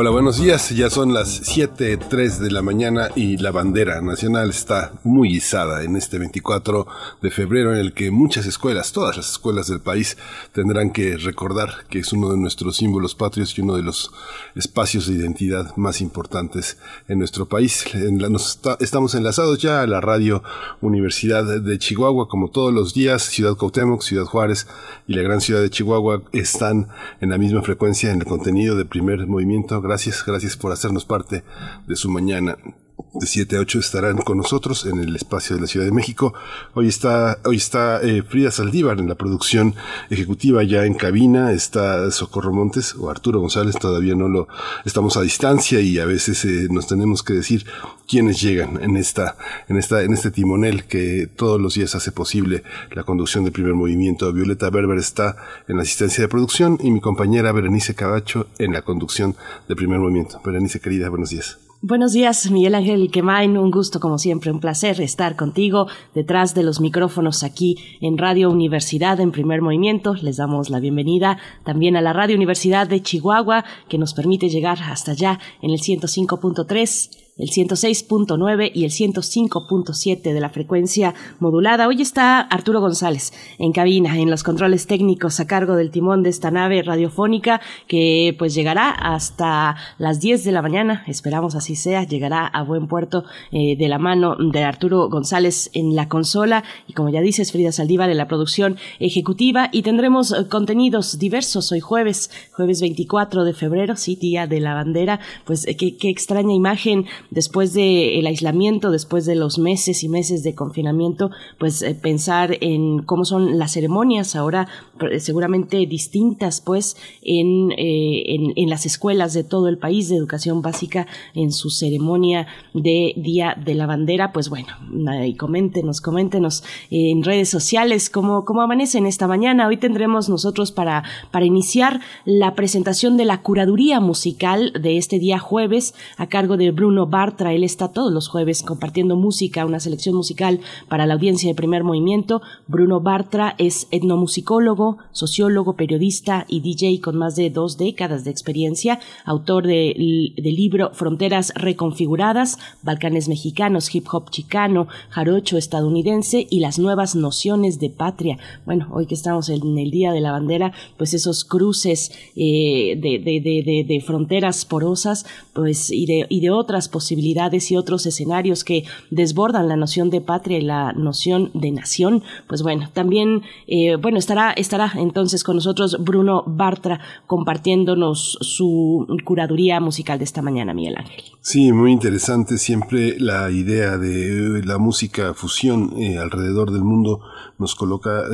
Hola, buenos días. Ya son las 7.03 de la mañana y la bandera nacional está muy izada en este 24 de febrero en el que muchas escuelas, todas las escuelas del país, tendrán que recordar que es uno de nuestros símbolos patrios y uno de los espacios de identidad más importantes en nuestro país. estamos enlazados ya a la radio Universidad de Chihuahua, como todos los días. Ciudad Cuauhtémoc, Ciudad Juárez y la gran ciudad de Chihuahua están en la misma frecuencia en el contenido de primer movimiento Gracias, gracias por hacernos parte de su mañana de 7 a 8 estarán con nosotros en el espacio de la Ciudad de México. Hoy está, hoy está eh, Frida Saldívar en la producción ejecutiva ya en cabina, está Socorro Montes o Arturo González, todavía no lo estamos a distancia y a veces eh, nos tenemos que decir quiénes llegan en esta, en esta, en este timonel que todos los días hace posible la conducción del primer movimiento. Violeta Berber está en la asistencia de producción y mi compañera Berenice Cabacho en la conducción del primer movimiento. Berenice querida, buenos días. Buenos días, Miguel Ángel Quemain. Un gusto, como siempre, un placer estar contigo detrás de los micrófonos aquí en Radio Universidad en primer movimiento. Les damos la bienvenida también a la Radio Universidad de Chihuahua, que nos permite llegar hasta allá en el 105.3 el 106.9 y el 105.7 de la frecuencia modulada. Hoy está Arturo González en cabina, en los controles técnicos a cargo del timón de esta nave radiofónica que pues llegará hasta las 10 de la mañana, esperamos así sea, llegará a buen puerto eh, de la mano de Arturo González en la consola. Y como ya dices Frida Saldívar en la producción ejecutiva. Y tendremos eh, contenidos diversos hoy jueves, jueves 24 de febrero, sí, día de la bandera, pues eh, qué, qué extraña imagen después del aislamiento, después de los meses y meses de confinamiento, pues eh, pensar en cómo son las ceremonias ahora seguramente distintas pues en, eh, en, en, las escuelas de todo el país de educación básica en su ceremonia de Día de la Bandera, pues bueno, y coméntenos, coméntenos en redes sociales cómo, cómo amanecen esta mañana. Hoy tendremos nosotros para, para iniciar la presentación de la curaduría musical de este día jueves a cargo de Bruno Bartra. Él está todos los jueves compartiendo música, una selección musical para la audiencia de primer movimiento. Bruno Bartra es etnomusicólogo, sociólogo, periodista y DJ con más de dos décadas de experiencia, autor del libro Fronteras Reconfiguradas, Balcanes Mexicanos, Hip Hop Chicano, Jarocho Estadounidense y las nuevas nociones de patria. Bueno, hoy que estamos en el Día de la Bandera, pues esos cruces eh, de, de, de, fronteras porosas pues, y, de, y de otras posibilidades posibilidades y otros escenarios que desbordan la noción de patria y la noción de nación, pues bueno, también, eh, bueno, estará, estará entonces con nosotros Bruno Bartra compartiéndonos su curaduría musical de esta mañana, Miguel Ángel. Sí, muy interesante siempre la idea de la música fusión eh, alrededor del mundo nos coloca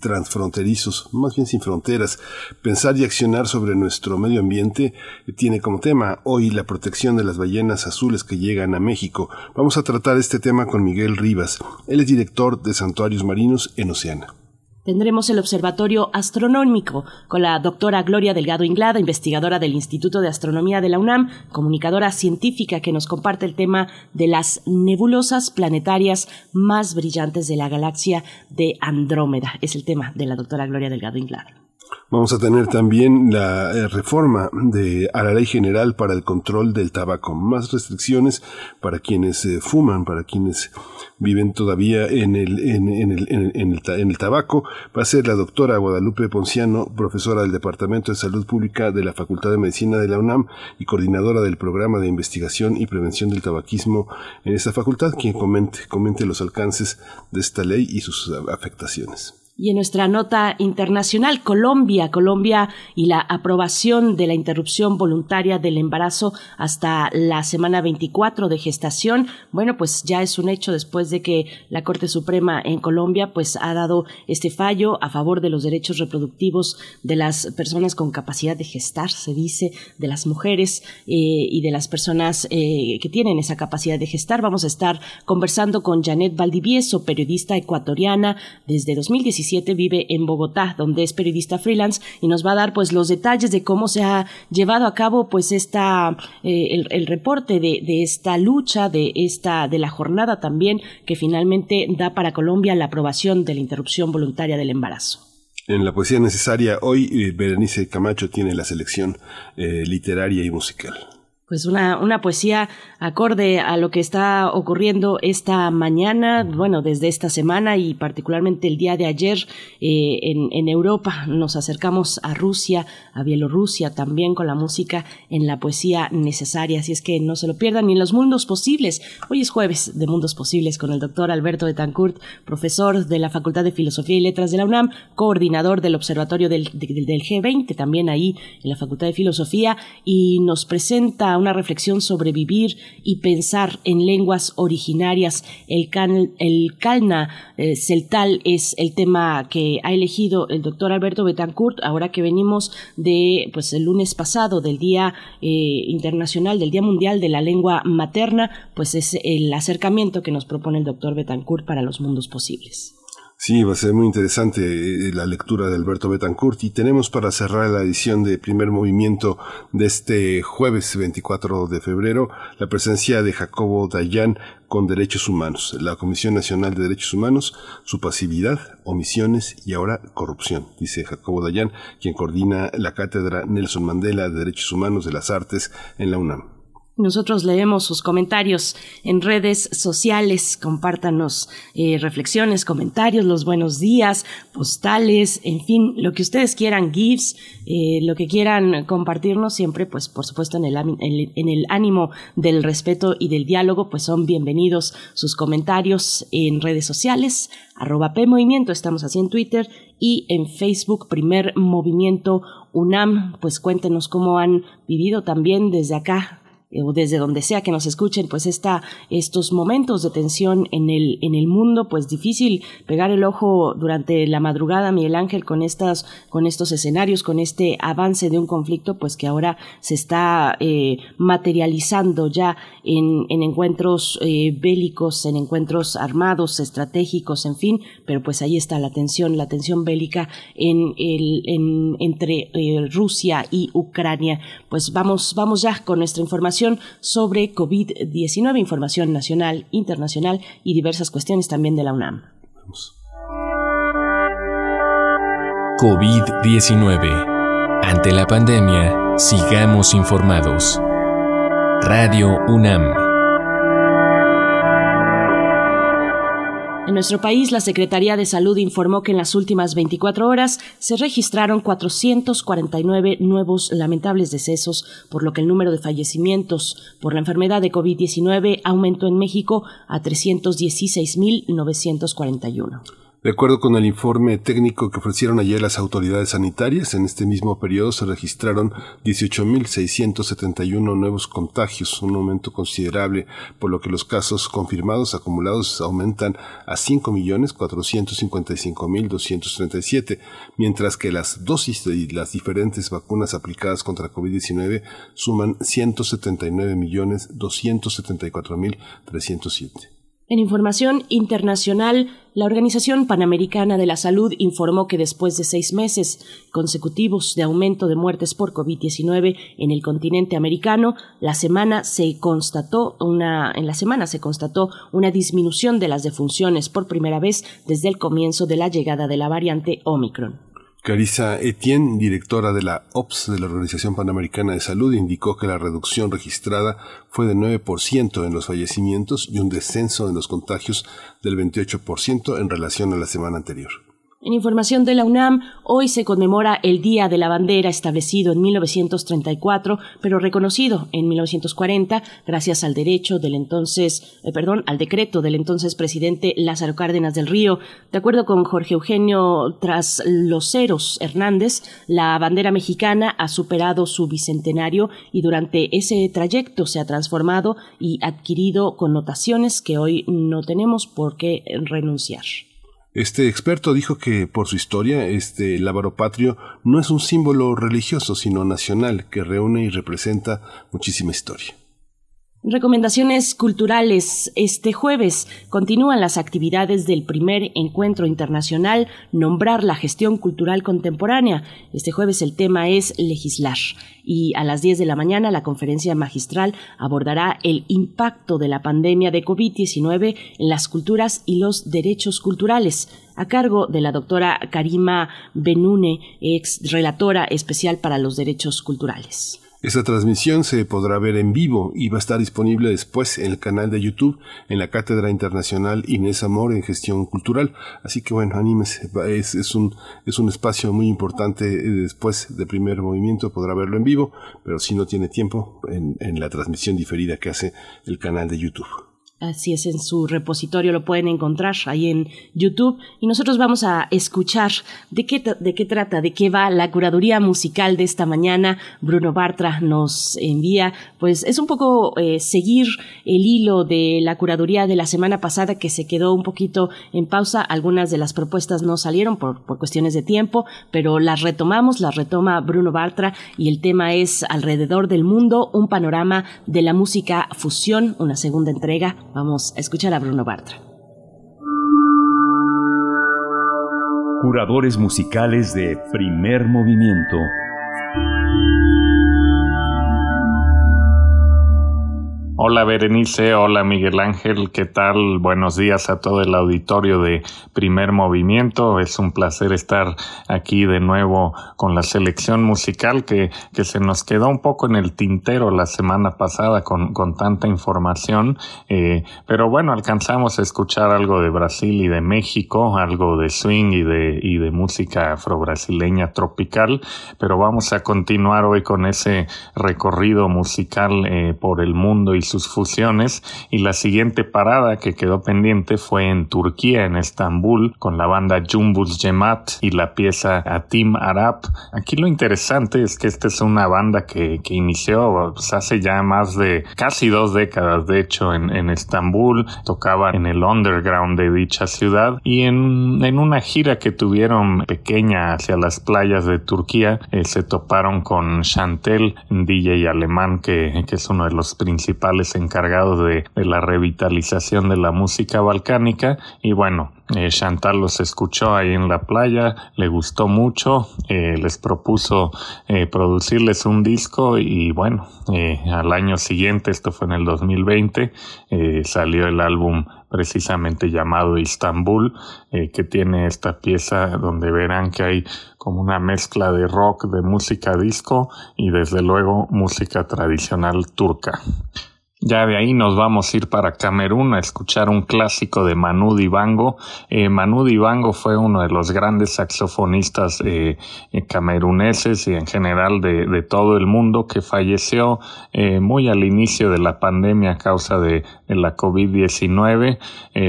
transfronterizos, más bien sin fronteras. Pensar y accionar sobre nuestro medio ambiente tiene como tema hoy la protección de las ballenas azules que llegan a México. Vamos a tratar este tema con Miguel Rivas. Él es director de Santuarios Marinos en Oceana. Tendremos el Observatorio Astronómico con la doctora Gloria Delgado Inglada, investigadora del Instituto de Astronomía de la UNAM, comunicadora científica que nos comparte el tema de las nebulosas planetarias más brillantes de la galaxia de Andrómeda. Es el tema de la doctora Gloria Delgado Inglada. Vamos a tener también la eh, reforma de, a la ley general para el control del tabaco, más restricciones para quienes eh, fuman, para quienes viven todavía en el, en, el, en, el, en el tabaco. Va a ser la doctora Guadalupe Ponciano, profesora del Departamento de Salud Pública de la Facultad de Medicina de la UNAM y coordinadora del programa de investigación y prevención del tabaquismo en esta facultad, quien comente, comente los alcances de esta ley y sus afectaciones. Y en nuestra nota internacional, Colombia, Colombia y la aprobación de la interrupción voluntaria del embarazo hasta la semana 24 de gestación, bueno, pues ya es un hecho después de que la Corte Suprema en Colombia pues ha dado este fallo a favor de los derechos reproductivos de las personas con capacidad de gestar, se dice, de las mujeres eh, y de las personas eh, que tienen esa capacidad de gestar. Vamos a estar conversando con Janet Valdivieso, periodista ecuatoriana desde 2017 vive en Bogotá, donde es periodista freelance y nos va a dar pues los detalles de cómo se ha llevado a cabo pues esta eh, el, reporte de, de, esta lucha, de esta de la jornada también que finalmente da para Colombia la aprobación de la interrupción voluntaria del embarazo. En la poesía necesaria, hoy eh, Berenice Camacho tiene la selección eh, literaria y musical pues una, una poesía acorde a lo que está ocurriendo esta mañana, bueno, desde esta semana y particularmente el día de ayer eh, en, en, Europa. Nos acercamos a Rusia, a Bielorrusia también con la música en la poesía necesaria. Así es que no se lo pierdan ni en los mundos posibles. Hoy es jueves de Mundos Posibles con el doctor Alberto de Tancourt, profesor de la Facultad de Filosofía y Letras de la UNAM, coordinador del Observatorio del, del, del G20, también ahí en la Facultad de Filosofía, y nos presenta una reflexión sobre vivir y pensar en lenguas originarias. El, el Calna eh, Celtal es el tema que ha elegido el doctor Alberto Betancourt, ahora que venimos de, pues, el lunes pasado, del Día eh, Internacional, del Día Mundial de la Lengua Materna, pues es el acercamiento que nos propone el doctor Betancourt para los mundos posibles. Sí, va a ser muy interesante eh, la lectura de Alberto Betancourt y tenemos para cerrar la edición de primer movimiento de este jueves 24 de febrero la presencia de Jacobo Dayan con Derechos Humanos, la Comisión Nacional de Derechos Humanos, su pasividad, omisiones y ahora corrupción, dice Jacobo Dayan, quien coordina la Cátedra Nelson Mandela de Derechos Humanos de las Artes en la UNAM. Nosotros leemos sus comentarios en redes sociales, compártanos eh, reflexiones, comentarios, los buenos días, postales, en fin, lo que ustedes quieran, GIFs, eh, lo que quieran compartirnos, siempre, pues por supuesto en el, en el ánimo del respeto y del diálogo, pues son bienvenidos sus comentarios en redes sociales, arroba P Movimiento, estamos así en Twitter y en Facebook, primer movimiento UNAM, pues cuéntenos cómo han vivido también desde acá o desde donde sea que nos escuchen, pues está estos momentos de tensión en el, en el mundo, pues difícil pegar el ojo durante la madrugada, Miguel Ángel, con estas, con estos escenarios, con este avance de un conflicto, pues que ahora se está eh, materializando ya en, en encuentros eh, bélicos, en encuentros armados, estratégicos, en fin, pero pues ahí está la tensión, la tensión bélica en el, en, entre Rusia y Ucrania. Pues vamos, vamos ya con nuestra información sobre COVID-19, información nacional, internacional y diversas cuestiones también de la UNAM. COVID-19. Ante la pandemia, sigamos informados. Radio UNAM. En nuestro país, la Secretaría de Salud informó que en las últimas 24 horas se registraron 449 nuevos lamentables decesos, por lo que el número de fallecimientos por la enfermedad de COVID-19 aumentó en México a 316.941. De acuerdo con el informe técnico que ofrecieron ayer las autoridades sanitarias, en este mismo periodo se registraron 18.671 nuevos contagios, un aumento considerable, por lo que los casos confirmados acumulados aumentan a 5.455.237, mientras que las dosis de las diferentes vacunas aplicadas contra COVID-19 suman 179.274.307. En información internacional, la Organización Panamericana de la Salud informó que después de seis meses consecutivos de aumento de muertes por COVID-19 en el continente americano, la semana se constató una, en la semana se constató una disminución de las defunciones por primera vez desde el comienzo de la llegada de la variante Omicron. Carissa Etienne, directora de la OPS de la Organización Panamericana de Salud, indicó que la reducción registrada fue de 9% en los fallecimientos y un descenso en los contagios del 28% en relación a la semana anterior. En información de la UNAM, hoy se conmemora el Día de la Bandera establecido en 1934, pero reconocido en 1940 gracias al derecho del entonces, eh, perdón, al decreto del entonces presidente Lázaro Cárdenas del Río. De acuerdo con Jorge Eugenio tras los ceros Hernández, la bandera mexicana ha superado su bicentenario y durante ese trayecto se ha transformado y adquirido connotaciones que hoy no tenemos por qué renunciar. Este experto dijo que por su historia, este lábaro patrio no es un símbolo religioso, sino nacional, que reúne y representa muchísima historia. Recomendaciones culturales. Este jueves continúan las actividades del primer encuentro internacional Nombrar la gestión cultural contemporánea. Este jueves el tema es legislar y a las 10 de la mañana la conferencia magistral abordará el impacto de la pandemia de COVID-19 en las culturas y los derechos culturales a cargo de la doctora Karima Benune, ex relatora especial para los derechos culturales. Esta transmisión se podrá ver en vivo y va a estar disponible después en el canal de YouTube en la Cátedra Internacional Inés Amor en Gestión Cultural. Así que bueno, anímese, es, es, un, es un espacio muy importante eh, después del primer movimiento, podrá verlo en vivo, pero si no tiene tiempo, en la transmisión diferida que hace el canal de YouTube. Así es, en su repositorio lo pueden encontrar ahí en YouTube. Y nosotros vamos a escuchar de qué, de qué trata, de qué va la curaduría musical de esta mañana. Bruno Bartra nos envía, pues es un poco eh, seguir el hilo de la curaduría de la semana pasada que se quedó un poquito en pausa. Algunas de las propuestas no salieron por, por cuestiones de tiempo, pero las retomamos, las retoma Bruno Bartra y el tema es Alrededor del Mundo, un panorama de la música fusión, una segunda entrega Vamos a escuchar a Bruno Bartra. Curadores musicales de primer movimiento. Hola Berenice, hola Miguel Ángel, ¿qué tal? Buenos días a todo el auditorio de Primer Movimiento. Es un placer estar aquí de nuevo con la selección musical que, que se nos quedó un poco en el tintero la semana pasada con, con tanta información. Eh, pero bueno, alcanzamos a escuchar algo de Brasil y de México, algo de swing y de, y de música afro-brasileña tropical. Pero vamos a continuar hoy con ese recorrido musical eh, por el mundo y sus fusiones y la siguiente parada que quedó pendiente fue en Turquía, en Estambul, con la banda Jumbus Jemat y la pieza Atim Arab. Aquí lo interesante es que esta es una banda que, que inició pues, hace ya más de casi dos décadas, de hecho, en, en Estambul, tocaba en el underground de dicha ciudad y en, en una gira que tuvieron pequeña hacia las playas de Turquía, eh, se toparon con Chantel, DJ alemán que, que es uno de los principales encargados de, la revitalización de la música balcánica y bueno, eh, Chantal los escuchó ahí en la playa, le gustó mucho, eh, les propuso eh, producirles un disco y bueno, al año siguiente, esto fue en el 2020, salió el álbum precisamente llamado Istanbul, que tiene esta pieza donde verán que hay como una mezcla de rock, de música disco y desde luego música tradicional turca. Ya de ahí nos vamos a ir para Camerún a escuchar un clásico de Manu Dibango. Eh, Manu Dibango fue uno de los grandes saxofonistas eh, eh, cameruneses y en general de, todo el mundo que falleció eh, muy al inicio de la pandemia a causa de, la COVID-19.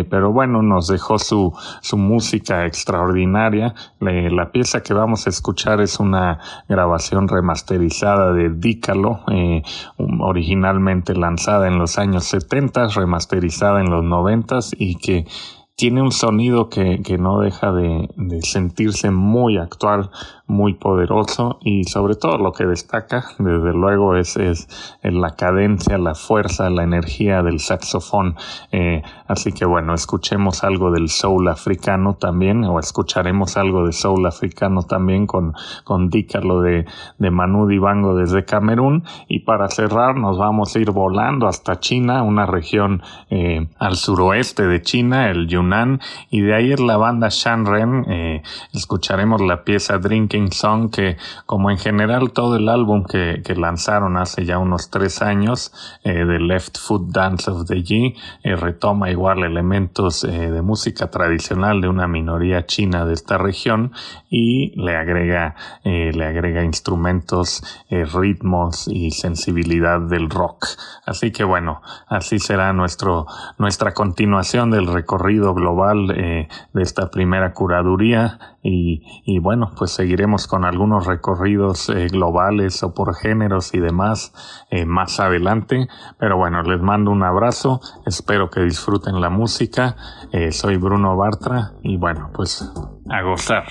pero bueno, nos dejó su, su música extraordinaria. la pieza que vamos a escuchar es una grabación remasterizada de Dícalo, originalmente lanzada en los años 70, remasterizada en los 90 y que tiene un sonido que, que no deja de, de, sentirse muy actual, muy poderoso y sobre todo lo que destaca, desde luego, es, es la cadencia, la fuerza, la energía del saxofón. Eh, así que bueno, escuchemos algo del soul africano también, o escucharemos algo de soul africano también con, con Dícalo de, de Manu Dibango desde Camerún. Y para cerrar, nos vamos a ir volando hasta China, una región eh, al suroeste de China, el Yunnan y de ahí es la banda Shanren. Eh, escucharemos la pieza Drinking Song que como en general todo el álbum que, lanzaron hace ya unos tres años eh, de Left Foot Dance of the G eh, retoma igual elementos eh, de música tradicional de una minoría china de esta región y le agrega, eh, le agrega instrumentos, ritmos y sensibilidad del rock. Así que bueno, así será nuestro, nuestra continuación del recorrido global de esta primera curaduría y, y, bueno, pues con algunos recorridos globales o por géneros y demás más adelante. Pero bueno, les mando un abrazo, espero que disfruten la música. soy Bruno Bartra y bueno, pues a gozar.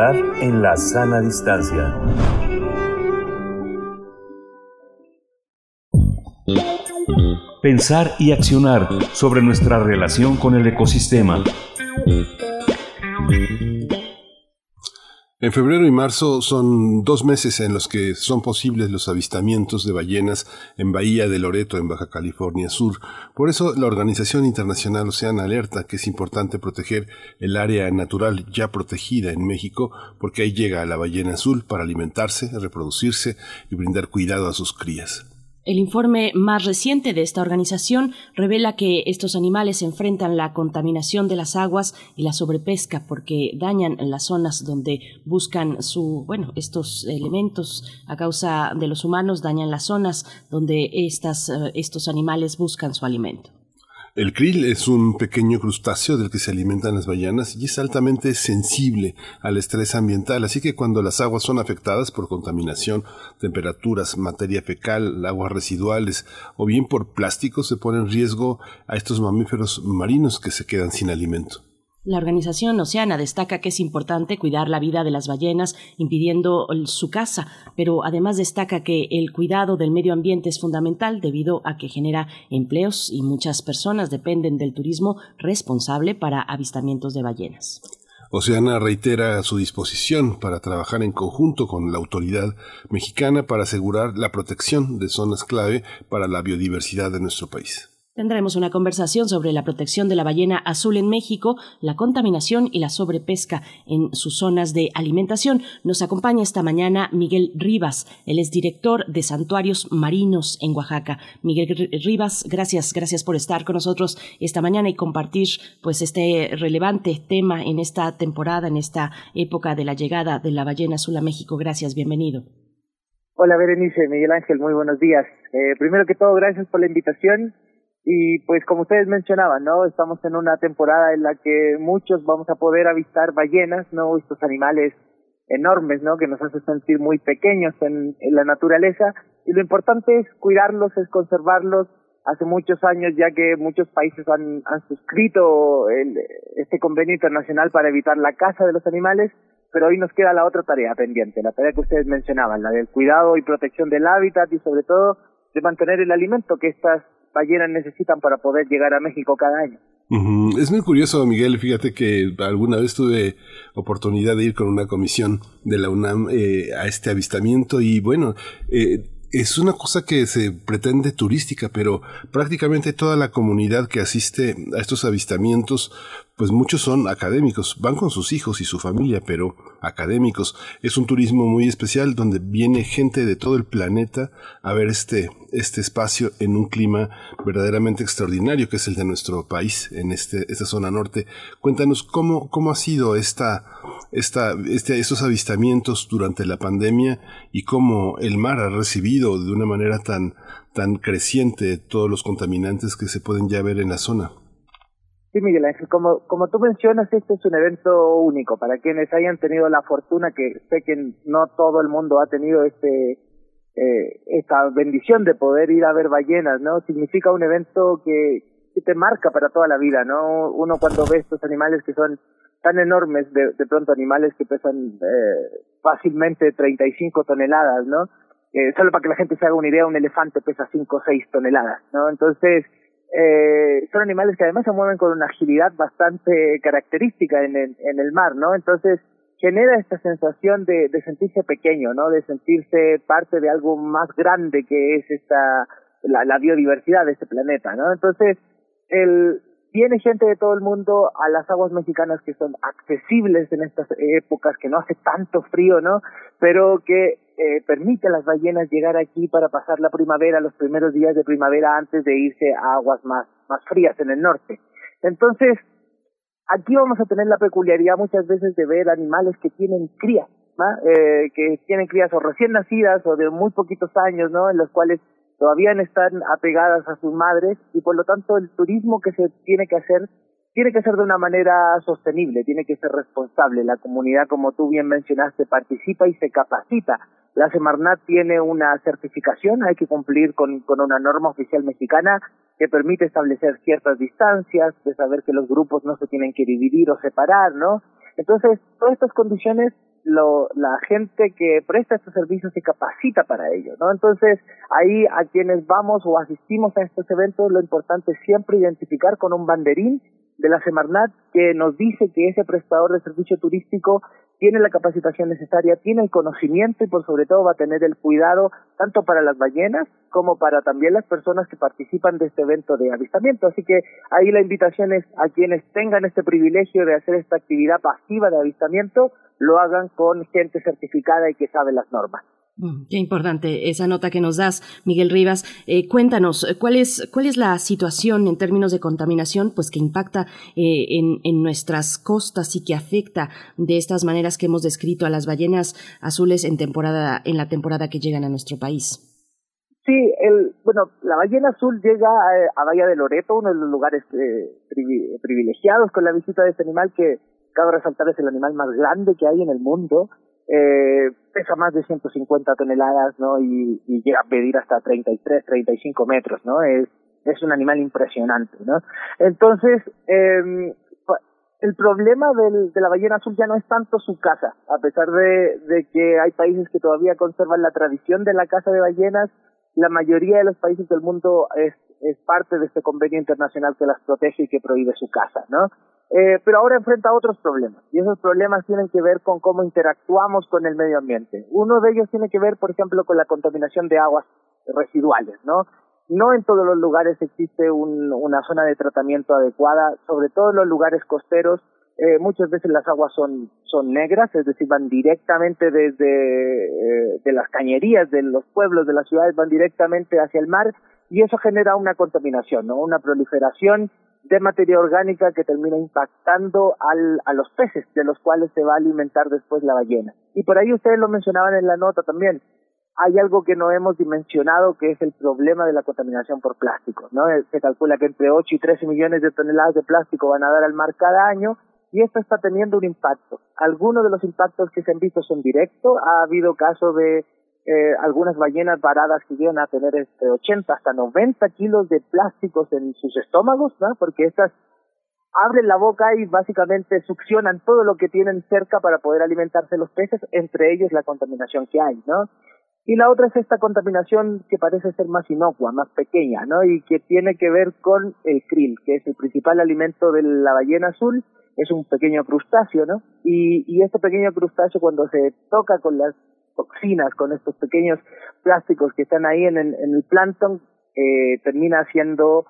En la sana distancia. Pensar y accionar sobre nuestra relación con el ecosistema. Febrero y marzo son dos meses en los que son posibles los avistamientos de ballenas en Bahía de Loreto, en Baja California Sur. Por eso la Organización Internacional Oceana alerta que es importante proteger el área natural ya protegida en México, porque ahí llega la ballena azul para alimentarse, reproducirse y brindar cuidado a sus crías. El informe más reciente de esta organización revela que estos animales enfrentan la contaminación de las aguas y la sobrepesca porque dañan las zonas donde buscan su, bueno, estos elementos a causa de los humanos dañan las zonas donde estas, eh, estos animales buscan su alimento. El krill es un pequeño crustáceo del que se alimentan las ballenas y es altamente sensible al estrés ambiental, así que cuando las aguas son afectadas por contaminación, temperaturas, materia fecal, aguas residuales o bien por plásticos, se pone en riesgo a estos mamíferos marinos que se quedan sin alimento. La Organización Oceana destaca que es importante cuidar la vida de las ballenas, impidiendo su caza, pero además destaca que el cuidado del medio ambiente es fundamental debido a que genera empleos y muchas personas dependen del turismo responsable para avistamientos de ballenas. Oceana reitera su disposición para trabajar en conjunto con la autoridad mexicana para asegurar la protección de zonas clave para la biodiversidad de nuestro país. Tendremos una conversación sobre la protección de la ballena azul en México, la contaminación y la sobrepesca en sus zonas de alimentación. Nos acompaña esta mañana Miguel Rivas. Él es director de Santuarios Marinos en Oaxaca. Miguel Rivas, gracias, gracias por estar con nosotros esta mañana y compartir pues este relevante tema en esta temporada, en esta época de la llegada de la ballena azul a México. Gracias, bienvenido. Hola Berenice, Miguel Ángel, muy buenos días. Eh, primero que todo, gracias por la invitación y pues como ustedes mencionaban, ¿no? Estamos en una temporada en la que muchos vamos a poder avistar ballenas, ¿no? Estos animales enormes, ¿no? Que nos hacen sentir muy pequeños en, la naturaleza. Y lo importante es cuidarlos, es conservarlos. Hace muchos años ya que muchos países han, han suscrito el, este convenio internacional para evitar la caza de los animales, pero hoy nos queda la otra tarea pendiente, la tarea que ustedes mencionaban, la del cuidado y protección del hábitat y sobre todo de mantener el alimento que estas ballenas necesitan para poder llegar a México cada año. Es muy curioso, Miguel. Fíjate que alguna vez tuve oportunidad de ir con una comisión de la UNAM eh, a este avistamiento y bueno, eh, es una cosa que se pretende turística, pero prácticamente toda la comunidad que asiste a estos avistamientos pues muchos son académicos, van con sus hijos y su familia, pero académicos. Es un turismo muy especial donde viene gente de todo el planeta a ver este, este espacio en un clima verdaderamente extraordinario que es el de nuestro país, en este, esta zona norte. Cuéntanos cómo, cómo ha sido esta, esta, estos avistamientos durante la pandemia y cómo el mar ha recibido de una manera tan, tan creciente todos los contaminantes que se pueden ya ver en la zona. Sí, Miguel Ángel, como, como tú mencionas, este es un evento único. Para quienes hayan tenido la fortuna, que sé que no todo el mundo ha tenido este eh, esta bendición de poder ir a ver ballenas, ¿no? Significa un evento que, que te marca para toda la vida, ¿no? Uno cuando ve estos animales que son tan enormes, de, de pronto animales que pesan eh, fácilmente 35 toneladas, ¿no? Eh, solo para que la gente se haga una idea, un elefante pesa 5 o 6 toneladas, ¿no? Entonces, eh, son animales que además se mueven con una agilidad bastante característica en el, en el mar, ¿no? Entonces genera esta sensación de, de sentirse pequeño, ¿no? De sentirse parte de algo más grande que es esta la, la biodiversidad de este planeta, ¿no? Entonces el viene gente de todo el mundo a las aguas mexicanas que son accesibles en estas épocas, que no hace tanto frío, ¿no? Pero que eh, permite a las ballenas llegar aquí para pasar la primavera, los primeros días de primavera antes de irse a aguas más, más frías en el norte. Entonces, aquí vamos a tener la peculiaridad muchas veces de ver animales que tienen crías, ¿no? eh, que tienen crías o recién nacidas o de muy poquitos años, ¿no? En los cuales todavía están apegadas a sus madres y por lo tanto el turismo que se tiene que hacer tiene que ser de una manera sostenible, tiene que ser responsable. La comunidad, como tú bien mencionaste, participa y se capacita. La Semarnat tiene una certificación, hay que cumplir con, una norma oficial mexicana que permite establecer ciertas distancias, de saber que los grupos no se tienen que dividir o separar, ¿no? Entonces, todas estas condiciones lo, la gente que presta estos servicios se capacita para ello, ¿no? Entonces, ahí a quienes vamos o asistimos a estos eventos, lo importante es siempre identificar con un banderín de la Semarnat que nos dice que ese prestador de servicio turístico tiene la capacitación necesaria, tiene el conocimiento y por sobre todo va a tener el cuidado tanto para las ballenas como para también las personas que participan de este evento de avistamiento. Así que ahí la invitación es a quienes tengan este privilegio de hacer esta actividad pasiva de avistamiento, lo hagan con gente certificada y que sabe las normas. Qué importante esa nota que nos das, Miguel Rivas. Eh, cuéntanos, ¿cuál es, ¿cuál es la situación en términos de contaminación pues, que impacta eh, en, en, nuestras costas y que afecta de estas maneras que hemos descrito a las ballenas azules en, temporada, en la temporada que llegan a nuestro país? Sí, el, bueno, la ballena azul llega a, Bahía de Loreto, uno de los lugares eh, privilegiados con la visita de este animal que, cabe resaltar, es el animal más grande que hay en el mundo eh, pesa más de 150 toneladas, ¿no? Y, llega a medir hasta 33, 35 metros, ¿no? Es, es un animal impresionante, ¿no? Entonces, eh, el problema de la ballena azul ya no es tanto su caza, a pesar de, de que hay países que todavía conservan la tradición de la caza de ballenas, la mayoría de los países del mundo es, es parte de este convenio internacional que las protege y que prohíbe su caza, ¿no? Eh, pero ahora enfrenta otros problemas y esos problemas tienen que ver con cómo interactuamos con el medio ambiente. Uno de ellos tiene que ver, por ejemplo, con la contaminación de aguas residuales, ¿no? No en todos los lugares existe un, una zona de tratamiento adecuada, sobre todo en los lugares costeros. Eh, muchas veces las aguas son, son negras, es decir, van directamente desde eh, de las cañerías de los pueblos, de las ciudades, van directamente hacia el mar y eso genera una contaminación, ¿no? Una proliferación de materia orgánica que termina impactando al, a los peces de los cuales se va a alimentar después la ballena. Y por ahí ustedes lo mencionaban en la nota también. Hay algo que no hemos dimensionado que es el problema de la contaminación por plástico. ¿no? Eh, se calcula que entre 8 y 13 millones de toneladas de plástico van a dar al mar cada año y esto está teniendo un impacto. Algunos de los impactos que se han visto son directos. Ha habido casos de eh, algunas ballenas varadas que llegan a tener entre 80 hasta 90 kilos de plásticos en sus estómagos, ¿no? Porque estas abren la boca y básicamente succionan todo lo que tienen cerca para poder alimentarse los peces, entre ellos la contaminación que hay, ¿no? Y la otra es esta contaminación que parece ser más inocua, más pequeña, ¿no? Y que tiene que ver con el krill, que es el principal alimento de la ballena azul, es un pequeño crustáceo, ¿no? Y, y este pequeño crustáceo cuando se toca con las toxinas, con estos pequeños plásticos que están ahí en el, en el plancton, eh, termina siendo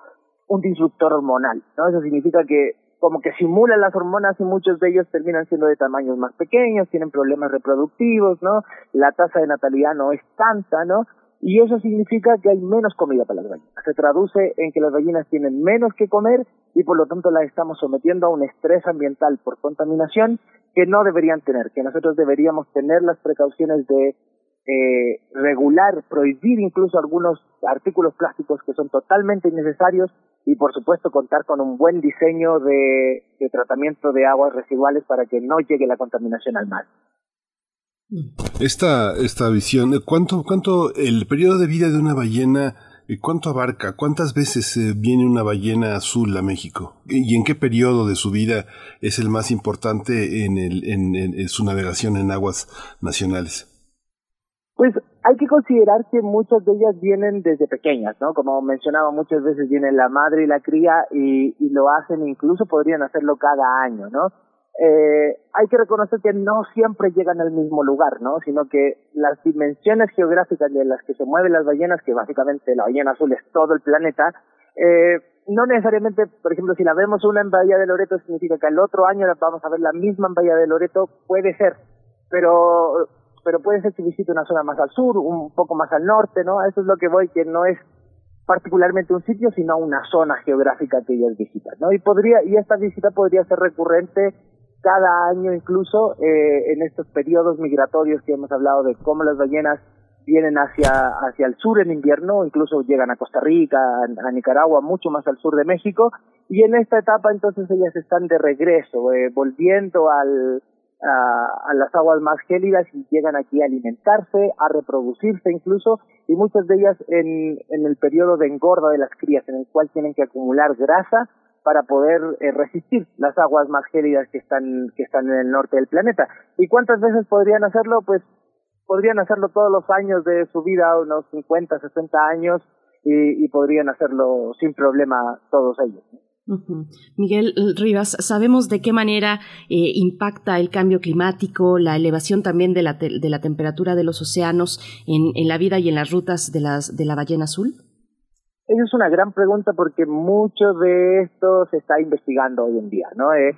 un disruptor hormonal, ¿no? Eso significa que como que simulan las hormonas y muchos de ellos terminan siendo de tamaños más pequeños, tienen problemas reproductivos, ¿no? La tasa de natalidad no es tanta, ¿no? Y eso significa que hay menos comida para las gallinas. Se traduce en que las gallinas tienen menos que comer y por lo tanto las estamos sometiendo a un estrés ambiental por contaminación que no deberían tener, que nosotros deberíamos tener las precauciones de eh, regular, prohibir incluso algunos artículos plásticos que son totalmente innecesarios y por supuesto contar con un buen diseño de, de tratamiento de aguas residuales para que no llegue la contaminación al mar. Esta, esta visión, ¿cuánto, cuánto el periodo de vida de una ballena, cuánto abarca? ¿Cuántas veces eh, viene una ballena azul a México? ¿Y en qué periodo de su vida es el más importante en, el, en, su navegación en aguas nacionales? Pues hay que considerar que muchas de ellas vienen desde pequeñas, ¿no? Como mencionaba, muchas veces viene la madre y la cría y, y lo hacen, incluso podrían hacerlo cada año, ¿no? Eh, hay que reconocer que no siempre llegan al mismo lugar, ¿no? Sino que las dimensiones geográficas de las que se mueven las ballenas, que básicamente la ballena azul es todo el planeta, eh, no necesariamente, por ejemplo, si la vemos una en Bahía de Loreto, significa que el otro año la vamos a ver la misma en Bahía de Loreto, puede ser, pero pero puede ser que visite una zona más al sur, un poco más al norte, ¿no? Eso es lo que voy, que no es particularmente un sitio, sino una zona geográfica que ellas visitan, ¿no? Y podría, y esta visita podría ser recurrente cada año incluso eh, en estos periodos migratorios que hemos hablado de cómo las ballenas vienen hacia, hacia el sur en invierno, incluso llegan a Costa Rica, a, Nicaragua, mucho más al sur de México, y en esta etapa entonces ellas están de regreso, eh, volviendo al, a, a, las aguas más gélidas y llegan aquí a alimentarse, a reproducirse incluso, y muchas de ellas en, en el periodo de engorda de las crías, en el cual tienen que acumular grasa para poder eh, resistir las aguas más gélidas que están que están en el norte del planeta. ¿Y cuántas veces podrían hacerlo? Pues podrían hacerlo todos los años de su vida, unos 50, 60 años, y, podrían hacerlo sin problema todos ellos. Miguel Rivas, ¿sabemos de qué manera eh, impacta el cambio climático, la elevación también de la, de la temperatura de los océanos en, en la vida y en las rutas de, las, de la ballena azul? Esa es una gran pregunta porque mucho de esto se está investigando hoy en día, ¿no? Eh,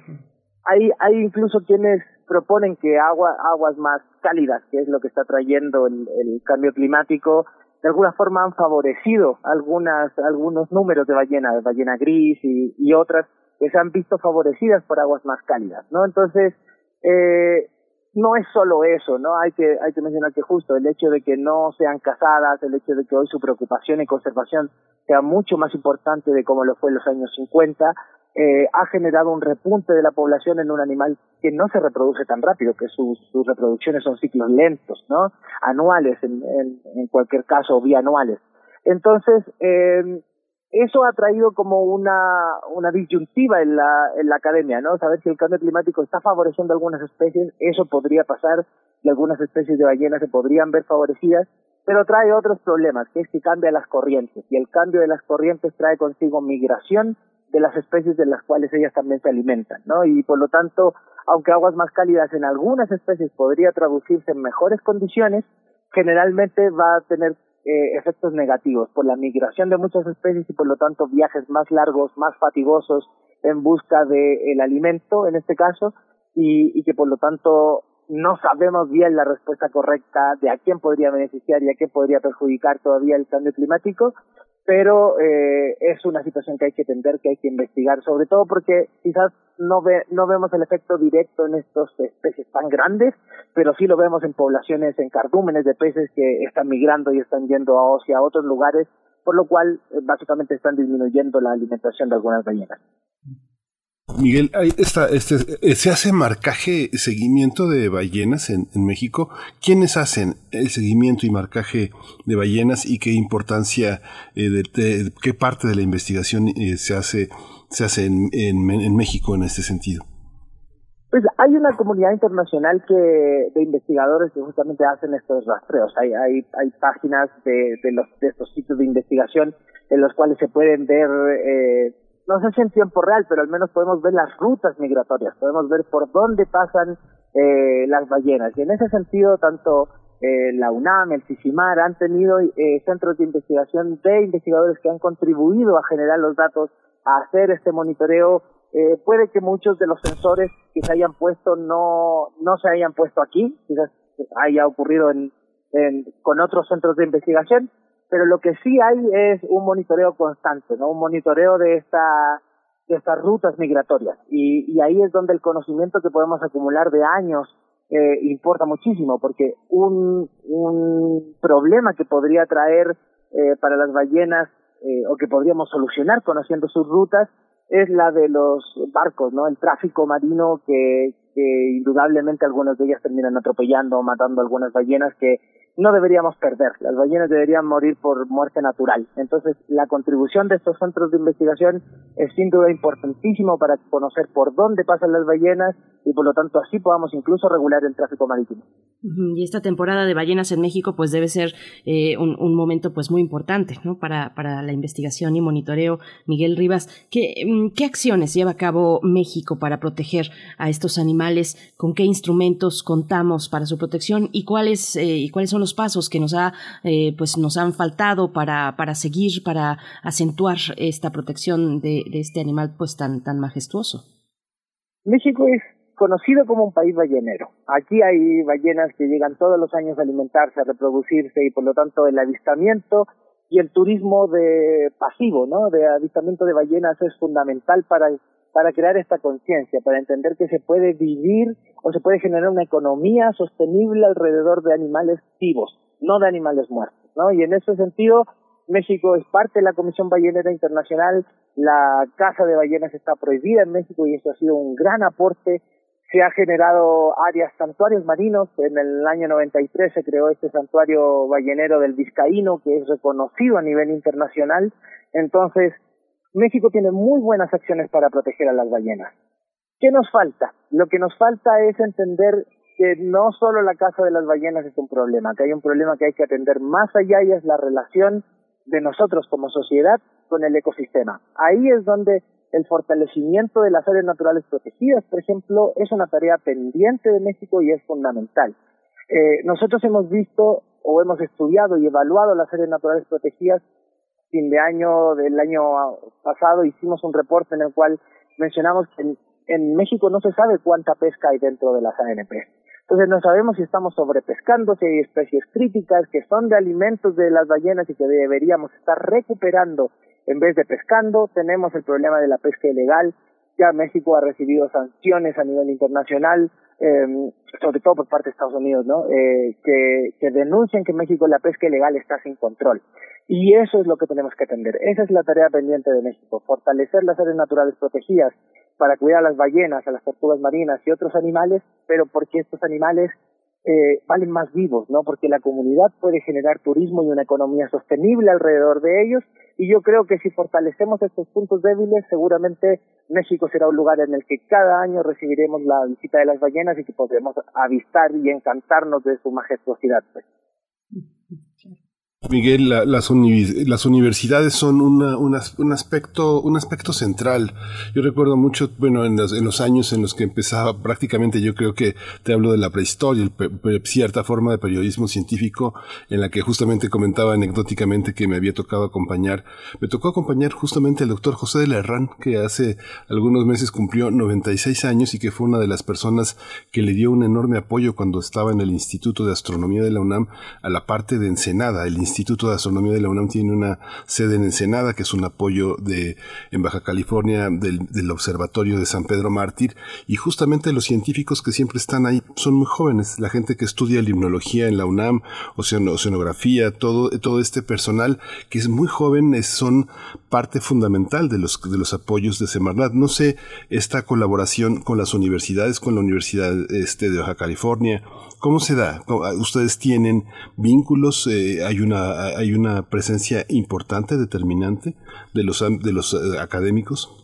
hay, hay incluso quienes proponen que agua, aguas más cálidas, que es lo que está trayendo el, cambio climático, de alguna forma han favorecido algunas, algunos números de ballenas, de ballena gris y, y otras que se han visto favorecidas por aguas más cálidas, ¿no? Entonces, eh, no es solo eso, ¿no? Hay que, hay que mencionar que justo el hecho de que no sean casadas, el hecho de que hoy su preocupación y conservación sea mucho más importante de como lo fue en los años 50, eh, ha generado un repunte de la población en un animal que no se reproduce tan rápido, que sus, sus reproducciones son ciclos lentos, ¿no? Anuales en, en, en cualquier caso, bianuales. Entonces, eh, eso ha traído como una, una disyuntiva en la, en la academia, ¿no? Saber si el cambio climático está favoreciendo algunas especies, eso podría pasar y algunas especies de ballenas se podrían ver favorecidas, pero trae otros problemas, que es que cambia las corrientes, y el cambio de las corrientes trae consigo migración de las especies de las cuales ellas también se alimentan, ¿no? Y por lo tanto, aunque aguas más cálidas en algunas especies podría traducirse en mejores condiciones, generalmente va a tener eh, efectos negativos por la migración de muchas especies y por lo tanto viajes más largos, más fatigosos en busca del alimento en este caso y, y que por lo tanto no sabemos bien la respuesta correcta de a quién podría beneficiar y a quién podría perjudicar todavía el cambio climático pero eh, es una situación que hay que entender, que hay que investigar, sobre todo porque quizás no, ve, no vemos el efecto directo en estas especies tan grandes, pero sí lo vemos en poblaciones, en cardúmenes de peces que están migrando y están yendo a, a otros lugares, por lo cual eh, básicamente están disminuyendo la alimentación de algunas ballenas. Miguel, esta, este, eh, ¿se hace marcaje, seguimiento de ballenas en, México? ¿Quiénes hacen el seguimiento y marcaje de ballenas y qué importancia, eh, de, qué parte de la investigación eh, se hace, se hace en, en, México en este sentido? Pues hay una comunidad internacional que de investigadores que justamente hacen estos rastreos. Hay, hay, hay páginas de, de, los, de estos sitios de investigación en los cuales se pueden ver eh, no sé si en tiempo real, pero al menos podemos ver las rutas migratorias, podemos ver por dónde pasan eh, las ballenas. Y en ese sentido, tanto eh, la UNAM, el CICIMAR han tenido eh, centros de investigación de investigadores que han contribuido a generar los datos, a hacer este monitoreo. Eh, puede que muchos de los sensores que se hayan puesto no, no se hayan puesto aquí, quizás haya ocurrido en, en, con otros centros de investigación, pero lo que sí hay es un monitoreo constante, ¿no? Un monitoreo de esta de estas rutas migratorias y, y ahí es donde el conocimiento que podemos acumular de años eh, importa muchísimo porque un, un problema que podría traer eh, para las ballenas eh, o que podríamos solucionar conociendo sus rutas es la de los barcos, ¿no? El tráfico marino que, que indudablemente algunas de ellas terminan atropellando o matando algunas ballenas que no deberíamos perder. Las ballenas deberían morir por muerte natural. Entonces, la contribución de estos centros de investigación es sin duda importantísimo para conocer por dónde pasan las ballenas y por lo tanto así podamos incluso regular el tráfico marítimo. Y esta temporada de ballenas en México pues debe ser eh, un, un, momento pues muy importante ¿no? para, para la investigación y monitoreo. Miguel Rivas, ¿qué, mm, ¿qué acciones lleva a cabo México para proteger a estos animales? ¿Con qué instrumentos contamos para su protección y cuáles, eh, y cuáles son los pasos que nos, ha, eh, pues nos han faltado para, para seguir, para acentuar esta protección de, de este animal pues tan, tan majestuoso? México es conocido como un país ballenero. Aquí hay ballenas que llegan todos los años a alimentarse, a reproducirse y por lo tanto el avistamiento y el turismo de pasivo, ¿no? De avistamiento de ballenas es fundamental para para crear esta conciencia, para entender que se puede vivir o se puede generar una economía sostenible alrededor de animales vivos, no de animales muertos, ¿no? Y en ese sentido, México es parte de la Comisión Ballenera Internacional, la caza de ballenas está prohibida en México y eso ha sido un gran aporte. Se ha generado áreas, santuarios marinos. En el año 93 se creó este santuario ballenero del Vizcaíno, que es reconocido a nivel internacional. Entonces, México tiene muy buenas acciones para proteger a las ballenas. ¿Qué nos falta? Lo que nos falta es entender que no solo la caza de las ballenas es un problema, que hay un problema que hay que atender más allá y es la relación de nosotros como sociedad con el ecosistema. Ahí es donde el fortalecimiento de las áreas naturales protegidas, por ejemplo, es una tarea pendiente de México y es fundamental. Eh, nosotros hemos visto o hemos estudiado y evaluado las áreas naturales protegidas fin de año del año pasado hicimos un reporte en el cual mencionamos que en México no se sabe cuánta pesca hay dentro de las ANP. Entonces no sabemos si estamos sobrepescando, si hay especies críticas que son de alimentos de las ballenas y que deberíamos estar recuperando en vez de pescando. Tenemos el problema de la pesca ilegal. Ya México ha recibido sanciones a nivel internacional, eh, sobre todo por parte de Estados Unidos, ¿no? Eh, que, que denuncian que México la pesca ilegal está sin control. Y eso es lo que tenemos que atender. Esa es la tarea pendiente de México, fortalecer las áreas naturales protegidas para cuidar a las ballenas, a las tortugas marinas y otros animales, pero porque estos animales eh, valen más vivos, ¿no? Porque la comunidad puede generar turismo y una economía sostenible alrededor de ellos. Y yo creo que si fortalecemos estos puntos débiles, seguramente México será un lugar en el que cada año recibiremos la visita de las ballenas y que podremos avistar y encantarnos de su majestuosidad. Pues. Miguel, las, las, universidades son una, un, aspecto, un aspecto central. Yo recuerdo mucho, bueno, en los, en los, años en los que empezaba prácticamente, yo creo que te hablo de la prehistoria, el, cierta forma de periodismo científico en la que justamente comentaba anecdóticamente que me había tocado acompañar. Me tocó acompañar justamente al doctor José de la Herrán, que hace algunos meses cumplió 96 años y que fue una de las personas que le dio un enorme apoyo cuando estaba en el Instituto de Astronomía de la UNAM a la parte de Ensenada, el Instituto de Astronomía de la UNAM tiene una sede en Ensenada, que es un apoyo de, en Baja California del, Observatorio de San Pedro Mártir, y justamente los científicos que siempre están ahí son muy jóvenes, la gente que estudia limnología en la UNAM, oceanografía, todo, todo este personal que es muy joven, es, son parte fundamental de los, de los apoyos de Semarnat. No sé, esta colaboración con las universidades, con la Universidad este, de Baja California, ¿Cómo se da? ¿Ustedes tienen vínculos? Eh, ¿Hay una hay una presencia importante, determinante de los de los eh, académicos?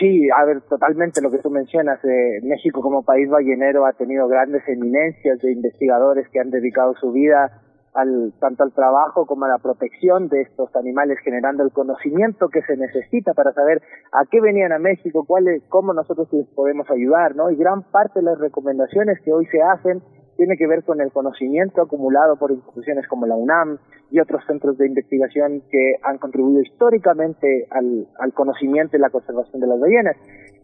Sí, a ver, totalmente lo que tú mencionas. Eh, México como país ballenero ha tenido grandes eminencias de investigadores que han dedicado su vida al, tanto al trabajo como a la protección de estos animales, generando el conocimiento que se necesita para saber a qué venían a México, cuál cómo nosotros les podemos ayudar, ¿no? Y gran parte de las recomendaciones que hoy se hacen tiene que ver con el conocimiento acumulado por instituciones como la UNAM y otros centros de investigación que han contribuido históricamente al, conocimiento y la conservación de las ballenas.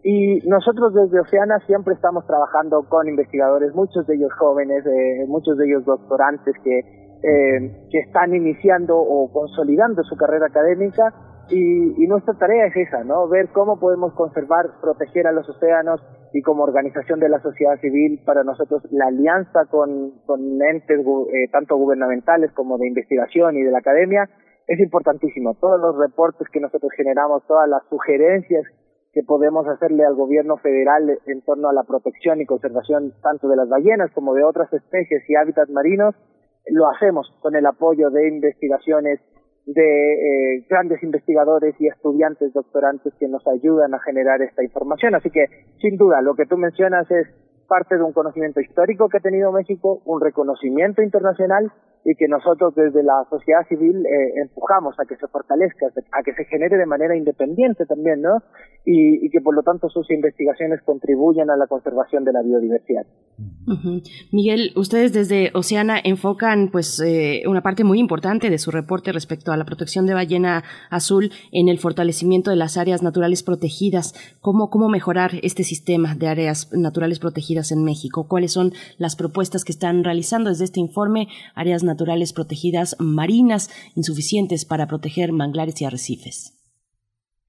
Y nosotros desde Oceana siempre estamos trabajando con investigadores, muchos de ellos jóvenes, eh, muchos de ellos doctorantes que eh, que están iniciando o consolidando su carrera académica y, y, nuestra tarea es esa, ¿no? Ver cómo podemos conservar, proteger a los océanos y como organización de la sociedad civil, para nosotros la alianza con, con entes eh, tanto gubernamentales como de investigación y de la academia es importantísimo. Todos los reportes que nosotros generamos, todas las sugerencias que podemos hacerle al gobierno federal en torno a la protección y conservación tanto de las ballenas como de otras especies y hábitats marinos, lo hacemos con el apoyo de investigaciones de eh, grandes investigadores y estudiantes doctorantes que nos ayudan a generar esta información. Así que, sin duda, lo que tú mencionas es parte de un conocimiento histórico que ha tenido México, un reconocimiento internacional y que nosotros desde la sociedad civil eh, empujamos a que se fortalezca, a que se genere de manera independiente también, ¿no? Y, que por lo tanto sus investigaciones contribuyan a la conservación de la biodiversidad. Miguel, ustedes desde Oceana enfocan pues eh, una parte muy importante de su reporte respecto a la protección de ballena azul en el fortalecimiento de las áreas naturales protegidas. ¿Cómo, cómo mejorar este sistema de áreas naturales protegidas en México? ¿Cuáles son las propuestas que están realizando desde este informe? Áreas naturales protegidas marinas insuficientes para proteger manglares y arrecifes.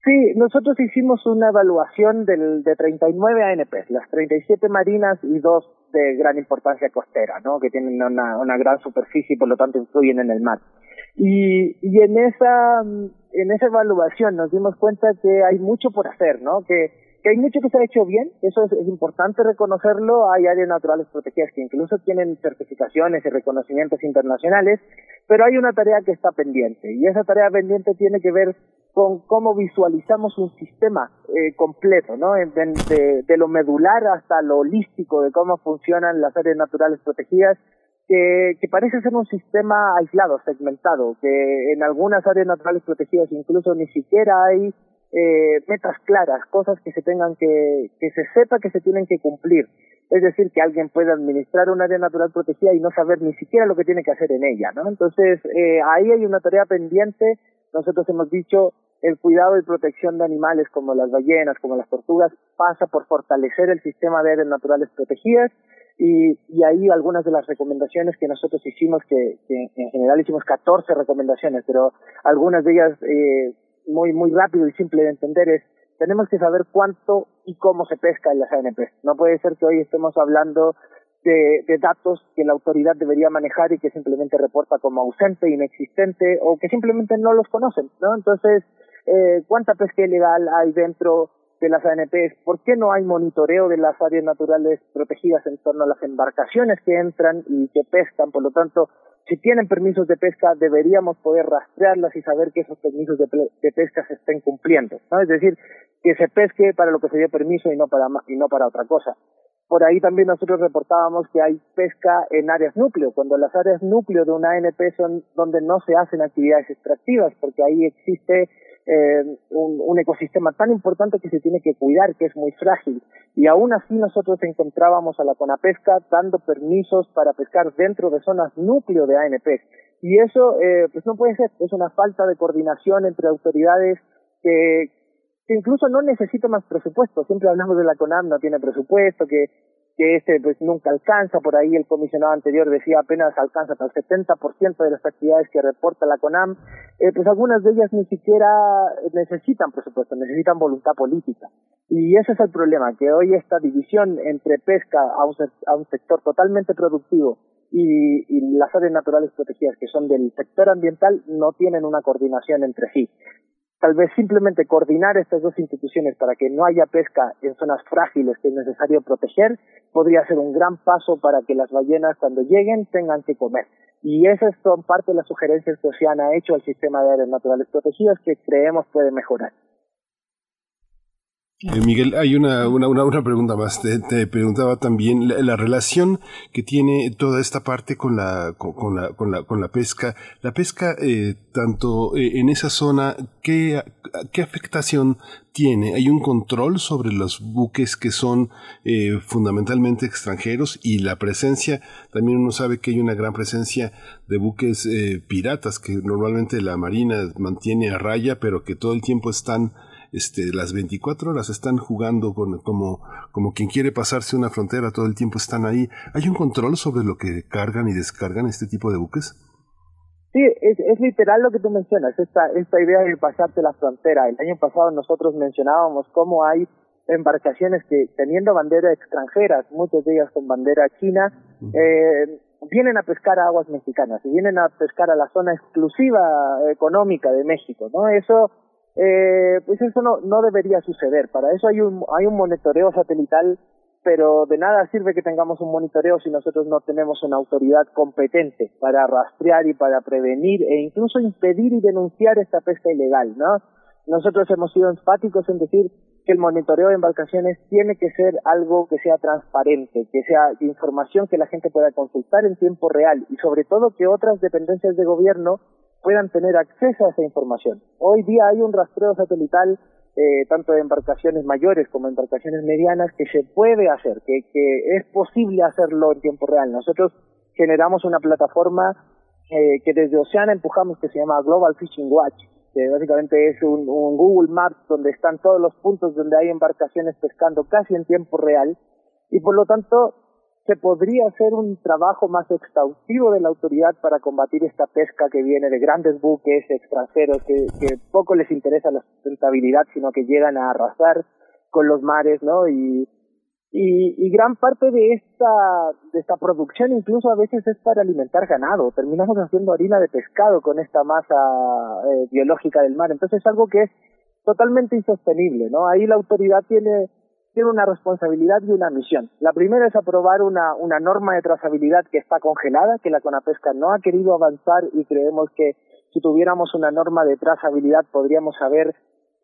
Sí, nosotros hicimos una evaluación del, de 39 ANPs, las 37 marinas y dos de gran importancia costera, ¿no? que tienen una, una gran superficie y por lo tanto influyen en el mar. Y, y en esa en esa evaluación nos dimos cuenta que hay mucho por hacer, ¿no? Que que hay mucho que se hecho bien, eso es, importante reconocerlo, hay áreas naturales protegidas que incluso tienen certificaciones y reconocimientos internacionales, pero hay una tarea que está pendiente y esa tarea pendiente tiene que ver con cómo visualizamos un sistema eh, completo, ¿no? De, lo medular hasta lo holístico de cómo funcionan las áreas naturales protegidas, que parece ser un sistema aislado, segmentado, que en algunas áreas naturales protegidas incluso ni siquiera hay eh, metas claras, cosas que se tengan que, que se sepa que se tienen que cumplir. Es decir, que alguien pueda administrar un área natural protegida y no saber ni siquiera lo que tiene que hacer en ella, ¿no? Entonces, eh, ahí hay una tarea pendiente. Nosotros hemos dicho, el cuidado y protección de animales como las ballenas, como las tortugas, pasa por fortalecer el sistema de áreas naturales protegidas y, y ahí algunas de las recomendaciones que nosotros hicimos, que, en general hicimos 14 recomendaciones, pero algunas de ellas eh, muy, muy rápido y simple de entender es tenemos que saber cuánto y cómo se pesca en las ANP. No puede ser que hoy estemos hablando de, datos que la autoridad debería manejar y que simplemente reporta como ausente, inexistente o que simplemente no los conocen, ¿no? Entonces, eh, ¿cuánta pesca ilegal hay dentro de las ANPs? ¿Por qué no hay monitoreo de las áreas naturales protegidas en torno a las embarcaciones que entran y que pescan? Por lo tanto, si tienen permisos de pesca, deberíamos poder rastrearlas y saber que esos permisos de, pesca se estén cumpliendo, ¿no? Es decir, que se pesque para lo que se dio permiso y no para, y no para otra cosa. Por ahí también nosotros reportábamos que hay pesca en áreas núcleo, cuando las áreas núcleo de una ANP son donde no se hacen actividades extractivas, porque ahí existe eh, un, ecosistema tan importante que se tiene que cuidar, que es muy frágil. Y aún así nosotros encontrábamos a la Conapesca dando permisos para pescar dentro de zonas núcleo de ANP. Y eso, eh, pues no puede ser, es una falta de coordinación entre autoridades que, incluso no necesita más presupuesto. Siempre hablamos de la CONAM, no tiene presupuesto, que, que este pues nunca alcanza. Por ahí el comisionado anterior decía apenas alcanza hasta el 70% de las actividades que reporta la CONAM. Eh, pues algunas de ellas ni siquiera necesitan presupuesto, necesitan voluntad política. Y ese es el problema, que hoy esta división entre pesca a un, a un sector totalmente productivo y, las áreas naturales protegidas que son del sector ambiental no tienen una coordinación entre sí tal vez simplemente coordinar estas dos instituciones para que no haya pesca en zonas frágiles que es necesario proteger podría ser un gran paso para que las ballenas cuando lleguen tengan que comer. Y esas son parte de las sugerencias que Oceana ha hecho al sistema de áreas naturales protegidas que creemos puede mejorar. Eh, Miguel, hay una, una, una, pregunta más. Te, preguntaba también la, relación que tiene toda esta parte con la, con, la, con la, con la pesca. La pesca, eh, tanto eh, en esa zona, ¿qué, ¿qué afectación tiene? ¿Hay un control sobre los buques que son eh, fundamentalmente extranjeros y la presencia, también uno sabe que hay una gran presencia de buques piratas que normalmente la Marina mantiene a raya, pero que todo el tiempo están este, las 24 horas están jugando con, como, como quien quiere pasarse una frontera, todo el tiempo están ahí. ¿Hay un control sobre lo que cargan y descargan este tipo de buques? Sí, es, es literal lo que tú mencionas, esta, esta idea de pasarte la frontera. El año pasado nosotros mencionábamos cómo hay embarcaciones que teniendo bandera extranjeras, muchas de ellas con bandera china, eh, vienen a pescar a aguas mexicanas y vienen a pescar a la zona exclusiva económica de México, ¿no? Eso eh, pues eso no, no debería suceder. Para eso hay un, hay un monitoreo satelital, pero de nada sirve que tengamos un monitoreo si nosotros no tenemos una autoridad competente para rastrear y para prevenir e incluso impedir y denunciar esta pesca ilegal, ¿no? Nosotros hemos sido enfáticos en decir que el monitoreo de embarcaciones tiene que ser algo que sea transparente, que sea información que la gente pueda consultar en tiempo real y sobre todo que otras dependencias de gobierno puedan tener acceso a esa información. Hoy día hay un rastreo satelital eh, tanto de embarcaciones mayores como embarcaciones medianas que se puede hacer, que, que es posible hacerlo en tiempo real. Nosotros generamos una plataforma eh, que desde Oceana empujamos que se llama Global Fishing Watch, que básicamente es un, un Google Maps donde están todos los puntos donde hay embarcaciones pescando casi en tiempo real y por lo tanto se podría hacer un trabajo más exhaustivo de la autoridad para combatir esta pesca que viene de grandes buques extranjeros que, poco les interesa la sustentabilidad, sino que llegan a arrasar con los mares, ¿no? Y, y, y gran parte de esta, de esta producción incluso a veces es para alimentar ganado. Terminamos haciendo harina de pescado con esta masa eh, biológica del mar. Entonces es algo que es totalmente insostenible, ¿no? Ahí la autoridad tiene tiene una responsabilidad y una misión. La primera es aprobar una, una norma de trazabilidad que está congelada, que la Conapesca no ha querido avanzar y creemos que si tuviéramos una norma de trazabilidad podríamos saber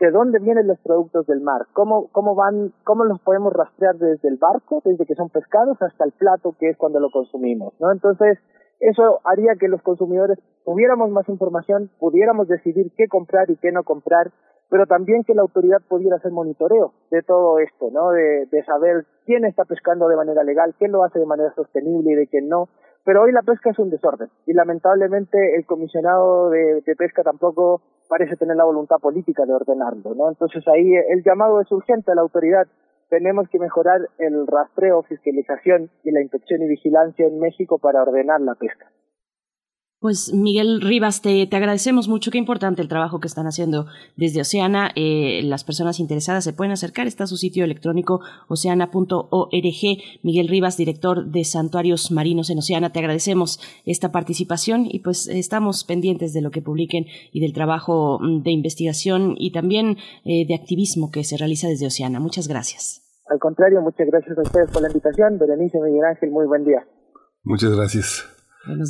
de dónde vienen los productos del mar, cómo, cómo van, cómo los podemos rastrear desde el barco, desde que son pescados hasta el plato que es cuando lo consumimos, ¿no? Entonces, eso haría que los consumidores tuviéramos más información, pudiéramos decidir qué comprar y qué no comprar pero también que la autoridad pudiera hacer monitoreo de todo esto, ¿no? De, de saber quién está pescando de manera legal, quién lo hace de manera sostenible y de quién no, pero hoy la pesca es un desorden y lamentablemente el comisionado de, pesca tampoco parece tener la voluntad política de ordenarlo, ¿no? Entonces ahí el llamado es urgente a la autoridad. Tenemos que mejorar el rastreo, fiscalización y la inspección y vigilancia en México para ordenar la pesca. Pues Miguel Rivas, te, te, agradecemos mucho. Qué importante el trabajo que están haciendo desde Oceana. Eh, las personas interesadas se pueden acercar. Está su sitio electrónico oceana.org. Miguel Rivas, director de Santuarios Marinos en Oceana, te agradecemos esta participación y pues estamos pendientes de lo que publiquen y del trabajo mm, de investigación y también eh, de activismo que se realiza desde Oceana. Muchas gracias. Al contrario, muchas gracias a ustedes por la invitación. Berenice Miguel Ángel, muy buen día. Muchas gracias.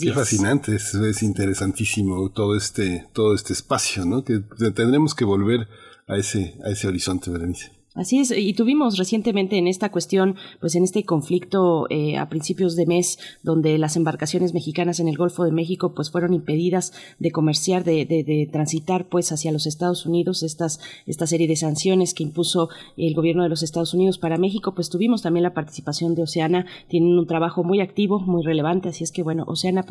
Qué fascinante, es, interesantísimo todo este, todo este espacio, ¿no? Que tendremos que volver a ese, a ese horizonte, Berenice. Así es, y tuvimos recientemente en esta cuestión, pues en este conflicto eh, a principios de mes, donde las embarcaciones mexicanas en el Golfo de México, pues fueron impedidas de comerciar, de, de, transitar, pues hacia los Estados Unidos, estas, esta serie de sanciones que impuso el gobierno de los Estados Unidos para México, pues tuvimos también la participación de Oceana, tienen un trabajo muy activo, muy relevante, así es que bueno, oceana.org,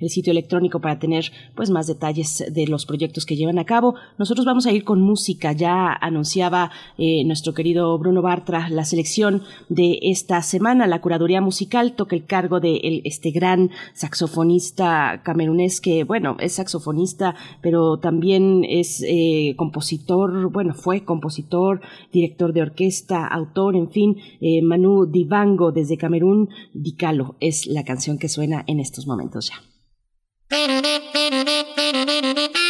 el sitio electrónico para tener pues más detalles de los proyectos que llevan a cabo. Nosotros vamos a ir con música ya anunciaba eh, nuestro querido Bruno Bartra la selección de esta semana. La curaduría musical toca el cargo de este gran saxofonista camerunés que, bueno, es saxofonista, pero también es eh, compositor, bueno, fue compositor, director de orquesta, autor, en fin, eh, Manu Divango desde Camerún, Dicalo es la canción que suena en estos momentos ya.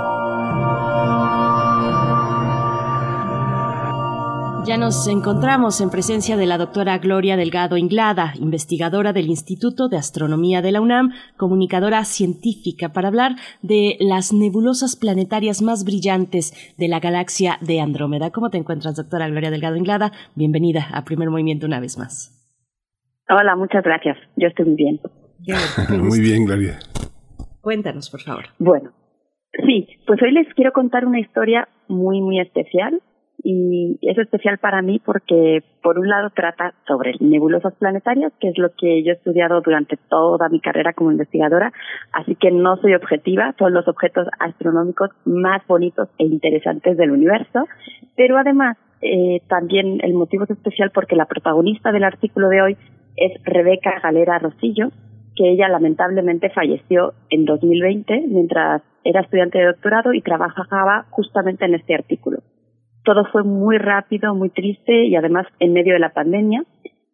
Ya nos encontramos en presencia de la doctora Gloria Delgado Inglada, investigadora del Instituto de Astronomía de la UNAM, comunicadora científica, para hablar de las nebulosas planetarias más brillantes de la galaxia de Andrómeda. ¿Cómo te encuentras, doctora Gloria Delgado Inglada? Bienvenida a Primer Movimiento una vez más. Hola, muchas gracias. Yo estoy muy bien. muy bien, Gloria. Cuéntanos, por favor. Bueno, sí, pues hoy les quiero contar una historia muy, muy especial y es especial para mí porque por un lado trata sobre nebulosas planetarias, que es lo que yo he estudiado durante toda mi carrera como investigadora, así que no soy objetiva, son los objetos astronómicos más bonitos e interesantes del universo, pero además eh, también el motivo es especial porque la protagonista del artículo de hoy es Rebeca Galera Rosillo, que ella lamentablemente falleció en 2020 mientras era estudiante de doctorado y trabajaba justamente en este artículo. Todo fue muy rápido, muy triste y además en medio de la pandemia.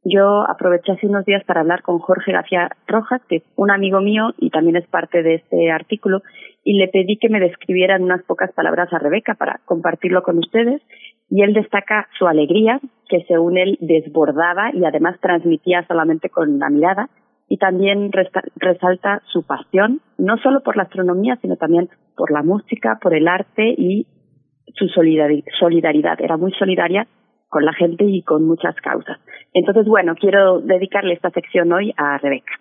Yo aproveché hace unos días para hablar con Jorge García Rojas, que es un amigo mío y también es parte de este artículo, y le pedí que me describiera en unas pocas palabras a Rebeca para compartirlo con ustedes. Y él destaca su alegría, que según él desbordaba y además transmitía solamente con la mirada, y también resalta su pasión, no solo por la astronomía, sino también por la música, por el arte y su solidaridad. Era muy solidaria con la gente y con muchas causas. Entonces, bueno, quiero dedicarle esta sección hoy a Rebeca.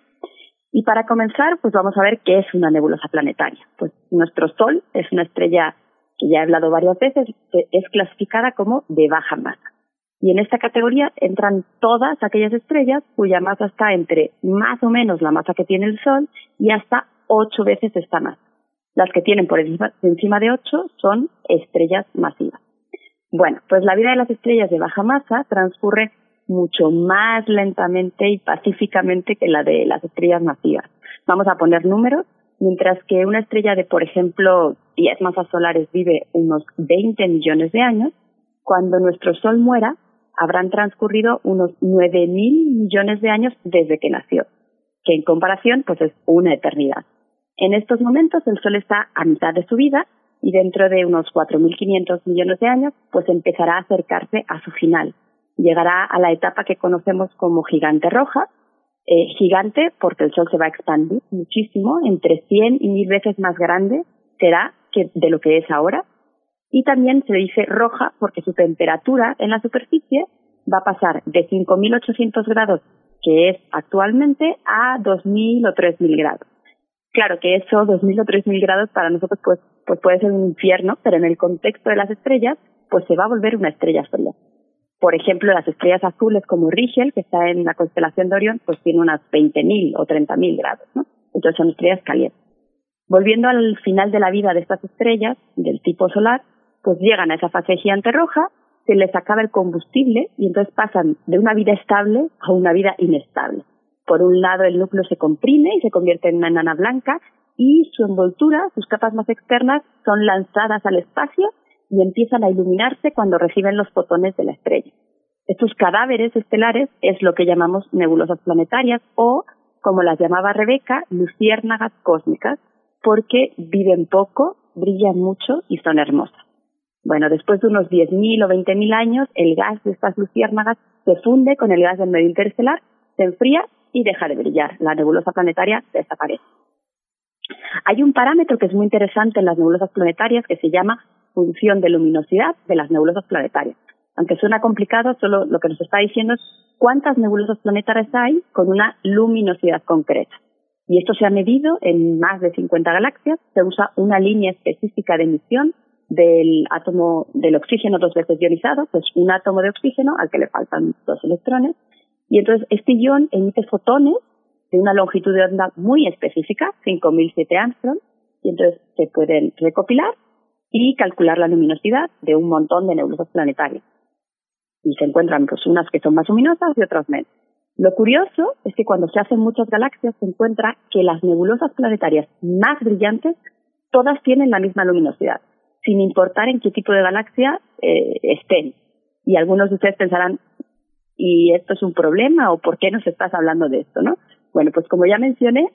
Y para comenzar, pues vamos a ver qué es una nebulosa planetaria. Pues nuestro Sol es una estrella que ya he hablado varias veces, que es clasificada como de baja masa. Y en esta categoría entran todas aquellas estrellas cuya masa está entre más o menos la masa que tiene el Sol y hasta ocho veces esta masa. Las que tienen por encima de ocho son estrellas masivas. Bueno, pues la vida de las estrellas de baja masa transcurre mucho más lentamente y pacíficamente que la de las estrellas masivas. Vamos a poner números. Mientras que una estrella de, por ejemplo, 10 masas solares vive unos 20 millones de años, cuando nuestro Sol muera, habrán transcurrido unos 9.000 millones de años desde que nació, que en comparación pues es una eternidad. En estos momentos el Sol está a mitad de su vida y dentro de unos 4.500 millones de años pues empezará a acercarse a su final. Llegará a la etapa que conocemos como gigante roja, eh, gigante porque el Sol se va a expandir muchísimo, entre 100 y 1000 veces más grande será que de lo que es ahora, y también se dice roja porque su temperatura en la superficie va a pasar de 5.800 grados, que es actualmente, a 2.000 o 3.000 grados. Claro que eso, 2.000 o 3.000 grados, para nosotros pues, pues puede ser un infierno, pero en el contexto de las estrellas, pues se va a volver una estrella fría. Por ejemplo, las estrellas azules como Rigel, que está en la constelación de Orión, pues tiene unas 20.000 o 30.000 grados, ¿no? Entonces son estrellas calientes. Volviendo al final de la vida de estas estrellas, del tipo solar, pues llegan a esa fase gigante roja, se les acaba el combustible y entonces pasan de una vida estable a una vida inestable. Por un lado, el núcleo se comprime y se convierte en una enana blanca y su envoltura, sus capas más externas, son lanzadas al espacio y empiezan a iluminarse cuando reciben los fotones de la estrella. Estos cadáveres estelares es lo que llamamos nebulosas planetarias o, como las llamaba Rebeca, luciérnagas cósmicas, porque viven poco, brillan mucho y son hermosas. Bueno, después de unos 10.000 o 20.000 años, el gas de estas luciérnagas se funde con el gas del medio interestelar, se enfría y deja de brillar. La nebulosa planetaria desaparece. Hay un parámetro que es muy interesante en las nebulosas planetarias que se llama función de luminosidad de las nebulosas planetarias. Aunque suena complicado, solo lo que nos está diciendo es cuántas nebulosas planetarias hay con una luminosidad concreta. Y esto se ha medido en más de 50 galaxias. Se usa una línea específica de emisión del átomo del oxígeno dos veces ionizado, pues un átomo de oxígeno al que le faltan dos electrones, y entonces este ion emite fotones de una longitud de onda muy específica, 5007 Armstrong, y entonces se pueden recopilar y calcular la luminosidad de un montón de nebulosas planetarias. Y se encuentran pues unas que son más luminosas y otras menos. Lo curioso es que cuando se hacen muchas galaxias se encuentra que las nebulosas planetarias más brillantes todas tienen la misma luminosidad sin importar en qué tipo de galaxia eh, estén. Y algunos de ustedes pensarán, ¿y esto es un problema o por qué nos estás hablando de esto? ¿no? Bueno, pues como ya mencioné,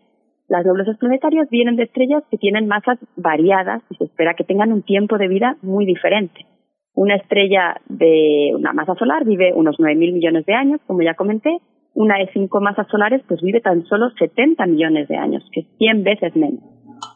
las nebulosas planetarias vienen de estrellas que tienen masas variadas y se espera que tengan un tiempo de vida muy diferente. Una estrella de una masa solar vive unos 9.000 millones de años, como ya comenté. Una de cinco masas solares pues vive tan solo 70 millones de años, que es 100 veces menos.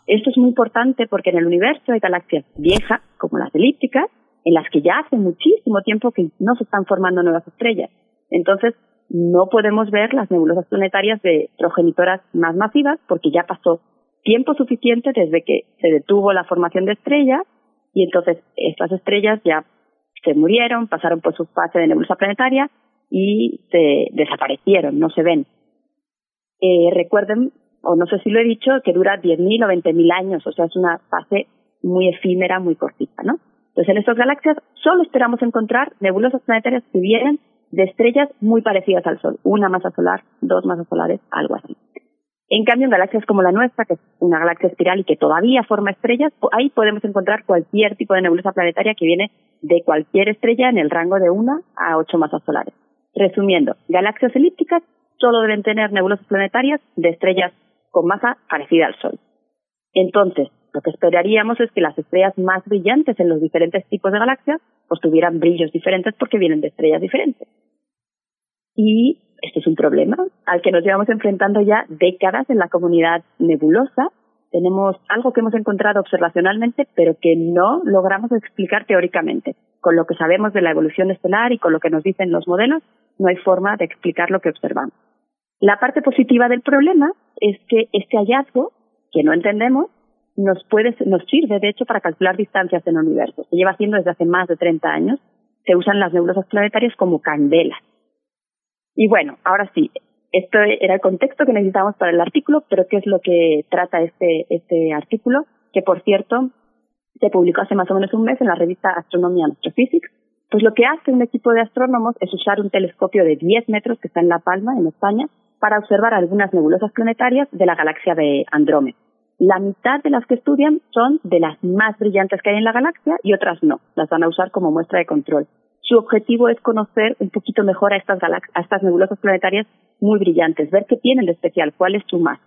Esto es muy importante porque en el universo hay galaxias viejas, como las elípticas, en las que ya hace muchísimo tiempo que no se están formando nuevas estrellas. Entonces, no podemos ver las nebulosas planetarias de progenitoras más masivas porque ya pasó tiempo suficiente desde que se detuvo la formación de estrellas y entonces estas estrellas ya se murieron, pasaron por su fase de nebulosa planetaria y se desaparecieron, no se ven. Eh, recuerden o no sé si lo he dicho, que dura 10.000 o 20.000 años, o sea, es una fase muy efímera, muy cortita, ¿no? Entonces, en estas galaxias solo esperamos encontrar nebulosas planetarias que vienen de estrellas muy parecidas al Sol, una masa solar, dos masas solares, algo así. En cambio, en galaxias como la nuestra, que es una galaxia espiral y que todavía forma estrellas, ahí podemos encontrar cualquier tipo de nebulosa planetaria que viene de cualquier estrella en el rango de una a ocho masas solares. Resumiendo, galaxias elípticas solo deben tener nebulosas planetarias de estrellas con masa parecida al Sol. Entonces, lo que esperaríamos es que las estrellas más brillantes en los diferentes tipos de galaxias pues tuvieran brillos diferentes porque vienen de estrellas diferentes. Y esto es un problema al que nos llevamos enfrentando ya décadas en la comunidad nebulosa. Tenemos algo que hemos encontrado observacionalmente, pero que no logramos explicar teóricamente. Con lo que sabemos de la evolución estelar y con lo que nos dicen los modelos, no hay forma de explicar lo que observamos. La parte positiva del problema es que este hallazgo, que no entendemos, nos puede, nos sirve de hecho para calcular distancias en el universo. Se lleva haciendo desde hace más de 30 años. Se usan las nebulosas planetarias como candelas. Y bueno, ahora sí, esto era el contexto que necesitábamos para el artículo, pero ¿qué es lo que trata este, este artículo? Que por cierto, se publicó hace más o menos un mes en la revista Astronomía and Astrophysics. Pues lo que hace un equipo de astrónomos es usar un telescopio de 10 metros que está en La Palma, en España, para observar algunas nebulosas planetarias de la galaxia de Andrómeda. La mitad de las que estudian son de las más brillantes que hay en la galaxia y otras no. Las van a usar como muestra de control. Su objetivo es conocer un poquito mejor a estas, a estas nebulosas planetarias muy brillantes, ver qué tienen de especial, cuál es su masa,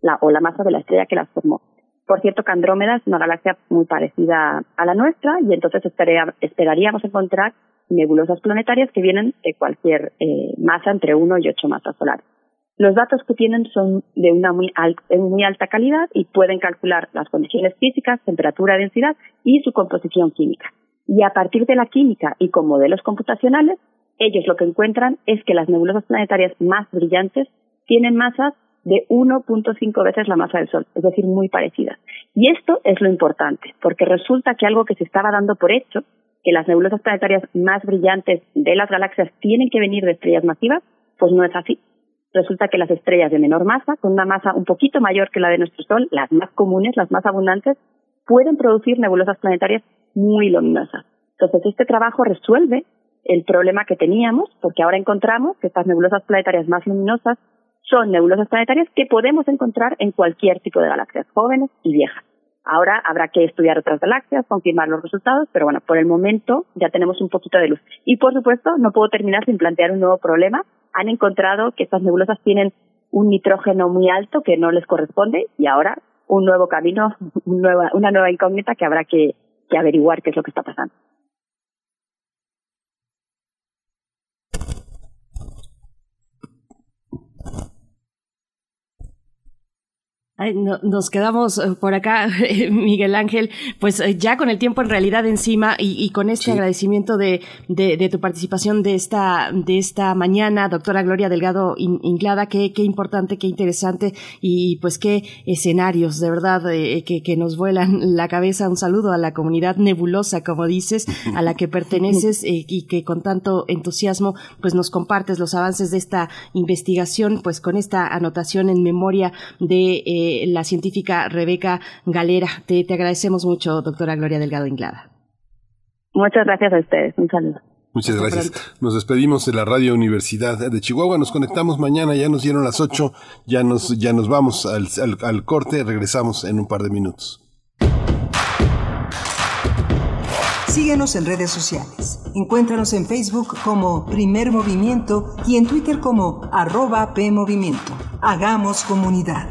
la, o la masa de la estrella que las formó. Por cierto, que Andrómeda es una galaxia muy parecida a la nuestra y entonces esperaríamos encontrar nebulosas planetarias que vienen de cualquier eh, masa entre 1 y 8 masas solares. Los datos que tienen son de una muy, muy alta calidad y pueden calcular las condiciones físicas, temperatura, densidad y su composición química. Y a partir de la química y con modelos computacionales, ellos lo que encuentran es que las nebulosas planetarias más brillantes tienen masas de 1.5 veces la masa del Sol, es decir, muy parecidas. Y esto es lo importante, porque resulta que algo que se estaba dando por hecho, que las nebulosas planetarias más brillantes de las galaxias tienen que venir de estrellas masivas, pues no es así resulta que las estrellas de menor masa, con una masa un poquito mayor que la de nuestro Sol, las más comunes, las más abundantes, pueden producir nebulosas planetarias muy luminosas. Entonces, este trabajo resuelve el problema que teníamos, porque ahora encontramos que estas nebulosas planetarias más luminosas son nebulosas planetarias que podemos encontrar en cualquier tipo de galaxias, jóvenes y viejas. Ahora habrá que estudiar otras galaxias, confirmar los resultados, pero bueno, por el momento ya tenemos un poquito de luz. Y por supuesto, no puedo terminar sin plantear un nuevo problema. Han encontrado que estas nebulosas tienen un nitrógeno muy alto que no les corresponde y ahora un nuevo camino, una nueva incógnita que habrá que averiguar qué es lo que está pasando. Nos quedamos eh, por acá, Miguel Ángel, pues eh, ya con el tiempo en realidad encima y, con este agradecimiento de, de, tu participación de esta, de esta mañana, doctora Gloria Delgado Inglada, qué, qué importante, qué interesante y pues qué escenarios, de verdad, eh, que, que, nos vuelan la cabeza. Un saludo a la comunidad nebulosa, como dices, a la que perteneces y que con tanto entusiasmo pues nos compartes los avances de esta investigación, pues con esta anotación en memoria de la científica Rebeca Galera. Te, te agradecemos mucho, doctora Gloria Delgado Inglada. Muchas gracias a ustedes. Un saludo. Muchas gracias. Nos despedimos de la Radio Universidad de Chihuahua. Nos conectamos mañana. Ya nos dieron las ocho. Ya nos, ya nos vamos al, al corte. Regresamos en un par de minutos. Síguenos en redes sociales. Encuéntranos en Facebook como Primer Movimiento y en Twitter como arroba PMovimiento. Hagamos comunidad.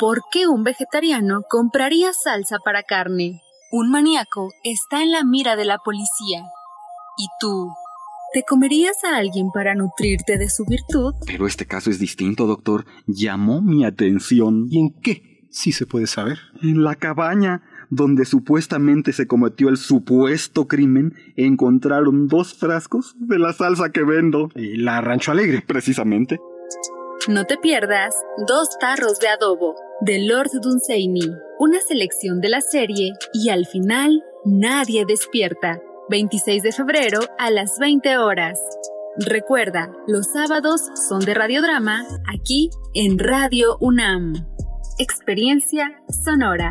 ¿Por qué un vegetariano compraría salsa para carne? Un maníaco está en la mira de la policía. ¿Y tú? ¿Te comerías a alguien para nutrirte de su virtud? Pero este caso es distinto, doctor. Llamó mi atención. ¿Y en qué? Si se puede saber. En la cabaña donde supuestamente se cometió el supuesto crimen, encontraron dos frascos de la salsa que vendo. ¿Y la Rancho Alegre? Precisamente. No te pierdas Dos tarros de adobo de Lord Dunsany, una selección de la serie y al final nadie despierta. 26 de febrero a las 20 horas. Recuerda, los sábados son de radiodrama aquí en Radio UNAM. Experiencia sonora.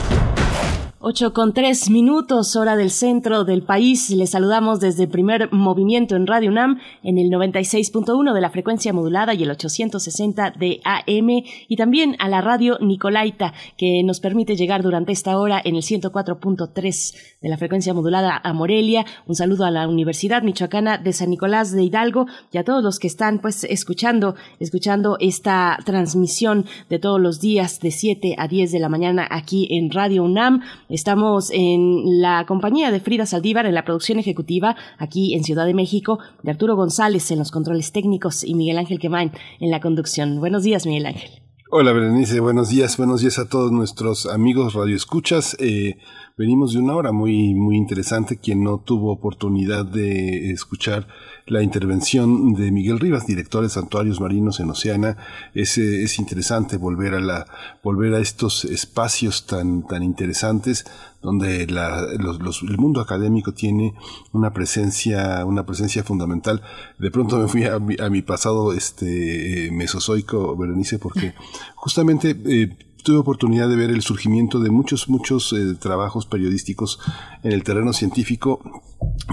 8 con 3 minutos, hora del centro del país. Les saludamos desde primer movimiento en Radio UNAM en el 96.1 de la frecuencia modulada y el 860 de AM y también a la radio Nicolaita que nos permite llegar durante esta hora en el 104.3 de la frecuencia modulada a Morelia. Un saludo a la Universidad Michoacana de San Nicolás de Hidalgo y a todos los que están pues escuchando, escuchando esta transmisión de todos los días de 7 a 10 de la mañana aquí en Radio UNAM. Estamos en la compañía de Frida Saldívar en la producción ejecutiva aquí en Ciudad de México, de Arturo González en los controles técnicos y Miguel Ángel Quemain en la conducción. Buenos días, Miguel Ángel. Hola, Berenice. Buenos días. Buenos días a todos nuestros amigos radioescuchas. Eh, venimos de una hora muy, muy interesante. Quien no tuvo oportunidad de escuchar la intervención de Miguel Rivas, director de Santuarios Marinos en Oceana, es, eh, es interesante volver a la, volver a estos espacios tan, tan interesantes donde la, los, los, el mundo académico tiene una presencia, una presencia fundamental. De pronto me fui a mi, a mi pasado este eh, mesozoico, Berenice, porque justamente eh, tuve oportunidad de ver el surgimiento de muchos, muchos eh, trabajos periodísticos en el terreno científico,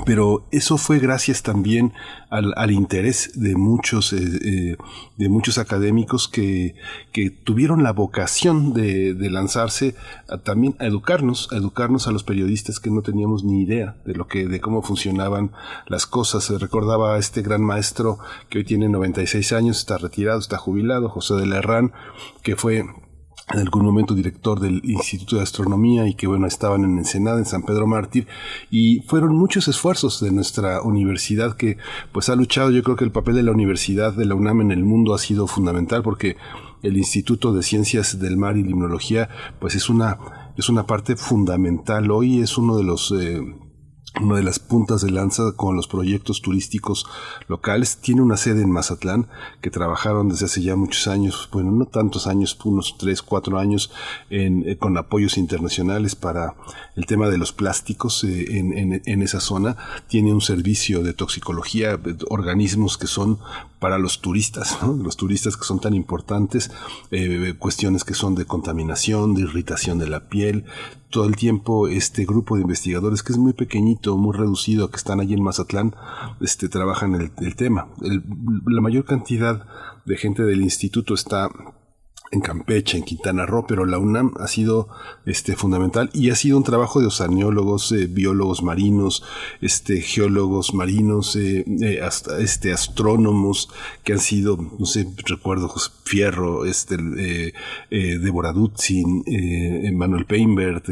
pero eso fue gracias también al, al interés de muchos, eh, eh, de muchos académicos que, que tuvieron la vocación de, de lanzarse también a educarnos, a educarnos a los periodistas que no teníamos ni idea de lo que, de cómo funcionaban las cosas. Recordaba a este gran maestro que hoy tiene 96 años, está retirado, está jubilado, José de la Herrán, que fue en algún momento director del Instituto de Astronomía y que bueno estaban en Ensenada, en San Pedro Mártir y fueron muchos esfuerzos de nuestra universidad que pues ha luchado. Yo creo que el papel de la universidad de la UNAM en el mundo ha sido fundamental porque el Instituto de Ciencias del Mar y Limnología pues es una es una parte fundamental. Hoy es uno de los eh, una de las puntas de lanza con los proyectos turísticos locales. Tiene una sede en Mazatlán que trabajaron desde hace ya muchos años, bueno, no tantos años, unos tres, cuatro años, en, eh, con apoyos internacionales para el tema de los plásticos eh, en, en, en, esa zona. Tiene un servicio de toxicología, organismos que son para los turistas, ¿no? los turistas que son tan importantes, eh, cuestiones que son de contaminación, de irritación de la piel, todo el tiempo este grupo de investigadores que es muy pequeñito, muy reducido, que están allí en Mazatlán, este, trabajan el, tema. La mayor cantidad de gente del instituto está en Campeche, en Quintana Roo, pero la UNAM ha sido este fundamental y ha sido un trabajo de oceanólogos, eh, biólogos marinos, este geólogos marinos, eh, eh, este astrónomos que han sido, no sé, recuerdo Fierro, este Deborah Dutzin, Manuel Peinbert,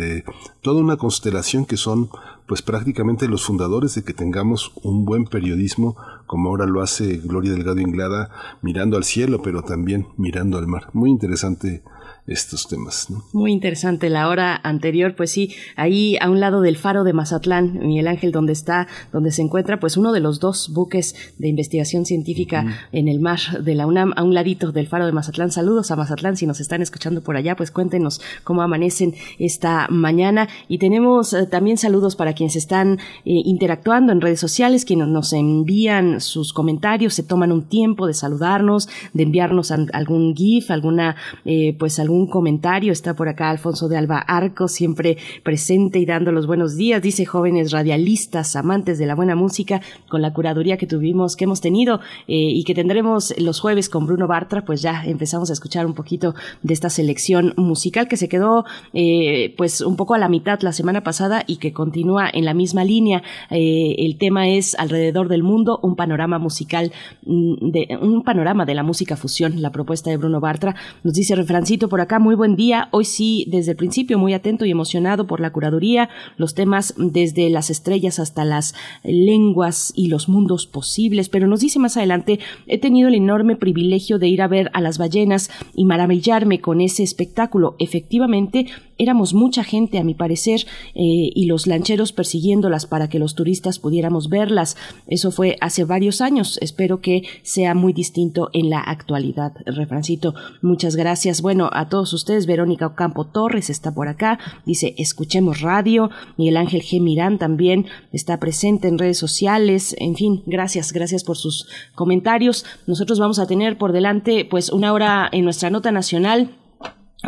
toda una constelación que son pues prácticamente los fundadores de que tengamos un buen periodismo como ahora lo hace Gloria Delgado Inglada mirando al cielo pero también mirando al mar. Muy interesante estos temas. ¿no? Muy interesante. La hora anterior, pues sí, ahí a un lado del faro de Mazatlán, Miguel Ángel, donde está, donde se encuentra, pues uno de los dos buques de investigación científica en el mar de la UNAM, a un ladito del faro de Mazatlán. Saludos a Mazatlán, si nos están escuchando por allá, pues cuéntenos cómo amanecen esta mañana. Y tenemos eh, también saludos para quienes están eh, interactuando en redes sociales, quienes nos envían sus comentarios, se toman un tiempo de saludarnos, de enviarnos algún GIF, alguna, eh, pues algún un comentario. Está por acá Alfonso de Alba Arco, siempre presente y dando los buenos días. Dice jóvenes radialistas, amantes de la buena música, con la curaduría que tuvimos, que hemos tenido eh, y que tendremos los jueves con Bruno Bartra, pues ya empezamos a escuchar un poquito de esta selección musical que se quedó eh, pues un poco a la mitad la semana pasada y que continúa en la misma línea. Eh, el tema es alrededor del mundo, un panorama musical, mm, de, un panorama de la música fusión, la propuesta de Bruno Bartra. Nos dice refrancito por acá, muy buen día. Hoy sí, desde el principio, muy atento y emocionado por la curaduría, los temas desde las estrellas hasta las lenguas y los mundos posibles. Pero nos dice más adelante, he tenido el enorme privilegio de ir a ver a las ballenas y maravillarme con ese espectáculo. Efectivamente, éramos mucha gente, a mi parecer, eh, y los lancheros persiguiéndolas para que los turistas pudiéramos verlas. Eso fue hace varios años. Espero que sea muy distinto en la actualidad. Refrancito, muchas gracias. Bueno, a todos ustedes, Verónica Ocampo Torres está por acá. Dice, escuchemos radio. Miguel Ángel G. Mirán también está presente en redes sociales. En fin, gracias, gracias por sus comentarios. Nosotros vamos a tener por delante, pues, una hora en nuestra nota nacional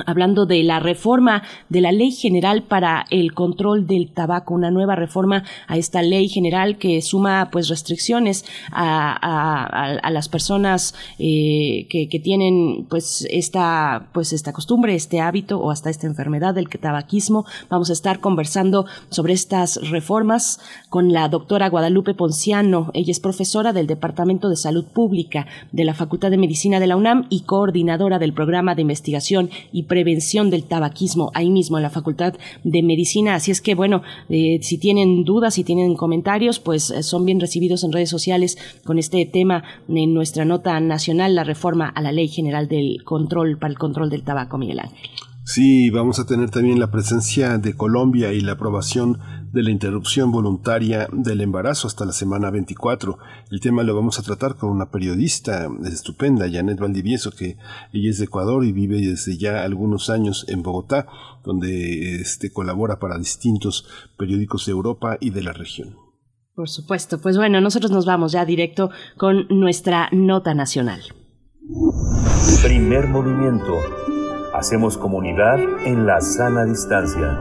hablando de la reforma de la ley general para el control del tabaco, una nueva reforma a esta ley general que suma pues restricciones a, las personas eh, que, tienen pues esta pues esta costumbre, este hábito o hasta esta enfermedad del tabaquismo. Vamos a estar conversando sobre estas reformas con la doctora Guadalupe Ponciano. Ella es profesora del Departamento de Salud Pública de la Facultad de Medicina de la UNAM y coordinadora del programa de investigación y prevención del tabaquismo ahí mismo en la Facultad de Medicina. Así es que, bueno, eh, si tienen dudas, si tienen comentarios, pues eh, son bien recibidos en redes sociales con este tema en nuestra nota nacional, la reforma a la Ley General del Control para el Control del Tabaco, Miguel Ángel. Sí, vamos a tener también la presencia de Colombia y la aprobación de la interrupción voluntaria del embarazo hasta la semana 24. El tema lo vamos a tratar con una periodista estupenda, Janet Valdivieso, que ella es de Ecuador y vive desde ya algunos años en Bogotá, donde este, colabora para distintos periódicos de Europa y de la región. Por supuesto, pues bueno, nosotros nos vamos ya directo con nuestra nota nacional. Primer movimiento. Hacemos comunidad en la sana distancia.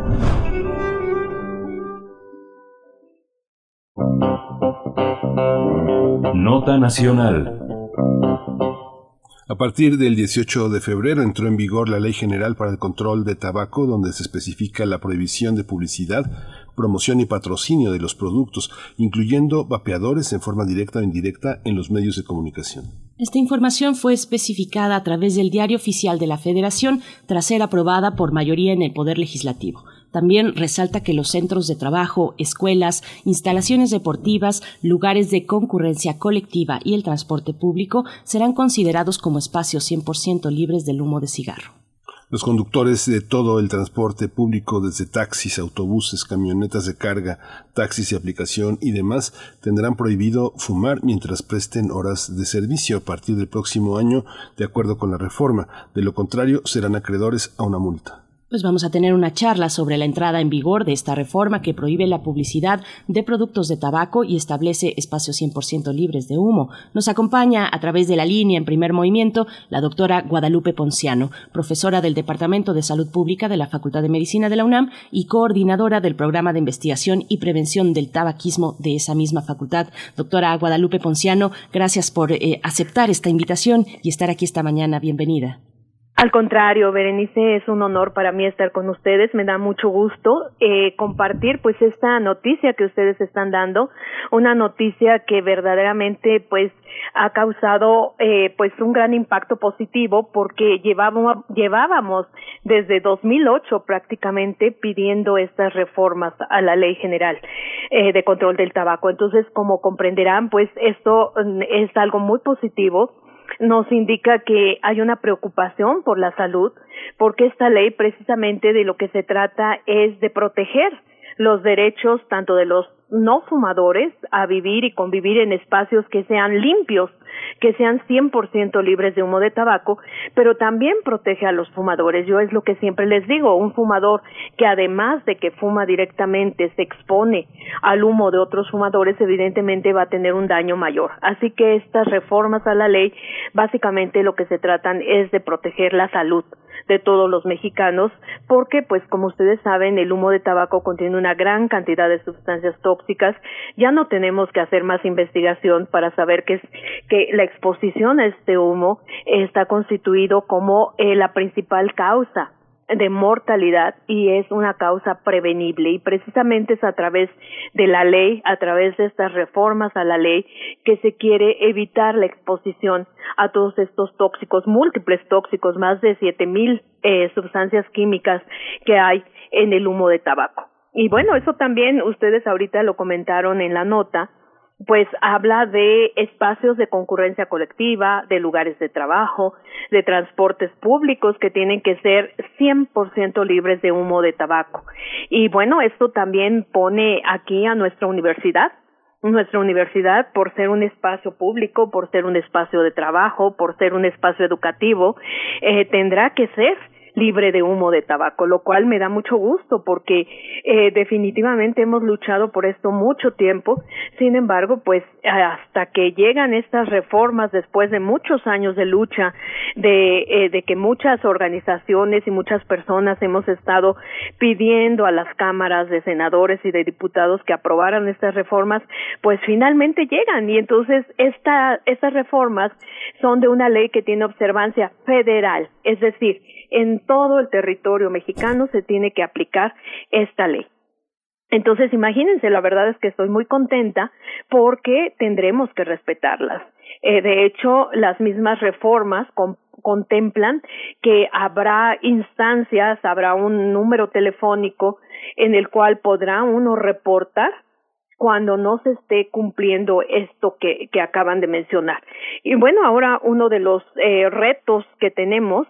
Nota Nacional. A partir del 18 de febrero entró en vigor la Ley General para el Control de Tabaco, donde se especifica la prohibición de publicidad, promoción y patrocinio de los productos, incluyendo vapeadores en forma directa o indirecta en los medios de comunicación. Esta información fue especificada a través del Diario Oficial de la Federación tras ser aprobada por mayoría en el Poder Legislativo. También resalta que los centros de trabajo, escuelas, instalaciones deportivas, lugares de concurrencia colectiva y el transporte público serán considerados como espacios 100% libres del humo de cigarro. Los conductores de todo el transporte público, desde taxis, autobuses, camionetas de carga, taxis de aplicación y demás, tendrán prohibido fumar mientras presten horas de servicio a partir del próximo año, de acuerdo con la reforma. De lo contrario, serán acreedores a una multa. Pues vamos a tener una charla sobre la entrada en vigor de esta reforma que prohíbe la publicidad de productos de tabaco y establece espacios 100% libres de humo. Nos acompaña a través de la línea en primer movimiento la doctora Guadalupe Ponciano, profesora del Departamento de Salud Pública de la Facultad de Medicina de la UNAM y coordinadora del programa de investigación y prevención del tabaquismo de esa misma facultad. Doctora Guadalupe Ponciano, gracias por eh, aceptar esta invitación y estar aquí esta mañana. Bienvenida. Al contrario, Berenice, es un honor para mí estar con ustedes. Me da mucho gusto eh, compartir, pues, esta noticia que ustedes están dando, una noticia que verdaderamente, pues, ha causado, eh, pues, un gran impacto positivo porque llevábamos, llevábamos desde 2008 prácticamente pidiendo estas reformas a la ley general eh, de control del tabaco. Entonces, como comprenderán, pues, esto mm, es algo muy positivo nos indica que hay una preocupación por la salud, porque esta ley precisamente de lo que se trata es de proteger los derechos tanto de los no fumadores a vivir y convivir en espacios que sean limpios, que sean 100% libres de humo de tabaco, pero también protege a los fumadores. Yo es lo que siempre les digo, un fumador que además de que fuma directamente se expone al humo de otros fumadores, evidentemente va a tener un daño mayor. Así que estas reformas a la ley básicamente lo que se tratan es de proteger la salud de todos los mexicanos, porque pues como ustedes saben, el humo de tabaco contiene una gran cantidad de sustancias tóxicas. Ya no tenemos que hacer más investigación para saber que, es, que la exposición a este humo está constituido como eh, la principal causa de mortalidad y es una causa prevenible y precisamente es a través de la ley, a través de estas reformas a la ley que se quiere evitar la exposición a todos estos tóxicos, múltiples tóxicos, más de siete mil eh, sustancias químicas que hay en el humo de tabaco. Y bueno, eso también ustedes ahorita lo comentaron en la nota, pues habla de espacios de concurrencia colectiva, de lugares de trabajo, de transportes públicos que tienen que ser 100% libres de humo de tabaco. Y bueno, esto también pone aquí a nuestra universidad nuestra universidad, por ser un espacio público, por ser un espacio de trabajo, por ser un espacio educativo, eh, tendrá que ser libre de humo de tabaco, lo cual me da mucho gusto porque eh, definitivamente hemos luchado por esto mucho tiempo. Sin embargo, pues hasta que llegan estas reformas después de muchos años de lucha, de, eh, de que muchas organizaciones y muchas personas hemos estado pidiendo a las cámaras de senadores y de diputados que aprobaran estas reformas, pues finalmente llegan y entonces esta, estas reformas son de una ley que tiene observancia federal, es decir, en todo el territorio mexicano se tiene que aplicar esta ley. Entonces, imagínense, la verdad es que estoy muy contenta porque tendremos que respetarlas. Eh, de hecho, las mismas reformas contemplan que habrá instancias, habrá un número telefónico en el cual podrá uno reportar cuando no se esté cumpliendo esto que, que acaban de mencionar. Y bueno, ahora uno de los eh, retos que tenemos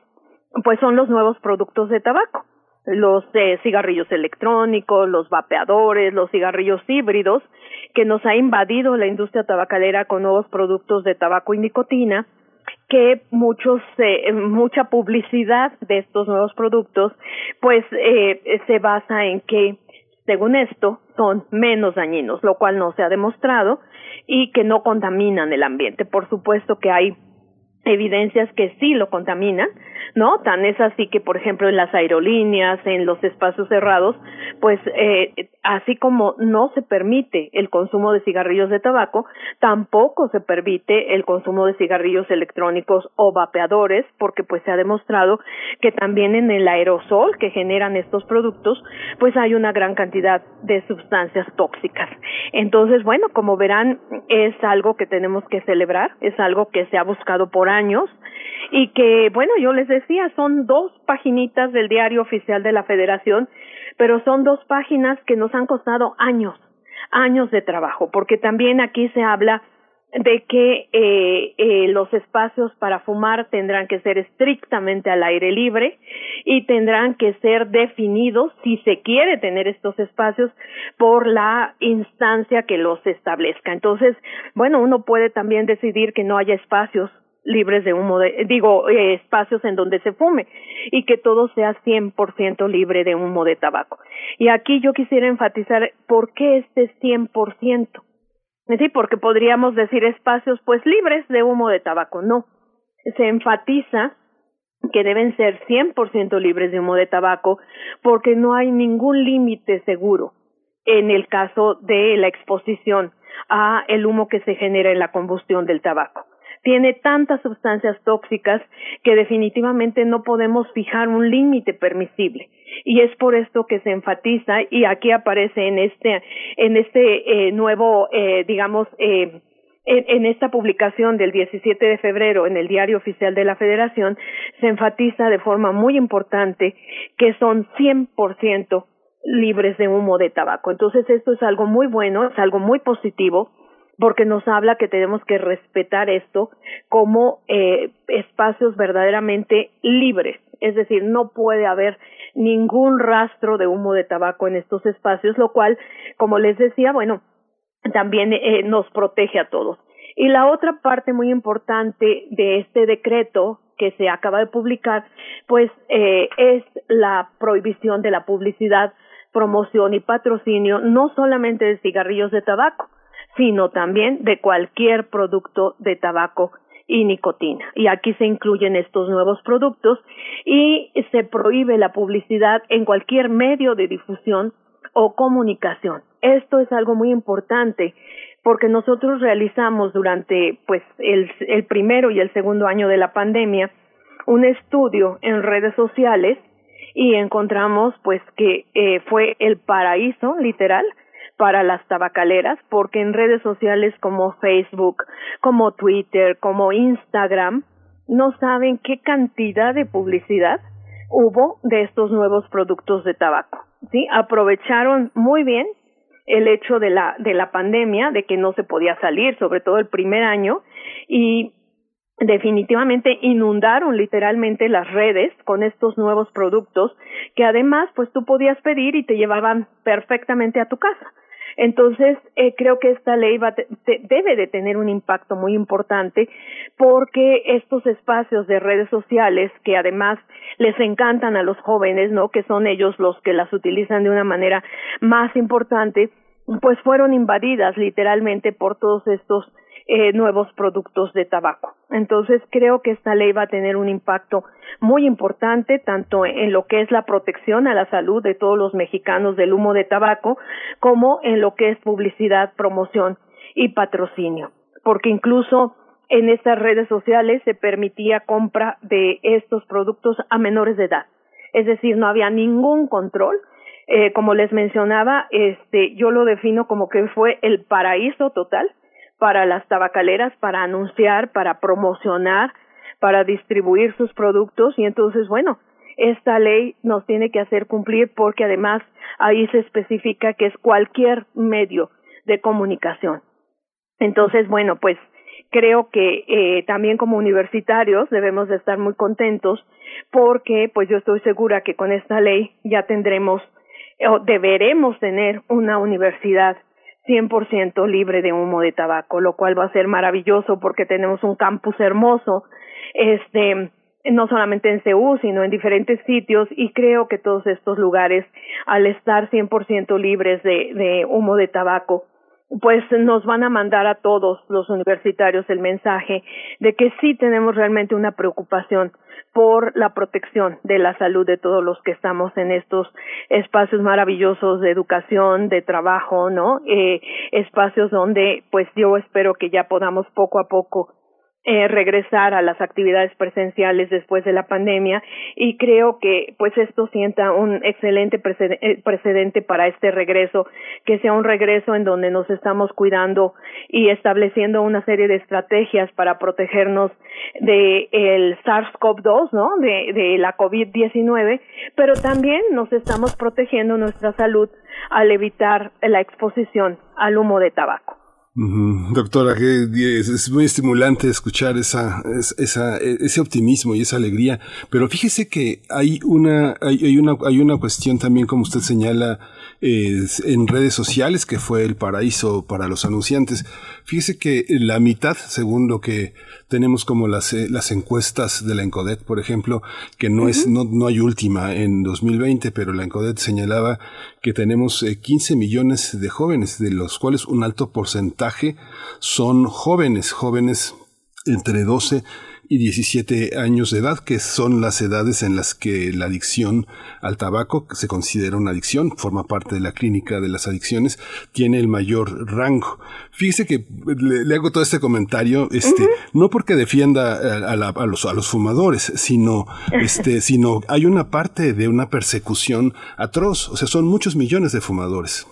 pues son los nuevos productos de tabaco los cigarrillos electrónicos, los vapeadores, los cigarrillos híbridos, que nos ha invadido la industria tabacalera con nuevos productos de tabaco y nicotina, que muchos eh, mucha publicidad de estos nuevos productos pues eh, se basa en que según esto son menos dañinos, lo cual no se ha demostrado y que no contaminan el ambiente. Por supuesto que hay evidencias que sí lo contaminan, ¿no? Tan es así que, por ejemplo, en las aerolíneas, en los espacios cerrados, pues eh, así como no se permite el consumo de cigarrillos de tabaco, tampoco se permite el consumo de cigarrillos electrónicos o vapeadores, porque pues se ha demostrado que también en el aerosol que generan estos productos, pues hay una gran cantidad de sustancias tóxicas. Entonces, bueno, como verán, es algo que tenemos que celebrar, es algo que se ha buscado por años y que, bueno, yo les decía, son dos paginitas del diario oficial de la Federación, pero son dos páginas que nos han costado años, años de trabajo, porque también aquí se habla de que eh, eh, los espacios para fumar tendrán que ser estrictamente al aire libre y tendrán que ser definidos, si se quiere tener estos espacios, por la instancia que los establezca. Entonces, bueno, uno puede también decidir que no haya espacios libres de humo, de, digo, eh, espacios en donde se fume y que todo sea 100% libre de humo de tabaco. Y aquí yo quisiera enfatizar por qué este 100%. Sí, porque podríamos decir espacios pues libres de humo de tabaco. No, se enfatiza que deben ser 100% libres de humo de tabaco porque no hay ningún límite seguro en el caso de la exposición a el humo que se genera en la combustión del tabaco tiene tantas sustancias tóxicas que definitivamente no podemos fijar un límite permisible y es por esto que se enfatiza y aquí aparece en este en este eh, nuevo eh, digamos eh, en, esta publicación del 17 de febrero en el Diario Oficial de la Federación se enfatiza de forma muy importante que son 100% libres de humo de tabaco. Entonces esto es algo muy bueno, es algo muy positivo porque nos habla que tenemos que respetar esto como eh, espacios verdaderamente libres, es decir, no puede haber ningún rastro de humo de tabaco en estos espacios, lo cual, como les decía, bueno, también eh, nos protege a todos. Y la otra parte muy importante de este decreto que se acaba de publicar, pues eh, es la prohibición de la publicidad, promoción y patrocinio, no solamente de cigarrillos de tabaco, sino también de cualquier producto de tabaco y nicotina. Y aquí se incluyen estos nuevos productos y se prohíbe la publicidad en cualquier medio de difusión o comunicación. Esto es algo muy importante porque nosotros realizamos durante pues el, el primero y el segundo año de la pandemia un estudio en redes sociales y encontramos pues que eh, fue el paraíso literal para las tabacaleras porque en redes sociales como Facebook, como Twitter, como Instagram, no saben qué cantidad de publicidad hubo de estos nuevos productos de tabaco. ¿sí? Aprovecharon muy bien el hecho de la, de la pandemia, de que no se podía salir, sobre todo el primer año, y definitivamente inundaron literalmente las redes con estos nuevos productos que además pues tú podías pedir y te llevaban perfectamente a tu casa. Entonces, eh, creo que esta ley va debe de tener un impacto muy importante porque estos espacios de redes sociales que además les encantan a los jóvenes, ¿no? Que son ellos los que las utilizan de una manera más importante, pues fueron invadidas literalmente por todos estos eh, nuevos productos de tabaco. Entonces creo que esta ley va a tener un impacto muy importante tanto en lo que es la protección a la salud de todos los mexicanos del humo de tabaco como en lo que es publicidad, promoción y patrocinio. Porque incluso en estas redes sociales se permitía compra de estos productos a menores de edad. Es decir, no había ningún control. Eh, como les mencionaba, este, yo lo defino como que fue el paraíso total para las tabacaleras para anunciar, para promocionar, para distribuir sus productos y entonces, bueno, esta ley nos tiene que hacer cumplir porque además ahí se especifica que es cualquier medio de comunicación. Entonces, bueno, pues creo que eh, también como universitarios debemos de estar muy contentos porque pues yo estoy segura que con esta ley ya tendremos o deberemos tener una universidad 100% libre de humo de tabaco, lo cual va a ser maravilloso porque tenemos un campus hermoso, este, no solamente en Ceú, sino en diferentes sitios y creo que todos estos lugares, al estar 100% libres de, de humo de tabaco, pues nos van a mandar a todos los universitarios el mensaje de que sí tenemos realmente una preocupación por la protección de la salud de todos los que estamos en estos espacios maravillosos de educación, de trabajo, ¿no? Eh, espacios donde, pues yo espero que ya podamos poco a poco eh, regresar a las actividades presenciales después de la pandemia y creo que pues esto sienta un excelente eh, precedente para este regreso, que sea un regreso en donde nos estamos cuidando y estableciendo una serie de estrategias para protegernos de el SARS-CoV-2, ¿no? De, de la COVID-19, pero también nos estamos protegiendo nuestra salud al evitar la exposición al humo de tabaco. Doctora, es muy estimulante escuchar esa, esa, ese optimismo y esa alegría, pero fíjese que hay una, hay, una, hay una cuestión también, como usted señala, en redes sociales, que fue el paraíso para los anunciantes. Fíjese que la mitad, según lo que tenemos como las, eh, las encuestas de la Encodet, por ejemplo, que no es, no, no hay última en 2020, pero la Encodet señalaba que tenemos 15 eh, millones de jóvenes, de los cuales un alto porcentaje son jóvenes, jóvenes entre 12 y 17 años de edad, que son las edades en las que la adicción al tabaco, que se considera una adicción, forma parte de la clínica de las adicciones, tiene el mayor rango. Fíjese que le, hago todo este comentario, este, no porque defienda a, los, a los fumadores, sino, este, sino hay una parte de una persecución atroz, o sea, son muchos millones de fumadores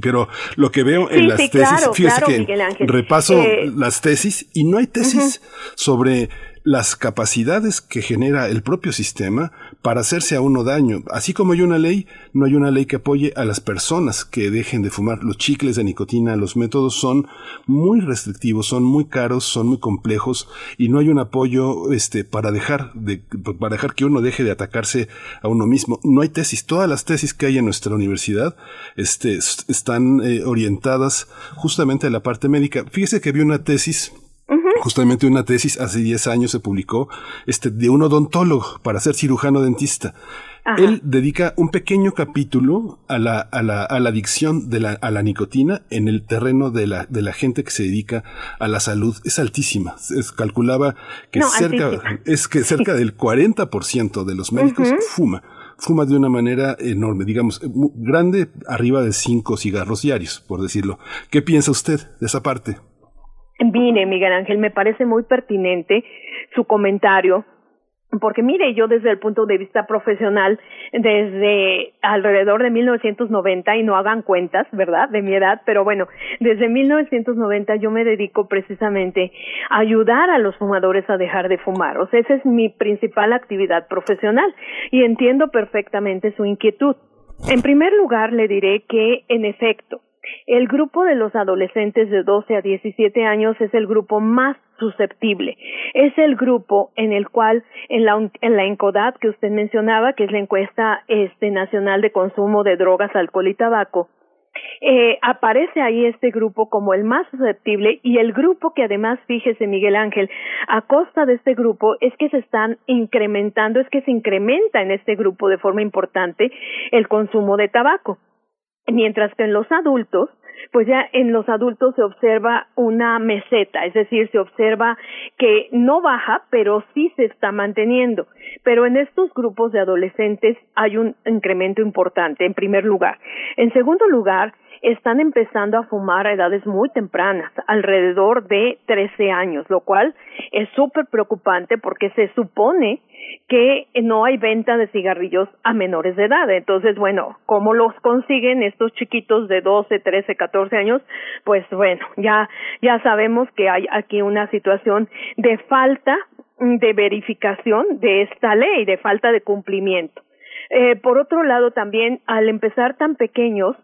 pero lo que veo en las tesis, fíjese que repaso eh, las tesis y no hay tesis sobre las capacidades que genera el propio sistema para hacerse a uno daño. Así como hay una ley, no hay una ley que apoye a las personas que dejen de fumar. Los chicles de nicotina, los métodos son muy restrictivos, son muy caros, son muy complejos y no hay un apoyo este, para dejar de, para dejar que uno deje de atacarse a uno mismo. No hay tesis. Todas las tesis que hay en nuestra universidad este, están eh, orientadas justamente a la parte médica. Fíjese que vi una tesis Justamente una tesis hace 10 años se publicó este, de un odontólogo para ser cirujano dentista. Él dedica un pequeño capítulo a la, a la, a la adicción de la, a la nicotina en el terreno de la, de la gente que se dedica a la salud. Es altísima. Es, calculaba que cerca, es que cerca del 40% de los médicos fuma fuma de una manera enorme, digamos, grande, arriba de cinco cigarros diarios, por decirlo. ¿Qué piensa usted de esa parte? Mire, Miguel Ángel, me parece muy pertinente su comentario, porque mire, yo desde el punto de vista profesional, desde alrededor de 1990, y no hagan cuentas, ¿verdad?, de mi edad, pero bueno, desde 1990 yo me dedico precisamente a ayudar a los fumadores a dejar de fumar. O sea, esa es mi principal actividad profesional y entiendo perfectamente su inquietud. En primer lugar, le diré que, en efecto, el grupo de los adolescentes de 12 a 17 años es el grupo más susceptible. Es el grupo en el cual en la, en la ENCODAT que usted mencionaba, que es la encuesta este, nacional de consumo de drogas, alcohol y tabaco, eh, aparece ahí este grupo como el más susceptible y el grupo que además, fíjese Miguel Ángel, a costa de este grupo es que se están incrementando, es que se incrementa en este grupo de forma importante el consumo de tabaco. Mientras que en los adultos, pues ya en los adultos se observa una meseta, es decir, se observa que no baja, pero sí se está manteniendo. Pero en estos grupos de adolescentes hay un incremento importante, en primer lugar. En segundo lugar, están empezando a fumar a edades muy tempranas, alrededor de 13 años, lo cual es súper preocupante porque se supone que no hay venta de cigarrillos a menores de edad. Entonces, bueno, ¿cómo los consiguen estos chiquitos de 12, 13, 14 años? Pues bueno, ya, ya sabemos que hay aquí una situación de falta de verificación de esta ley, de falta de cumplimiento. Eh, por otro lado, también al empezar tan pequeños,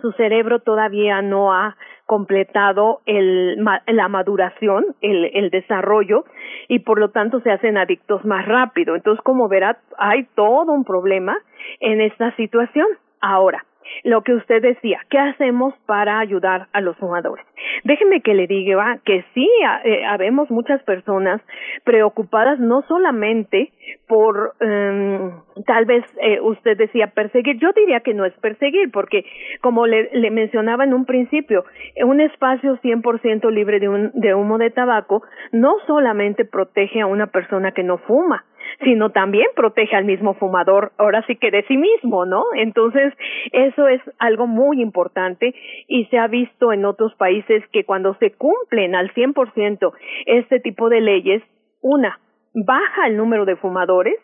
su cerebro todavía no ha completado el, la maduración, el, el desarrollo, y por lo tanto se hacen adictos más rápido. Entonces, como verá, hay todo un problema en esta situación. Ahora, lo que usted decía, ¿qué hacemos para ayudar a los fumadores? Déjeme que le diga que sí, eh, habemos muchas personas preocupadas no solamente por, eh, tal vez eh, usted decía perseguir, yo diría que no es perseguir, porque como le, le mencionaba en un principio, un espacio 100% libre de, un, de humo de tabaco no solamente protege a una persona que no fuma, sino también protege al mismo fumador, ahora sí que de sí mismo, ¿no? Entonces, eso es algo muy importante y se ha visto en otros países que cuando se cumplen al 100% este tipo de leyes, una, baja el número de fumadores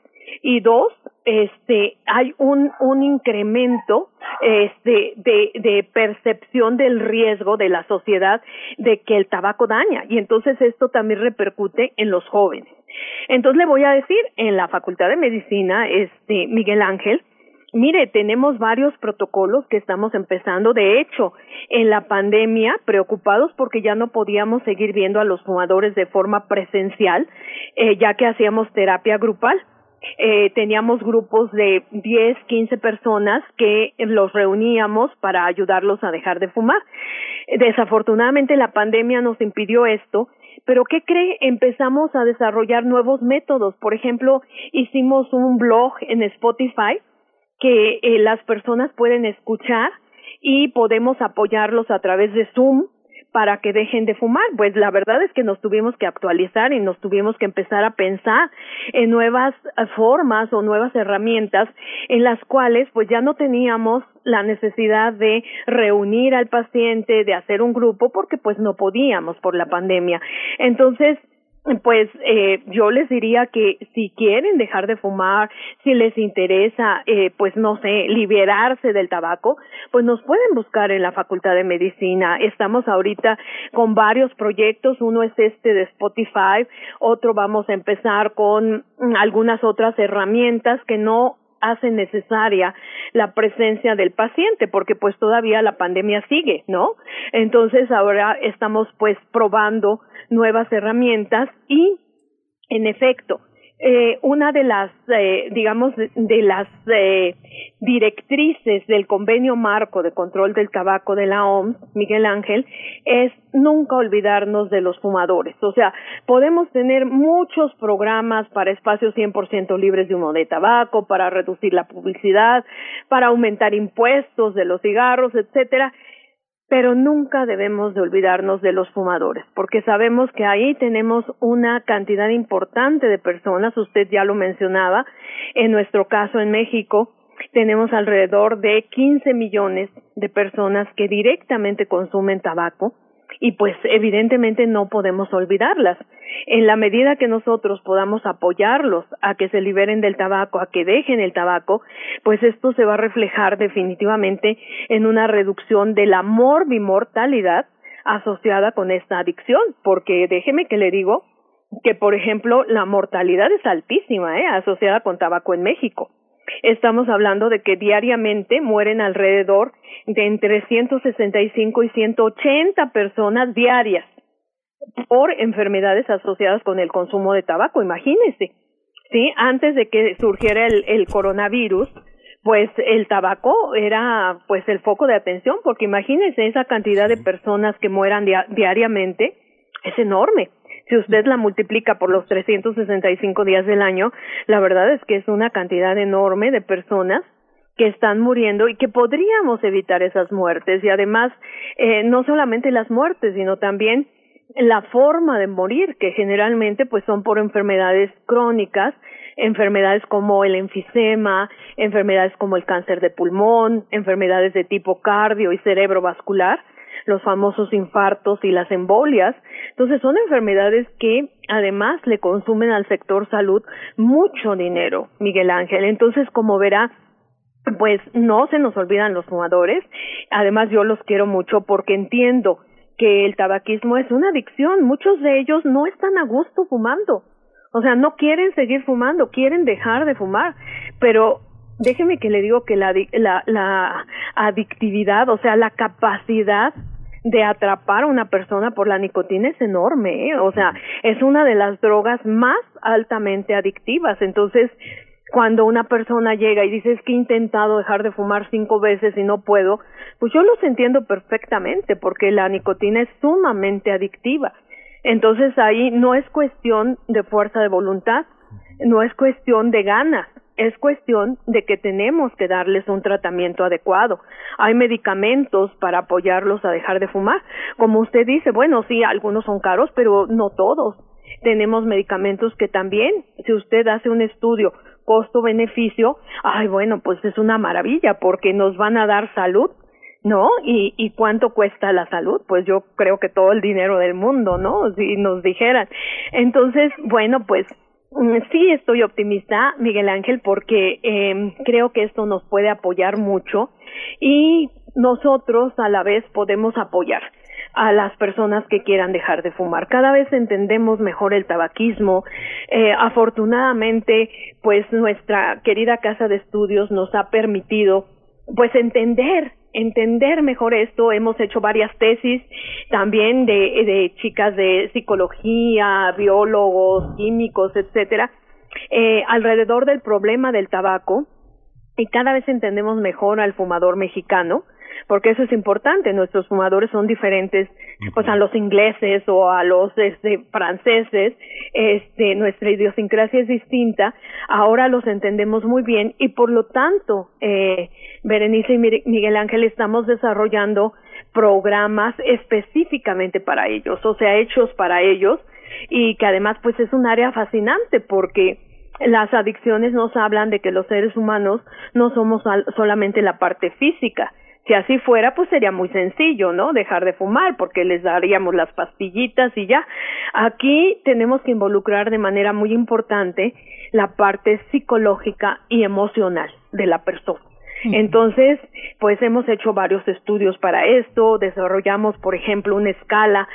y dos, este, hay un, un incremento este, de, de percepción del riesgo de la sociedad de que el tabaco daña y entonces esto también repercute en los jóvenes. Entonces le voy a decir, en la Facultad de Medicina, este, Miguel Ángel, Mire, tenemos varios protocolos que estamos empezando. De hecho, en la pandemia, preocupados porque ya no podíamos seguir viendo a los fumadores de forma presencial, eh, ya que hacíamos terapia grupal. Eh, teníamos grupos de 10, 15 personas que los reuníamos para ayudarlos a dejar de fumar. Desafortunadamente la pandemia nos impidió esto pero ¿qué cree? Empezamos a desarrollar nuevos métodos. Por ejemplo, hicimos un blog en Spotify que eh, las personas pueden escuchar y podemos apoyarlos a través de Zoom para que dejen de fumar. Pues la verdad es que nos tuvimos que actualizar y nos tuvimos que empezar a pensar en nuevas eh, formas o nuevas herramientas en las cuales pues ya no teníamos la necesidad de reunir al paciente, de hacer un grupo porque pues no podíamos por la pandemia. Entonces, pues eh, yo les diría que si quieren dejar de fumar, si les interesa, eh, pues no sé, liberarse del tabaco, pues nos pueden buscar en la Facultad de Medicina. Estamos ahorita con varios proyectos, uno es este de Spotify, otro vamos a empezar con algunas otras herramientas que no hace necesaria la presencia del paciente porque pues todavía la pandemia sigue, ¿no? Entonces ahora estamos pues probando nuevas herramientas y en efecto eh, una de las, eh, digamos, de, las eh, directrices del convenio marco de control del tabaco de la OMS, Miguel Ángel, es nunca olvidarnos de los fumadores. O sea, podemos tener muchos programas para espacios 100% libres de humo de tabaco, para reducir la publicidad, para aumentar impuestos de los cigarros, etcétera, pero nunca debemos de olvidarnos de los fumadores, porque sabemos que ahí tenemos una cantidad importante de personas, usted ya lo mencionaba, en nuestro caso en México tenemos alrededor de 15 millones de personas que directamente consumen tabaco, y pues evidentemente no podemos olvidarlas. En la medida que nosotros podamos apoyarlos a que se liberen del tabaco, a que dejen el tabaco, pues esto se va a reflejar definitivamente en una reducción de la morbimortalidad asociada con esta adicción, porque déjeme que le digo que, por ejemplo, la mortalidad es altísima, ¿eh? asociada con tabaco en México. Estamos hablando de que diariamente mueren alrededor de entre 165 y 180 personas diarias por enfermedades asociadas con el consumo de tabaco, imagínense. Sí, antes de que surgiera el, el coronavirus, pues el tabaco era pues el foco de atención, porque imagínense esa cantidad de personas que mueran diariamente, es enorme. Si usted la multiplica por los 365 días del año, la verdad es que es una cantidad enorme de personas que están muriendo y que podríamos evitar esas muertes. Y además eh, no solamente las muertes sino también la forma de morir que generalmente pues son por enfermedades crónicas enfermedades como el enfisema, enfermedades como el cáncer de pulmón, enfermedades de tipo cardio y cerebrovascular, los famosos infartos y las embolias. Entonces son enfermedades que además le consumen al sector salud mucho dinero, Miguel Ángel. Entonces, como verá, pues no se nos olvidan los fumadores. Además, yo los quiero mucho porque entiendo que el tabaquismo es una adicción. Muchos de ellos no están a gusto fumando. O sea, no quieren seguir fumando, quieren dejar de fumar, pero déjeme que le digo que la, la, adictividad, o sea, la capacidad de atrapar a una persona por la nicotina es enorme, ¿eh? o sea, es una de las drogas más altamente adictivas. Entonces, cuando una persona llega y dice es que he intentado dejar de fumar cinco veces y no puedo, pues yo los entiendo perfectamente porque la nicotina es sumamente adictiva. Entonces ahí no es cuestión de fuerza de voluntad, no es cuestión de ganas, es cuestión de que tenemos que darles un tratamiento adecuado. Hay medicamentos para apoyarlos a dejar de fumar. Como usted dice, bueno, sí, algunos son caros, pero no todos. Tenemos medicamentos que también, si usted hace un estudio costo-beneficio, ay, bueno, pues es una maravilla porque nos van a dar salud, ¿no? ¿Y, ¿Y cuánto cuesta la salud? Pues yo creo que todo el dinero del mundo, ¿no? Si nos dijeran. Entonces, bueno, pues sí, estoy optimista, Miguel Ángel, porque eh, creo que esto nos puede apoyar mucho y nosotros a la vez podemos apoyar a las personas que quieran dejar de fumar. Cada vez entendemos mejor el tabaquismo. Eh, afortunadamente, pues nuestra querida casa de estudios nos ha permitido pues entender entender mejor esto, hemos hecho varias tesis también de, de chicas de psicología, biólogos, químicos, etcétera, eh, alrededor del problema del tabaco y cada vez entendemos mejor al fumador mexicano porque eso es importante, nuestros fumadores son diferentes, pues a los ingleses o a los este, franceses, este, nuestra idiosincrasia es distinta, ahora los entendemos muy bien y por lo tanto, eh, Berenice y Miguel Ángel estamos desarrollando programas específicamente para ellos, o sea, hechos para ellos y que además pues es un área fascinante porque las adicciones nos hablan de que los seres humanos no somos solamente la parte física, Si así fuera, pues sería muy sencillo, ¿no? Dejar de fumar porque les daríamos las pastillitas y ya. Aquí tenemos que involucrar de manera muy importante la parte psicológica y emocional de la persona. Entonces, pues hemos hecho varios estudios para esto, desarrollamos, por ejemplo, una escala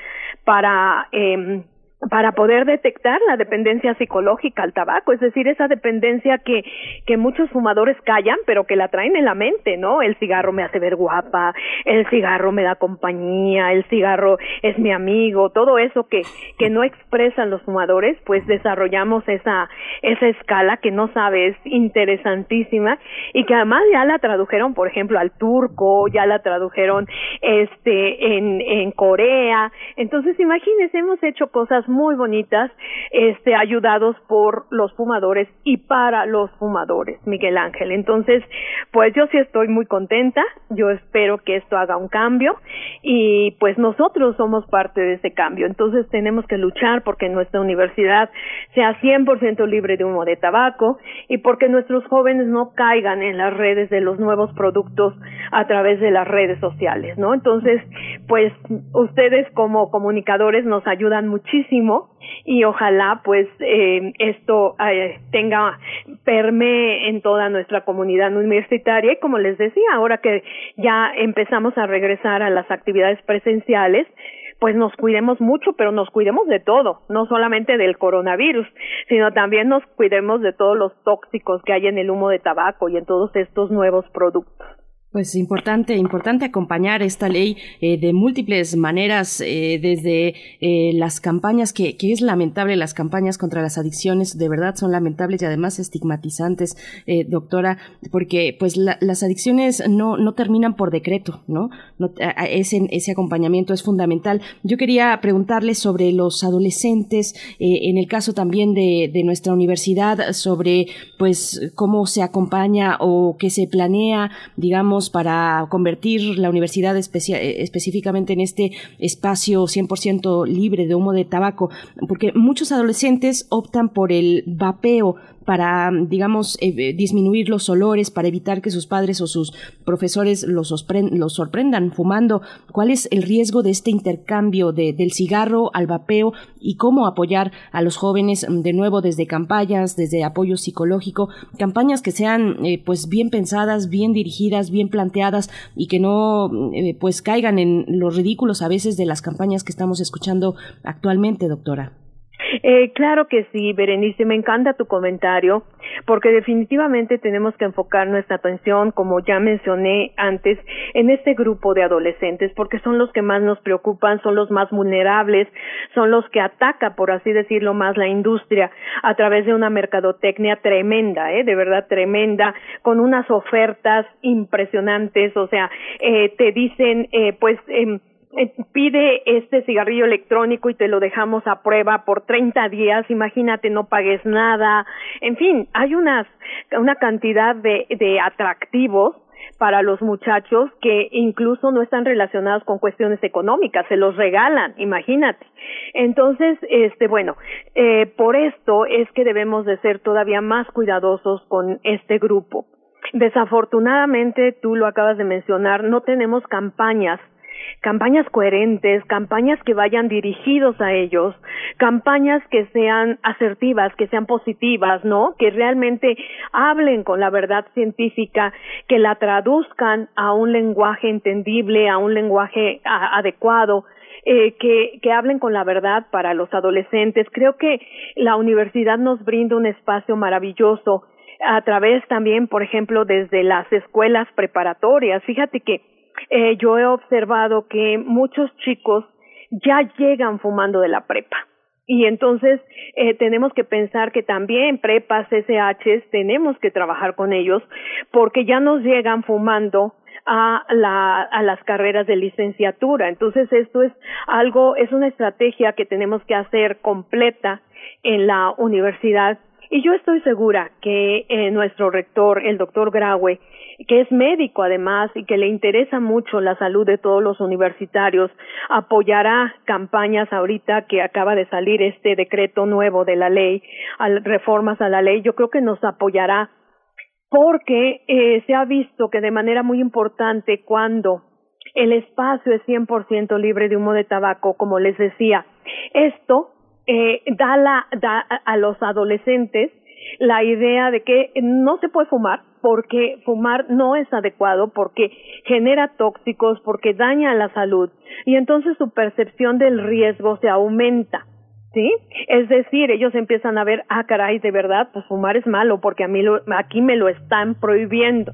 para eh, para poder detectar la dependencia psicológica al tabaco, es decir, esa dependencia que, que muchos fumadores callan, pero que la traen en la mente, ¿no? El cigarro me hace ver guapa, el cigarro me da compañía, el cigarro es mi amigo, todo eso que, que no expresan los fumadores, pues desarrollamos esa, esa escala que no sabes, interesantísima, y que además ya la tradujeron, por ejemplo, al turco, ya la tradujeron este en, en Corea, entonces imagínense, hemos hecho cosas muy bonitas, este, ayudados por los fumadores y para los fumadores, Miguel Ángel. Entonces, pues yo sí estoy muy contenta, yo espero que esto haga un cambio y pues nosotros somos parte de ese cambio. Entonces tenemos que luchar porque nuestra universidad sea 100% libre de humo de tabaco y porque nuestros jóvenes no caigan en las redes de los nuevos productos a través de las redes sociales, ¿no? Entonces, pues ustedes como comunicadores nos ayudan muchísimo y ojalá pues eh, esto eh, tenga perme en toda nuestra comunidad universitaria y como les decía ahora que ya empezamos a regresar a las actividades presenciales pues nos cuidemos mucho, pero nos cuidemos de todo, no solamente del coronavirus, sino también nos cuidemos de todos los tóxicos que hay en el humo de tabaco y en todos estos nuevos productos. Pues importante, importante acompañar esta ley eh, de múltiples maneras, eh, desde eh, las campañas, que, que, es lamentable, las campañas contra las adicciones, de verdad son lamentables y además estigmatizantes, doctora, porque pues las adicciones no, no terminan por decreto, ¿no? no ese, ese acompañamiento es fundamental. Yo quería preguntarle sobre los adolescentes, en el caso también de, de nuestra universidad, sobre pues cómo se acompaña o qué se planea, digamos, para convertir la universidad eh, específicamente en este espacio 100% libre de humo de tabaco, porque muchos adolescentes optan por el vapeo para, digamos, eh, eh, disminuir los olores, para evitar que sus padres o sus profesores los, los sorprendan fumando. ¿Cuál es el riesgo de este intercambio de, del cigarro al vapeo y cómo apoyar a los jóvenes mm, de nuevo desde campañas, desde apoyo psicológico, campañas que sean eh, pues bien pensadas, bien dirigidas, bien planteadas y que no mm, pues caigan en los ridículos a veces de las campañas que estamos escuchando actualmente, doctora? Eh, claro que sí, Berenice, me encanta tu comentario, porque definitivamente tenemos que enfocar nuestra atención, como ya mencioné antes, en este grupo de adolescentes, porque son los que más nos preocupan, son los más vulnerables, son los que ataca, por así decirlo, más la industria a través de una mercadotecnia tremenda, ¿eh? de verdad tremenda, con unas ofertas impresionantes, o sea, eh, te dicen, eh, pues, eh, pide este cigarrillo electrónico y te lo dejamos a prueba por 30 días, imagínate, no pagues nada, en fin, hay unas, una cantidad de, de atractivos para los muchachos que incluso no están relacionados con cuestiones económicas, se los regalan, imagínate. Entonces, este, bueno, eh, por esto es que debemos de ser todavía más cuidadosos con este grupo. Desafortunadamente, tú lo acabas de mencionar, no tenemos campañas campañas coherentes, campañas que vayan dirigidos a ellos, campañas que sean asertivas, que sean positivas, ¿no? Que realmente hablen con la verdad científica, que la traduzcan a un lenguaje entendible, a un lenguaje adecuado, eh, que, que hablen con la verdad para los adolescentes. Creo que la universidad nos brinda un espacio maravilloso a través también, por ejemplo, desde las escuelas preparatorias. Fíjate que eh, yo he observado que muchos chicos ya llegan fumando de la prepa. Y entonces eh, tenemos que pensar que también prepas, SHs, tenemos que trabajar con ellos porque ya nos llegan fumando a, la, a las carreras de licenciatura. Entonces esto es algo, es una estrategia que tenemos que hacer completa en la universidad. Y yo estoy segura que eh, nuestro rector, el doctor Graue, que es médico además y que le interesa mucho la salud de todos los universitarios, apoyará campañas ahorita que acaba de salir este decreto nuevo de la ley, reformas a la ley, yo creo que nos apoyará porque eh, se ha visto que de manera muy importante cuando el espacio es 100% libre de humo de tabaco, como les decía, esto eh, da, la, da a los adolescentes la idea de que no se puede fumar porque fumar no es adecuado, porque genera tóxicos, porque daña la salud y entonces su percepción del riesgo se aumenta. ¿Sí? Es decir, ellos empiezan a ver, ah, caray, de verdad, pues fumar es malo porque a mí lo, aquí me lo están prohibiendo.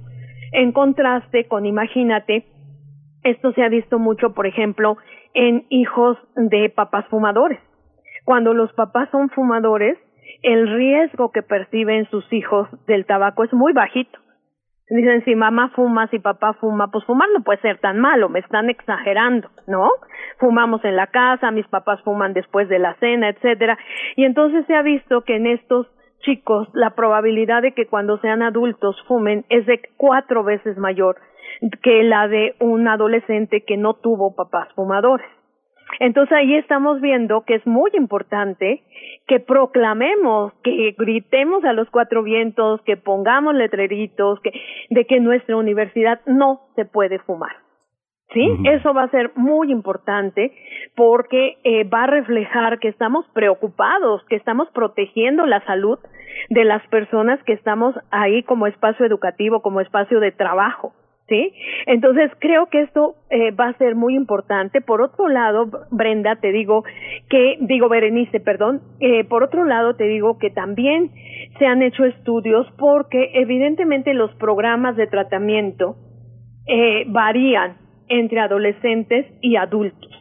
En contraste con, imagínate, esto se ha visto mucho, por ejemplo, en hijos de papás fumadores. Cuando los papás son fumadores, el riesgo que perciben sus hijos del tabaco es muy bajito. Dicen, si mamá fuma, si papá fuma, pues fumar no puede ser tan malo, me están exagerando, ¿no? Fumamos en la casa, mis papás fuman después de la cena, etcétera. Y entonces se ha visto que en estos chicos la probabilidad de que cuando sean adultos fumen es de cuatro veces mayor que la de un adolescente que no tuvo papás fumadores. Entonces ahí estamos viendo que es muy importante que proclamemos, que gritemos a los cuatro vientos, que pongamos letreritos, que, de que nuestra universidad no se puede fumar. ¿Sí? Eso va a ser muy importante porque eh, va a reflejar que estamos preocupados, que estamos protegiendo la salud de las personas que estamos ahí como espacio educativo, como espacio de trabajo. ¿Sí? Entonces creo que esto eh, va a ser muy importante. Por otro lado, Brenda, te digo que, digo Berenice, perdón, eh, por otro lado te digo que también se han hecho estudios porque evidentemente los programas de tratamiento eh, varían entre adolescentes y adultos.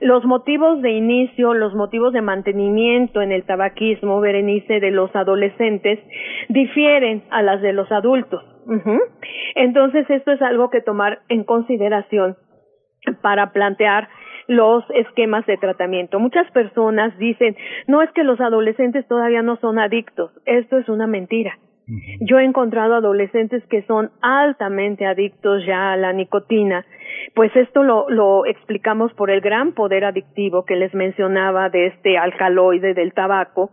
Los motivos de inicio, los motivos de mantenimiento en el tabaquismo, Berenice, de los adolescentes, difieren a las de los adultos. Entonces, esto es algo que tomar en consideración para plantear los esquemas de tratamiento. Muchas personas dicen, no es que los adolescentes todavía no son adictos. Esto es una mentira. Yo he encontrado adolescentes que son altamente adictos ya a la nicotina. Pues esto lo, lo explicamos por el gran poder adictivo que les mencionaba de este alcaloide del tabaco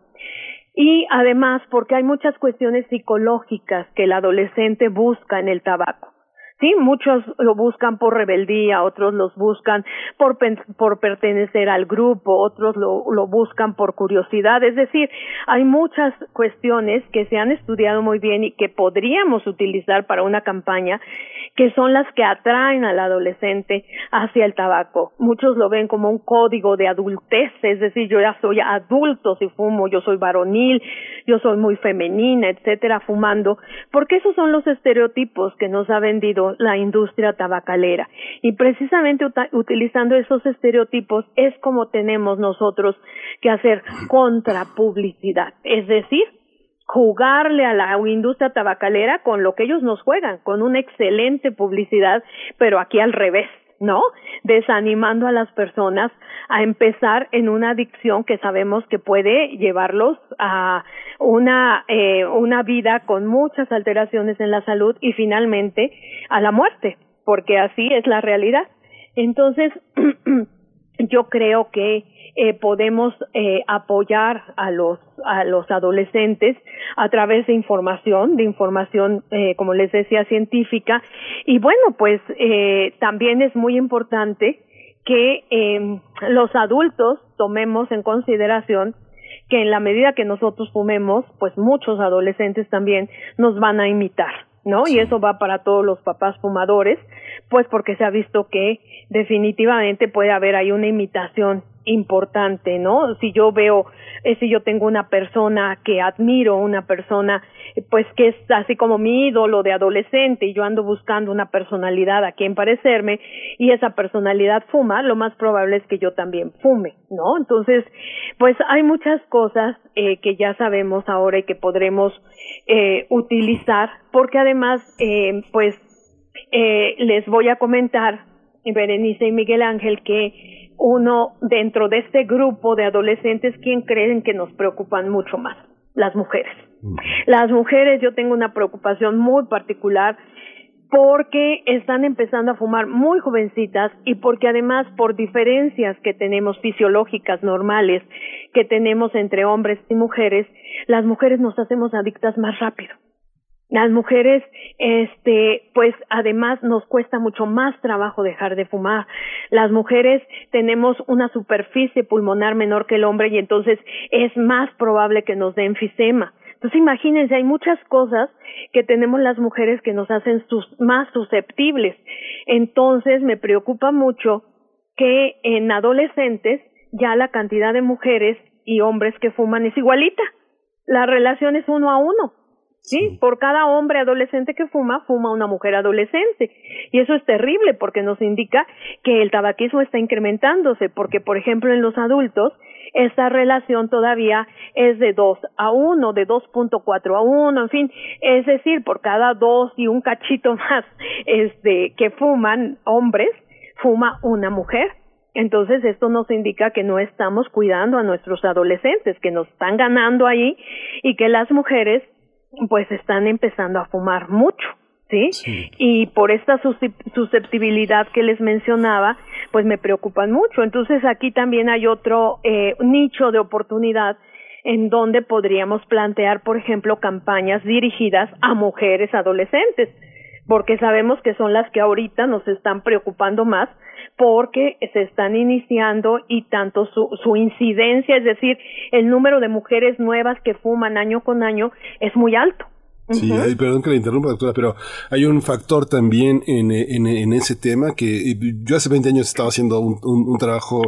y además porque hay muchas cuestiones psicológicas que el adolescente busca en el tabaco. Sí, muchos lo buscan por rebeldía, otros los buscan por, por pertenecer al grupo, otros lo, lo buscan por curiosidad. Es decir, hay muchas cuestiones que se han estudiado muy bien y que podríamos utilizar para una campaña que son las que atraen al adolescente hacia el tabaco. Muchos lo ven como un código de adultez, es decir, yo ya soy adulto si fumo, yo soy varonil, yo soy muy femenina, etcétera, fumando, porque esos son los estereotipos que nos ha vendido la industria tabacalera. Y precisamente utilizando esos estereotipos es como tenemos nosotros que hacer contrapublicidad, es decir, jugarle a la industria tabacalera con lo que ellos nos juegan, con una excelente publicidad, pero aquí al revés. ¿no? Desanimando a las personas a empezar en una adicción que sabemos que puede llevarlos a una, eh, una vida con muchas alteraciones en la salud y finalmente a la muerte, porque así es la realidad. Entonces, yo creo que eh, podemos eh, apoyar a los a los adolescentes a través de información de información eh, como les decía científica y bueno pues eh, también es muy importante que eh, los adultos tomemos en consideración que en la medida que nosotros fumemos pues muchos adolescentes también nos van a imitar ¿no? Y eso va para todos los papás fumadores, pues porque se ha visto que definitivamente puede haber ahí una imitación importante, ¿no? Si yo veo, eh, si yo tengo una persona que admiro, una persona pues que es así como mi ídolo de adolescente y yo ando buscando una personalidad a quien parecerme y esa personalidad fuma, lo más probable es que yo también fume, ¿no? Entonces, pues hay muchas cosas eh, que ya sabemos ahora y que podremos eh, utilizar porque además, eh, pues, eh, les voy a comentar, Berenice y Miguel Ángel, que uno dentro de este grupo de adolescentes, ¿quién creen que nos preocupan mucho más? Las mujeres. Las mujeres, yo tengo una preocupación muy particular porque están empezando a fumar muy jovencitas y porque además por diferencias que tenemos fisiológicas normales que tenemos entre hombres y mujeres, las mujeres nos hacemos adictas más rápido. Las mujeres, este, pues además nos cuesta mucho más trabajo dejar de fumar. Las mujeres tenemos una superficie pulmonar menor que el hombre y entonces es más probable que nos dé enfisema. Entonces imagínense, hay muchas cosas que tenemos las mujeres que nos hacen sus, más susceptibles. Entonces me preocupa mucho que en adolescentes ya la cantidad de mujeres y hombres que fuman es igualita. La relación es uno a uno. ¿Sí? Por cada hombre adolescente que fuma, fuma una mujer adolescente. Y eso es terrible porque nos indica que el tabaquismo está incrementándose, porque, por ejemplo, en los adultos, esta relación todavía es de 2 a 1, de 2.4 a 1, en fin, es decir, por cada dos y un cachito más este, que fuman hombres, fuma una mujer. Entonces esto nos indica que no estamos cuidando a nuestros adolescentes, que nos están ganando ahí y que las mujeres pues están empezando a fumar mucho, ¿sí? Y por esta susceptibilidad que les mencionaba, pues me preocupan mucho. Entonces aquí también hay otro eh, nicho de oportunidad en donde podríamos plantear, por ejemplo, campañas dirigidas a mujeres adolescentes, porque sabemos que son las que ahorita nos están preocupando más porque se están iniciando y tanto su, su incidencia, es decir, el número de mujeres nuevas que fuman año con año es muy alto. Sí, perdón que le interrumpa, doctora, pero hay un factor también en, en, en, ese tema que eh, yo hace 20 años estaba haciendo un, un, trabajo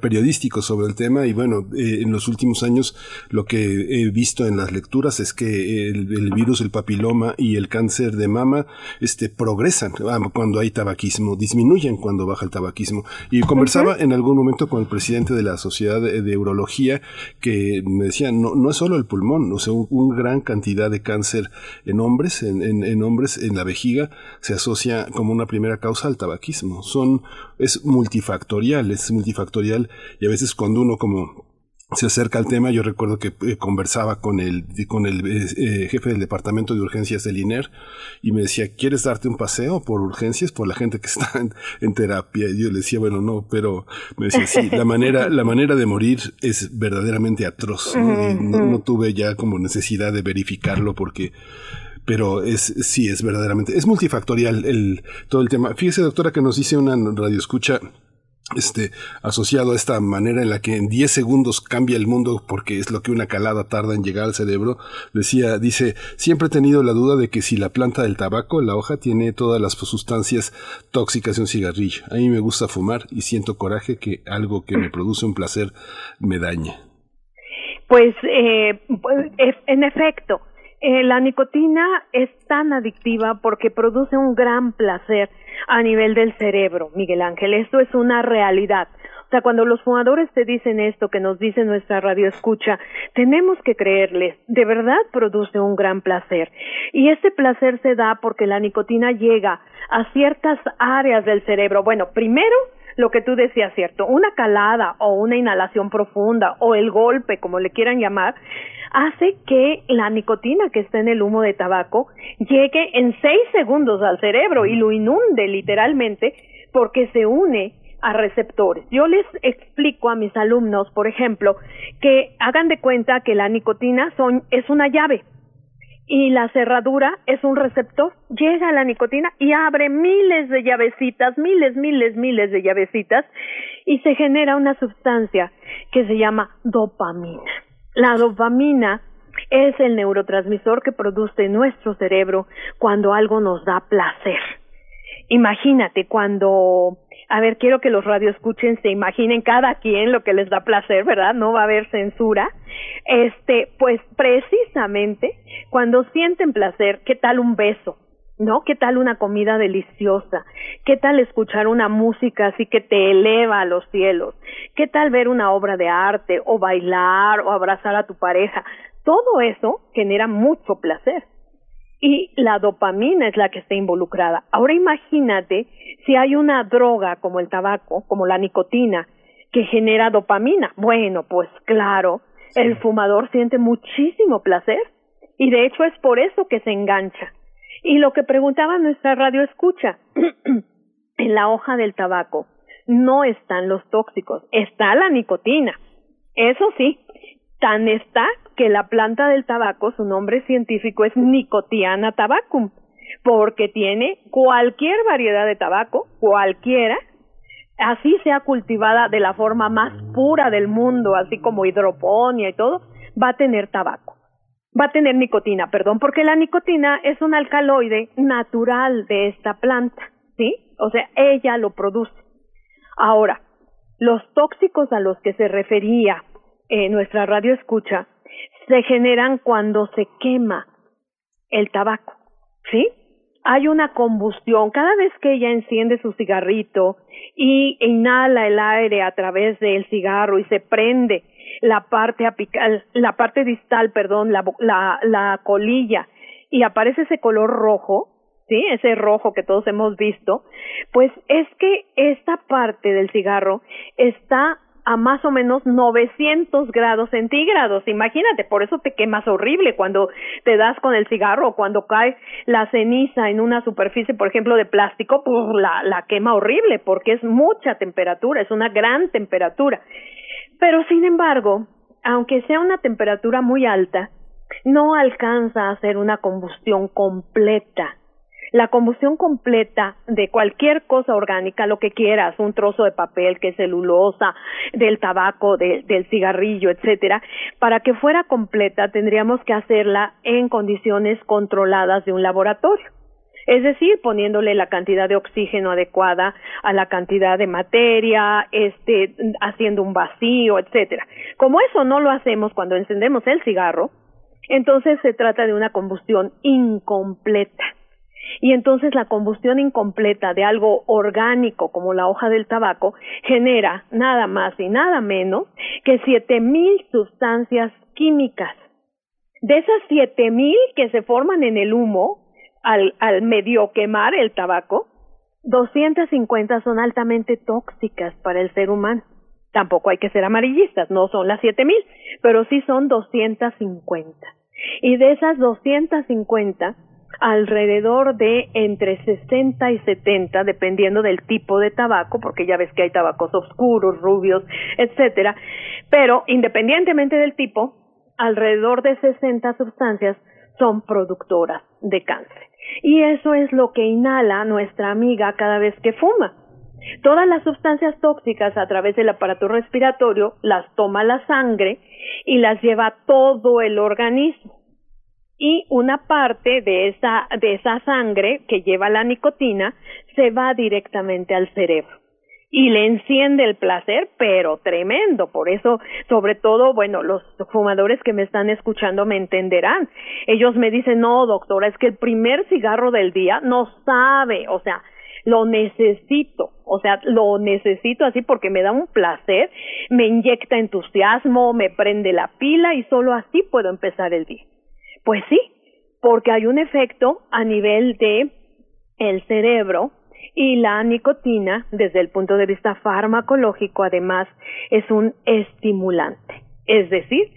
periodístico sobre el tema y bueno, eh, en los últimos años lo que he visto en las lecturas es que el, el, virus, el papiloma y el cáncer de mama este, progresan cuando hay tabaquismo, disminuyen cuando baja el tabaquismo. Y conversaba en algún momento con el presidente de la Sociedad de, de Urología que me decía, no, no es solo el pulmón, o sea, una gran cantidad de cáncer en hombres, en, en, hombres en la vejiga, se asocia como una primera causa al tabaquismo. Son, es multifactorial, es multifactorial y a veces cuando uno como se acerca al tema. Yo recuerdo que eh, conversaba con el, con el eh, eh, jefe del departamento de urgencias del INER y me decía, ¿quieres darte un paseo por urgencias por la gente que está en, terapia? Y yo le decía, bueno, no, pero me decía, sí, la manera, la manera de morir es verdaderamente atroz. ¿no? tuve ya como necesidad de verificarlo porque pero es sí es verdaderamente es multifactorial el todo el tema. Fíjese doctora que nos dice una radio escucha este, asociado a esta manera en la que en 10 segundos cambia el mundo porque es lo que una calada tarda en llegar al cerebro, decía, dice, siempre he tenido la duda de que si la planta del tabaco, la hoja, tiene todas las sustancias tóxicas de un cigarrillo. A mí me gusta fumar y siento coraje que algo que me produce un placer me dañe. Pues, eh, pues, en efecto, eh, la nicotina es tan adictiva porque produce un gran placer a nivel del cerebro, Miguel Ángel. Esto es una realidad. O sea, cuando los fumadores te dicen esto que nos dice nuestra radio escucha, tenemos que creerles, de verdad produce un gran placer. Y ese placer se da porque la nicotina llega a ciertas áreas del cerebro. Bueno, primero, lo que tú decías, cierto, una calada o una inhalación profunda o el golpe, como le quieran llamar, hace que la nicotina que está en el humo de tabaco llegue en seis segundos al cerebro y lo inunde literalmente porque se une a receptores. Yo les explico a mis alumnos, por ejemplo, que hagan de cuenta que la nicotina son, es una llave y la cerradura es un receptor. Llega la nicotina y abre miles de llavecitas, miles, miles, miles de llavecitas y se genera una sustancia que se llama dopamina. La dopamina es el neurotransmisor que produce nuestro cerebro cuando algo nos da placer. Imagínate cuando, a ver, quiero que los radioescuchen se imaginen cada quien lo que les da placer, ¿verdad? No va a haber censura. Este, pues precisamente cuando sienten placer, ¿qué tal un beso? ¿no? ¿Qué tal una comida deliciosa? ¿Qué tal escuchar una música así que te eleva a los cielos? ¿Qué tal ver una obra de arte o bailar o abrazar a tu pareja? Todo eso genera mucho placer. Y la dopamina es la que está involucrada. Ahora imagínate si hay una droga como el tabaco, como la nicotina, que genera dopamina. Bueno, pues claro, el fumador siente muchísimo placer. Y de hecho es por eso que se engancha y lo que preguntaba nuestra radio escucha, en la hoja del tabaco no están los tóxicos, está la nicotina. Eso sí, tan está que la planta del tabaco, su nombre científico es Nicotiana tabacum, porque tiene cualquier variedad de tabaco, cualquiera, así sea cultivada de la forma más pura del mundo, así como hidroponía y todo, va a tener tabaco. Va a tener nicotina, perdón, porque la nicotina es un alcaloide natural de esta planta, ¿sí? O sea, ella lo produce. Ahora, los tóxicos a los que se refería eh, nuestra radio escucha se generan cuando se quema el tabaco, ¿sí? Hay una combustión. Cada vez que ella enciende su cigarrito y inhala el aire a través del cigarro y se prende la parte apical, la parte distal, perdón, la, la, la colilla y aparece ese color rojo, ¿sí? Ese rojo que todos hemos visto, pues es que esta parte del cigarro está a más o menos 900 grados centígrados. Imagínate, por eso te quemas horrible cuando te das con el cigarro o cuando cae la ceniza en una superficie, por ejemplo, de plástico, pues la, la quema horrible porque es mucha temperatura, es una gran temperatura. Pero sin embargo, aunque sea una temperatura muy alta, no alcanza a hacer una combustión completa la combustión completa de cualquier cosa orgánica, lo que quieras, un trozo de papel, que es celulosa, del tabaco, del cigarrillo, etcétera, para que fuera completa tendríamos que hacerla en condiciones controladas de un laboratorio. Es decir, poniéndole la cantidad de oxígeno adecuada a la cantidad de materia, este, haciendo un vacío, etcétera. Como eso no lo hacemos cuando encendemos el cigarro, entonces se trata de una combustión incompleta y entonces la combustión incompleta de algo orgánico como la hoja del tabaco genera nada más y nada menos que siete mil sustancias químicas. De esas siete mil que se forman en el humo al, medio quemar el tabaco, 250 son altamente tóxicas para el ser humano. Tampoco hay que ser amarillistas, no son las siete mil, pero sí son 250. Y de esas 250, alrededor de entre 60 y 70, dependiendo del tipo de tabaco, porque ya ves que hay tabacos oscuros, rubios, etcétera, pero independientemente del tipo, alrededor de 60 sustancias son productoras de cáncer. Y eso es lo que inhala nuestra amiga cada vez que fuma. Todas las sustancias tóxicas a través del aparato respiratorio las toma la sangre y las lleva todo el organismo y una parte de esa, de esa sangre que lleva la nicotina se va directamente al cerebro y le enciende el placer, pero tremendo. Por eso, sobre todo, bueno, los fumadores que me están escuchando me entenderán. Ellos me dicen, no, doctora, es que el primer cigarro del día no sabe, o sea, lo necesito, o sea, lo necesito así porque me da un placer, me inyecta entusiasmo, me prende la pila y solo así puedo empezar el día. Pues sí, porque hay un efecto a nivel de el cerebro y la nicotina, desde el punto de vista farmacológico, además, es un estimulante. Es decir,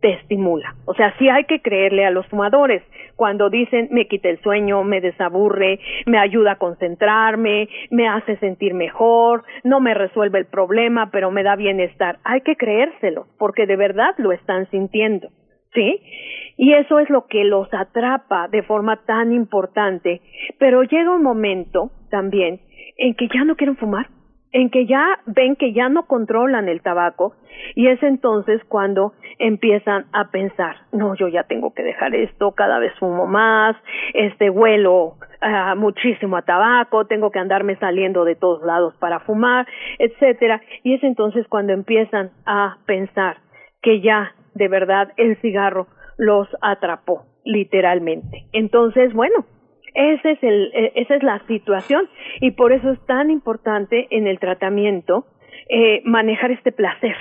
te estimula. O sea, sí hay que creerle a los fumadores cuando dicen me quita el sueño, me desaburre, me ayuda a concentrarme, me hace sentir mejor, no me resuelve el problema, pero me da bienestar. Hay que creérselo, porque de verdad lo están sintiendo. ¿Sí? Y eso es lo que los atrapa de forma tan importante. Pero llega un momento también en que ya no quieren fumar, en que ya ven que ya no controlan el tabaco y es entonces cuando empiezan a pensar, no, yo ya tengo que dejar esto, cada vez fumo más, este huelo uh, muchísimo a tabaco, tengo que andarme saliendo de todos lados para fumar, etcétera, y es entonces cuando empiezan a pensar que ya de verdad el cigarro los atrapó, literalmente. Entonces, bueno, ese es el, e, esa es la situación y por eso es tan importante en el tratamiento eh, manejar este placer,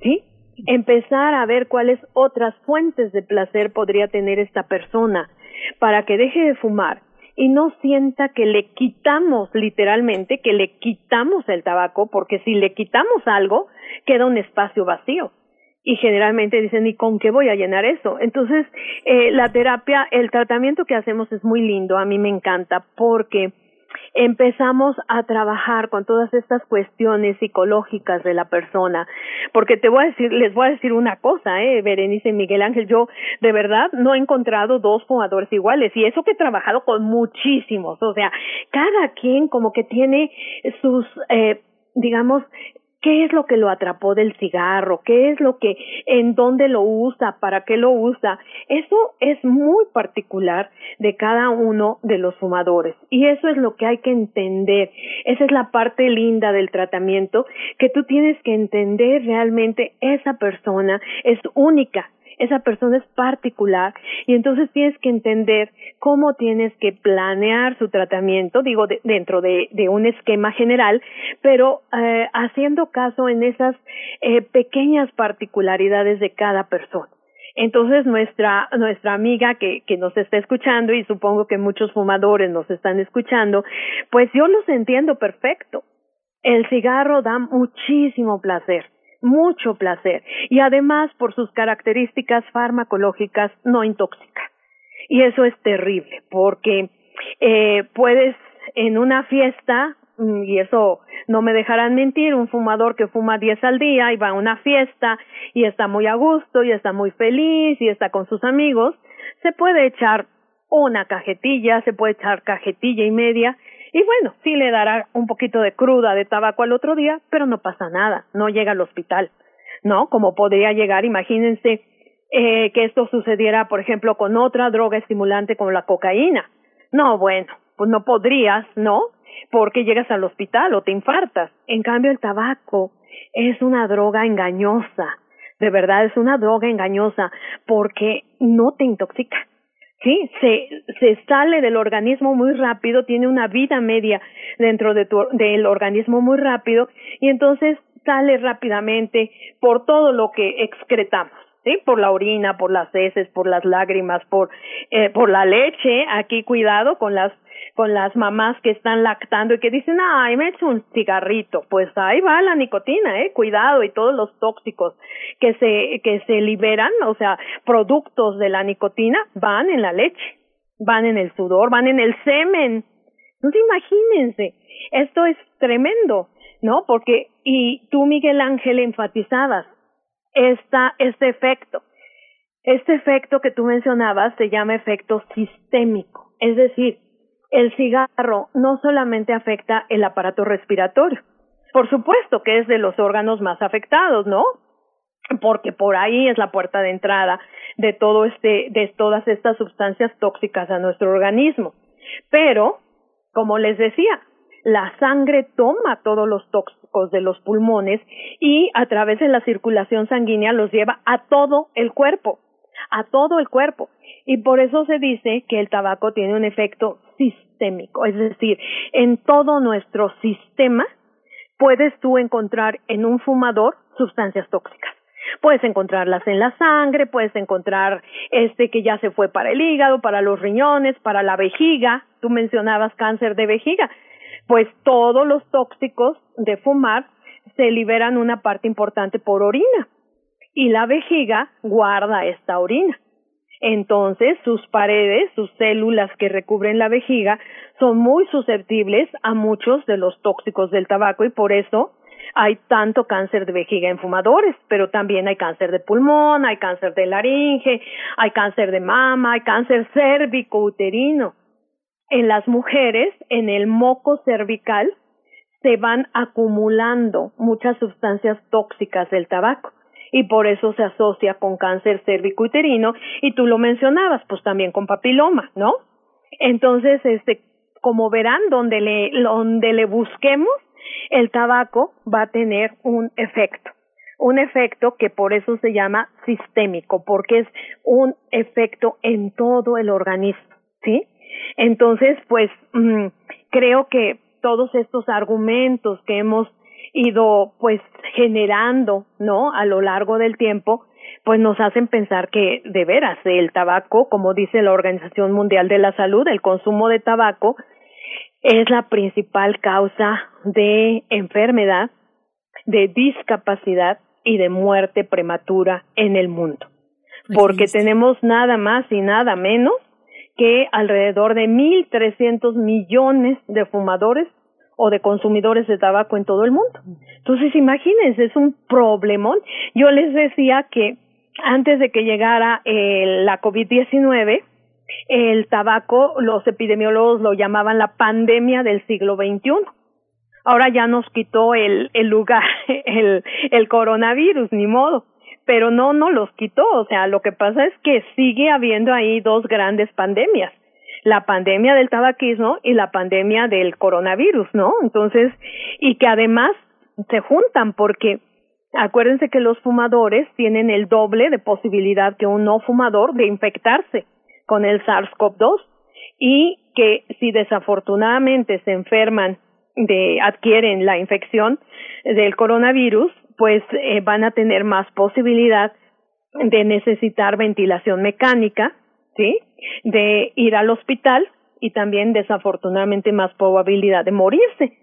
¿sí? Empezar a ver cuáles otras fuentes de placer podría tener esta persona para que deje de fumar y no sienta que le quitamos literalmente, que le quitamos el tabaco, porque si le quitamos algo, queda un espacio vacío y generalmente dicen, ¿y con qué voy a llenar eso? Entonces, eh, la terapia, el tratamiento que hacemos es muy lindo, a mí me encanta porque empezamos a trabajar con todas estas cuestiones psicológicas de la persona, porque te voy a decir, les voy a decir una cosa, eh, Berenice y Miguel Ángel, yo de verdad no he encontrado dos fumadores iguales y eso que he trabajado con muchísimos, o sea, cada quien como que tiene sus eh, digamos, qué es lo que lo atrapó del cigarro, qué es lo que, en dónde lo usa, para qué lo usa. Eso es muy particular de cada uno de los fumadores y eso es lo que hay que entender. Esa es la parte linda del tratamiento, que tú tienes que entender realmente esa persona es única, esa persona es particular y entonces tienes que entender cómo tienes que planear su tratamiento, digo, dentro de, un esquema general, pero eh, haciendo caso en esas eh, pequeñas particularidades de cada persona. Entonces nuestra nuestra amiga que que nos está escuchando y supongo que muchos fumadores nos están escuchando, pues yo los entiendo perfecto. El cigarro da muchísimo placer mucho placer y además por sus características farmacológicas no intóxica. Y eso es terrible porque eh, puedes en una fiesta, mm, y eso no me dejarán mentir, un fumador que fuma 10 al día y va a una fiesta y está muy a gusto y está muy feliz y está con sus amigos, se puede echar una cajetilla, se puede echar cajetilla y media y bueno, sí le dará un poquito de cruda de tabaco al otro día, pero no pasa nada, no llega al hospital, ¿no? Como podría llegar, imagínense eh, que esto sucediera, por ejemplo, con otra droga estimulante como la cocaína. No, bueno, pues no podrías, ¿no? Porque llegas al hospital o te infartas. En cambio, el tabaco es una droga engañosa. De verdad, es una droga engañosa porque no te intoxica sí, se, se sale del organismo muy rápido, tiene una vida media dentro de tu, del organismo muy rápido y entonces sale rápidamente por todo lo que excretamos. ¿sí? Por la orina, por las heces, por las lágrimas, por, eh, por la leche. Aquí cuidado con las con las mamás que están lactando y que dicen, ay, me echo un cigarrito. Pues ahí va la nicotina, eh, cuidado y todos los tóxicos que se, que se liberan, o sea, productos de la nicotina van en la leche, van en el sudor, van en el semen. Entonces imagínense, esto es tremendo, ¿no? Porque, y tú, Miguel Ángel, enfatizabas esta, este efecto. Este efecto que tú mencionabas se llama efecto sistémico, es decir, el cigarro no solamente afecta el aparato respiratorio, por supuesto que es de los órganos más afectados, ¿no? Porque por ahí es la puerta de entrada de todo este, de todas estas sustancias tóxicas a nuestro organismo. Pero, como les decía, la sangre toma todos los tóxicos de los pulmones y a través de la circulación sanguínea los lleva a todo el cuerpo, a todo el cuerpo. Y por eso se dice que el tabaco tiene un efecto sistémico, es decir, en todo nuestro sistema puedes tú encontrar en un fumador sustancias tóxicas. Puedes encontrarlas en la sangre, puedes encontrar este que ya se fue para el hígado, para los riñones, para la vejiga. Tú mencionabas cáncer de vejiga. Pues todos los tóxicos de fumar se liberan una parte importante por orina y la vejiga guarda esta orina. Entonces, sus paredes, sus células que recubren la vejiga, son muy susceptibles a muchos de los tóxicos del tabaco y por eso hay tanto cáncer de vejiga en fumadores, pero también hay cáncer de pulmón, hay cáncer de laringe, hay cáncer de mama, hay cáncer cérvico-uterino. En las mujeres, en el moco cervical, se van acumulando muchas sustancias tóxicas del tabaco y por eso se asocia con cáncer cérvico-uterino y tú lo mencionabas, pues también con papiloma, ¿no? Entonces, este, como verán, donde le, donde le busquemos, el tabaco va a tener un efecto un efecto que por eso se llama sistémico, porque es un efecto en todo el organismo, ¿sí? Entonces, pues mm, creo que todos estos argumentos que hemos ido pues generando, ¿no? A lo largo del tiempo, pues nos hacen pensar que de veras el tabaco, como dice la Organización Mundial de la Salud, el consumo de tabaco es la principal causa de enfermedad, de discapacidad y de muerte prematura en el mundo. Porque tenemos nada más y nada menos que alrededor de 1.300 millones de fumadores o de consumidores de tabaco en todo el mundo. Entonces, imagínense, es un problemón. Yo les decía que antes de que llegara eh, la COVID-19, el tabaco, los epidemiólogos lo llamaban la pandemia del siglo XXI. Ahora ya nos quitó el, el lugar, el, el coronavirus, ni modo. Pero no, no los quitó. O sea, lo que pasa es que sigue habiendo ahí dos grandes pandemias. La pandemia del tabaquismo y la pandemia del coronavirus, ¿no? Entonces, y que además se juntan porque acuérdense que los fumadores tienen el doble de posibilidad que un no fumador de infectarse con el SARS-CoV-2 y que si desafortunadamente se enferman de adquieren la infección del coronavirus, pues eh, van a tener más posibilidad de necesitar ventilación mecánica, ¿sí? De ir al hospital y también desafortunadamente más probabilidad de morirse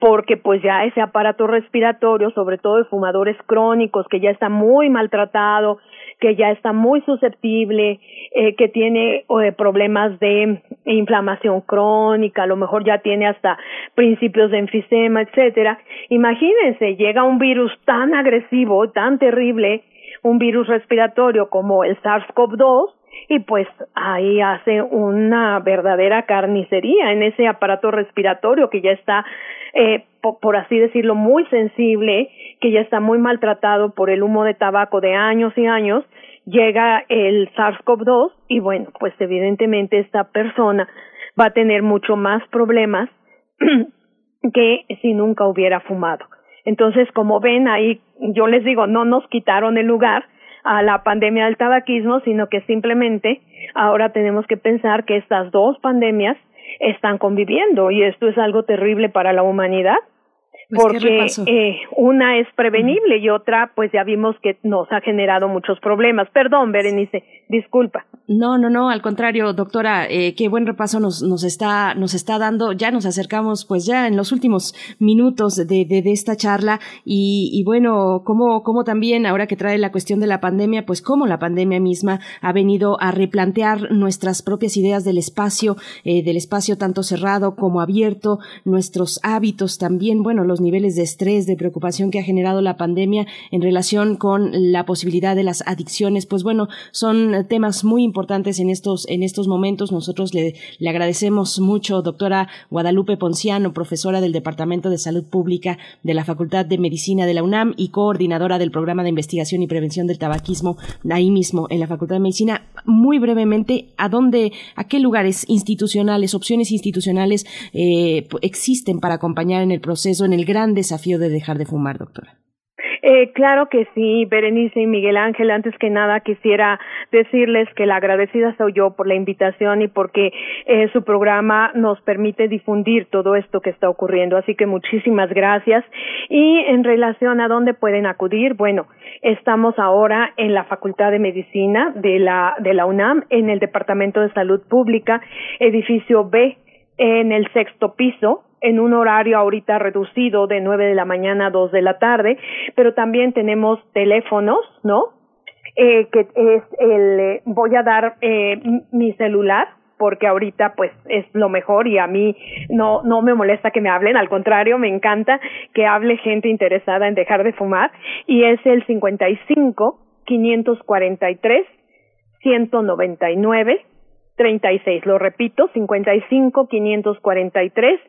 porque pues ya ese aparato respiratorio, sobre todo de fumadores crónicos, que ya está muy maltratado, que ya está muy susceptible, eh, que tiene eh, problemas de inflamación crónica, a lo mejor ya tiene hasta principios de enfisema, etcétera. Imagínense, llega un virus tan agresivo, tan terrible, un virus respiratorio como el SARS-CoV-2, y pues ahí hace una verdadera carnicería en ese aparato respiratorio que ya está, eh, por, así decirlo, muy sensible, que ya está muy maltratado por el humo de tabaco de años y años, llega el SARS-CoV-2 y bueno, pues evidentemente esta persona va a tener mucho más problemas que si nunca hubiera fumado. Entonces, como ven ahí, yo les digo, no nos quitaron el lugar, a la pandemia del tabaquismo, sino que simplemente ahora tenemos que pensar que estas dos pandemias están conviviendo y esto es algo terrible para la humanidad pues, porque eh, una es prevenible y otra pues ya vimos que nos ha generado muchos problemas. Perdón, Berenice, disculpa. No, no, no, al contrario, doctora, eh, qué buen repaso nos, nos, está, nos está dando. Ya nos acercamos pues ya en los últimos minutos de, de, esta charla y, y bueno, como, como también ahora que trae la cuestión de la pandemia, pues cómo la pandemia misma ha venido a replantear nuestras propias ideas del espacio, eh, del espacio tanto cerrado como abierto, nuestros hábitos también, bueno, los niveles de estrés, de preocupación que ha generado la pandemia en relación con la posibilidad de las adicciones, pues bueno, son temas muy importantes en estos, en estos momentos. Nosotros le, le agradecemos mucho, doctora Guadalupe Ponciano, profesora del Departamento de Salud Pública de la Facultad de Medicina de la UNAM y coordinadora del programa de investigación y prevención del tabaquismo ahí mismo en la Facultad de Medicina. Muy brevemente, ¿a dónde, a qué lugares institucionales, opciones institucionales eh, existen para acompañar en el proceso, en el gran desafío de dejar de fumar, doctora. Eh, claro que sí, Berenice y Miguel Ángel. Antes que nada quisiera decirles que la agradecida soy yo por la invitación y porque eh, su programa nos permite difundir todo esto que está ocurriendo. Así que muchísimas gracias. Y en relación a dónde pueden acudir, bueno, estamos ahora en la Facultad de Medicina de la, de la UNAM, en el Departamento de Salud Pública, edificio B, en el sexto piso en un horario ahorita reducido de nueve de la mañana a dos de la tarde, pero también tenemos teléfonos, ¿no? Eh, que es el, eh, voy a dar eh, mi celular porque ahorita pues es lo mejor y a mí no no me molesta que me hablen, al contrario, me encanta que hable gente interesada en dejar de fumar y es el 55 543 199 36. Lo repito, 55 543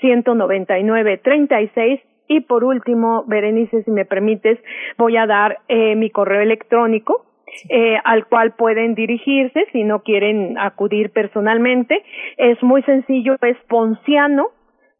199 36. Y por último, Berenice, si me permites, voy a dar eh, mi correo electrónico eh, al cual pueden dirigirse si no quieren acudir personalmente. Es muy sencillo, es ponciano,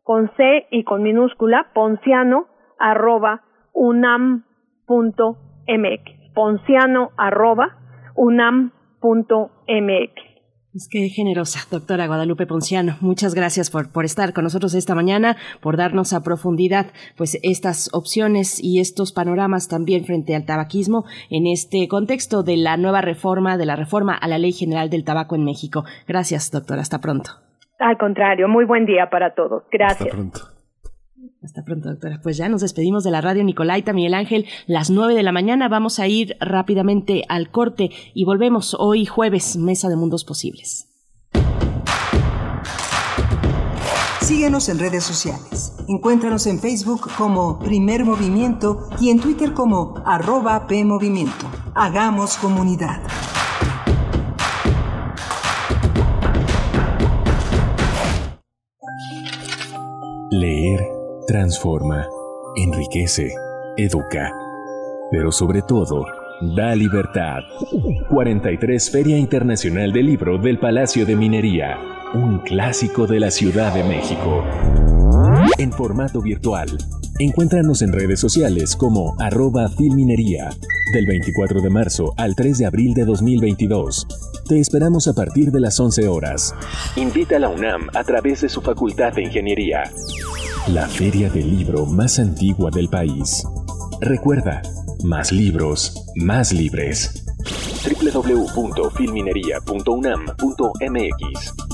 con C y con minúscula, ponciano arroba unam punto mx. Ponciano arroba unam punto mx. Es que generosa, doctora Guadalupe Ponciano. Muchas gracias por, por estar con nosotros esta mañana, por darnos a profundidad pues estas opciones y estos panoramas también frente al tabaquismo en este contexto de la nueva reforma, de la reforma a la Ley General del Tabaco en México. Gracias, doctora. Hasta pronto. Al contrario, muy buen día para todos. Gracias. Hasta pronto. Hasta pronto, doctora. Pues ya nos despedimos de la radio Nicolaita, Miguel Ángel, las nueve de la mañana. Vamos a ir rápidamente al corte y volvemos hoy jueves, Mesa de Mundos Posibles. Síguenos en redes sociales. Encuéntranos en Facebook como Primer Movimiento y en Twitter como arroba PMovimiento. Hagamos comunidad. Leer transforma, enriquece, educa, pero sobre todo, da libertad. 43 Feria Internacional del Libro del Palacio de Minería, un clásico de la Ciudad de México. En formato virtual. Encuéntranos en redes sociales como arroba filminería. Del 24 de marzo al 3 de abril de 2022. Te esperamos a partir de las 11 horas. Invita a la UNAM a través de su Facultad de Ingeniería. La feria del libro más antigua del país. Recuerda, más libros, más libres. www.filminería.unam.mx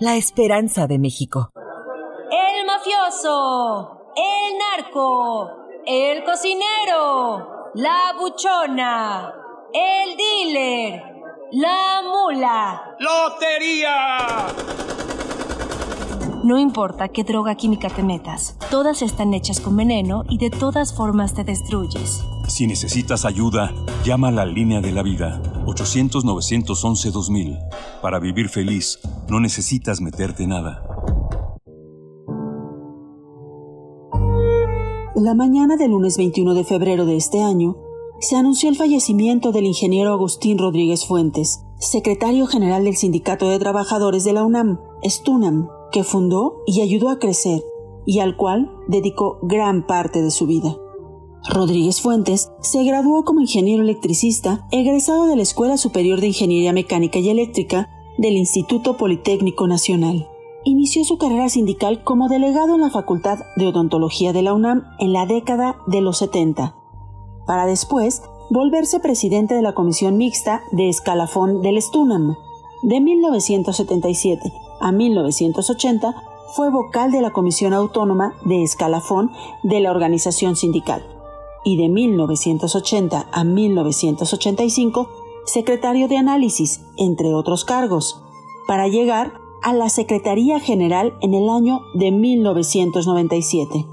la esperanza de México. El mafioso, el narco, el cocinero, la buchona, el dealer, la mula. ¡Lotería! No importa qué droga química te metas, todas están hechas con veneno y de todas formas te destruyes. Si necesitas ayuda, llama a la línea de la vida 800-911-2000. Para vivir feliz, no necesitas meterte nada. La mañana del lunes 21 de febrero de este año, se anunció el fallecimiento del ingeniero Agustín Rodríguez Fuentes, secretario general del Sindicato de Trabajadores de la UNAM, STUNAM, que fundó y ayudó a crecer, y al cual dedicó gran parte de su vida. Rodríguez Fuentes se graduó como ingeniero electricista, egresado de la Escuela Superior de Ingeniería Mecánica y Eléctrica del Instituto Politécnico Nacional. Inició su carrera sindical como delegado en la Facultad de Odontología de la UNAM en la década de los 70, para después volverse presidente de la Comisión Mixta de Escalafón del Estunam. De 1977 a 1980 fue vocal de la Comisión Autónoma de Escalafón de la organización sindical y de 1980 a 1985 secretario de análisis, entre otros cargos, para llegar a la Secretaría General en el año de 1997,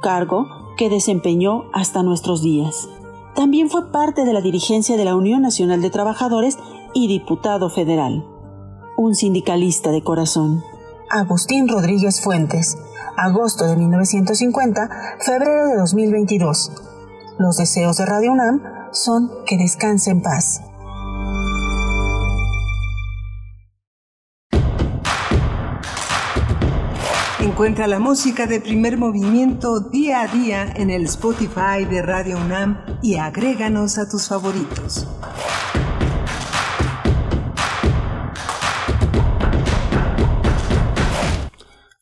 cargo que desempeñó hasta nuestros días. También fue parte de la dirigencia de la Unión Nacional de Trabajadores y diputado federal. Un sindicalista de corazón. Agustín Rodríguez Fuentes, agosto de 1950, febrero de 2022 los deseos de Radio UNAM son que descanse en paz. Encuentra la música de primer movimiento día a día en el Spotify de Radio UNAM y agréganos a tus favoritos.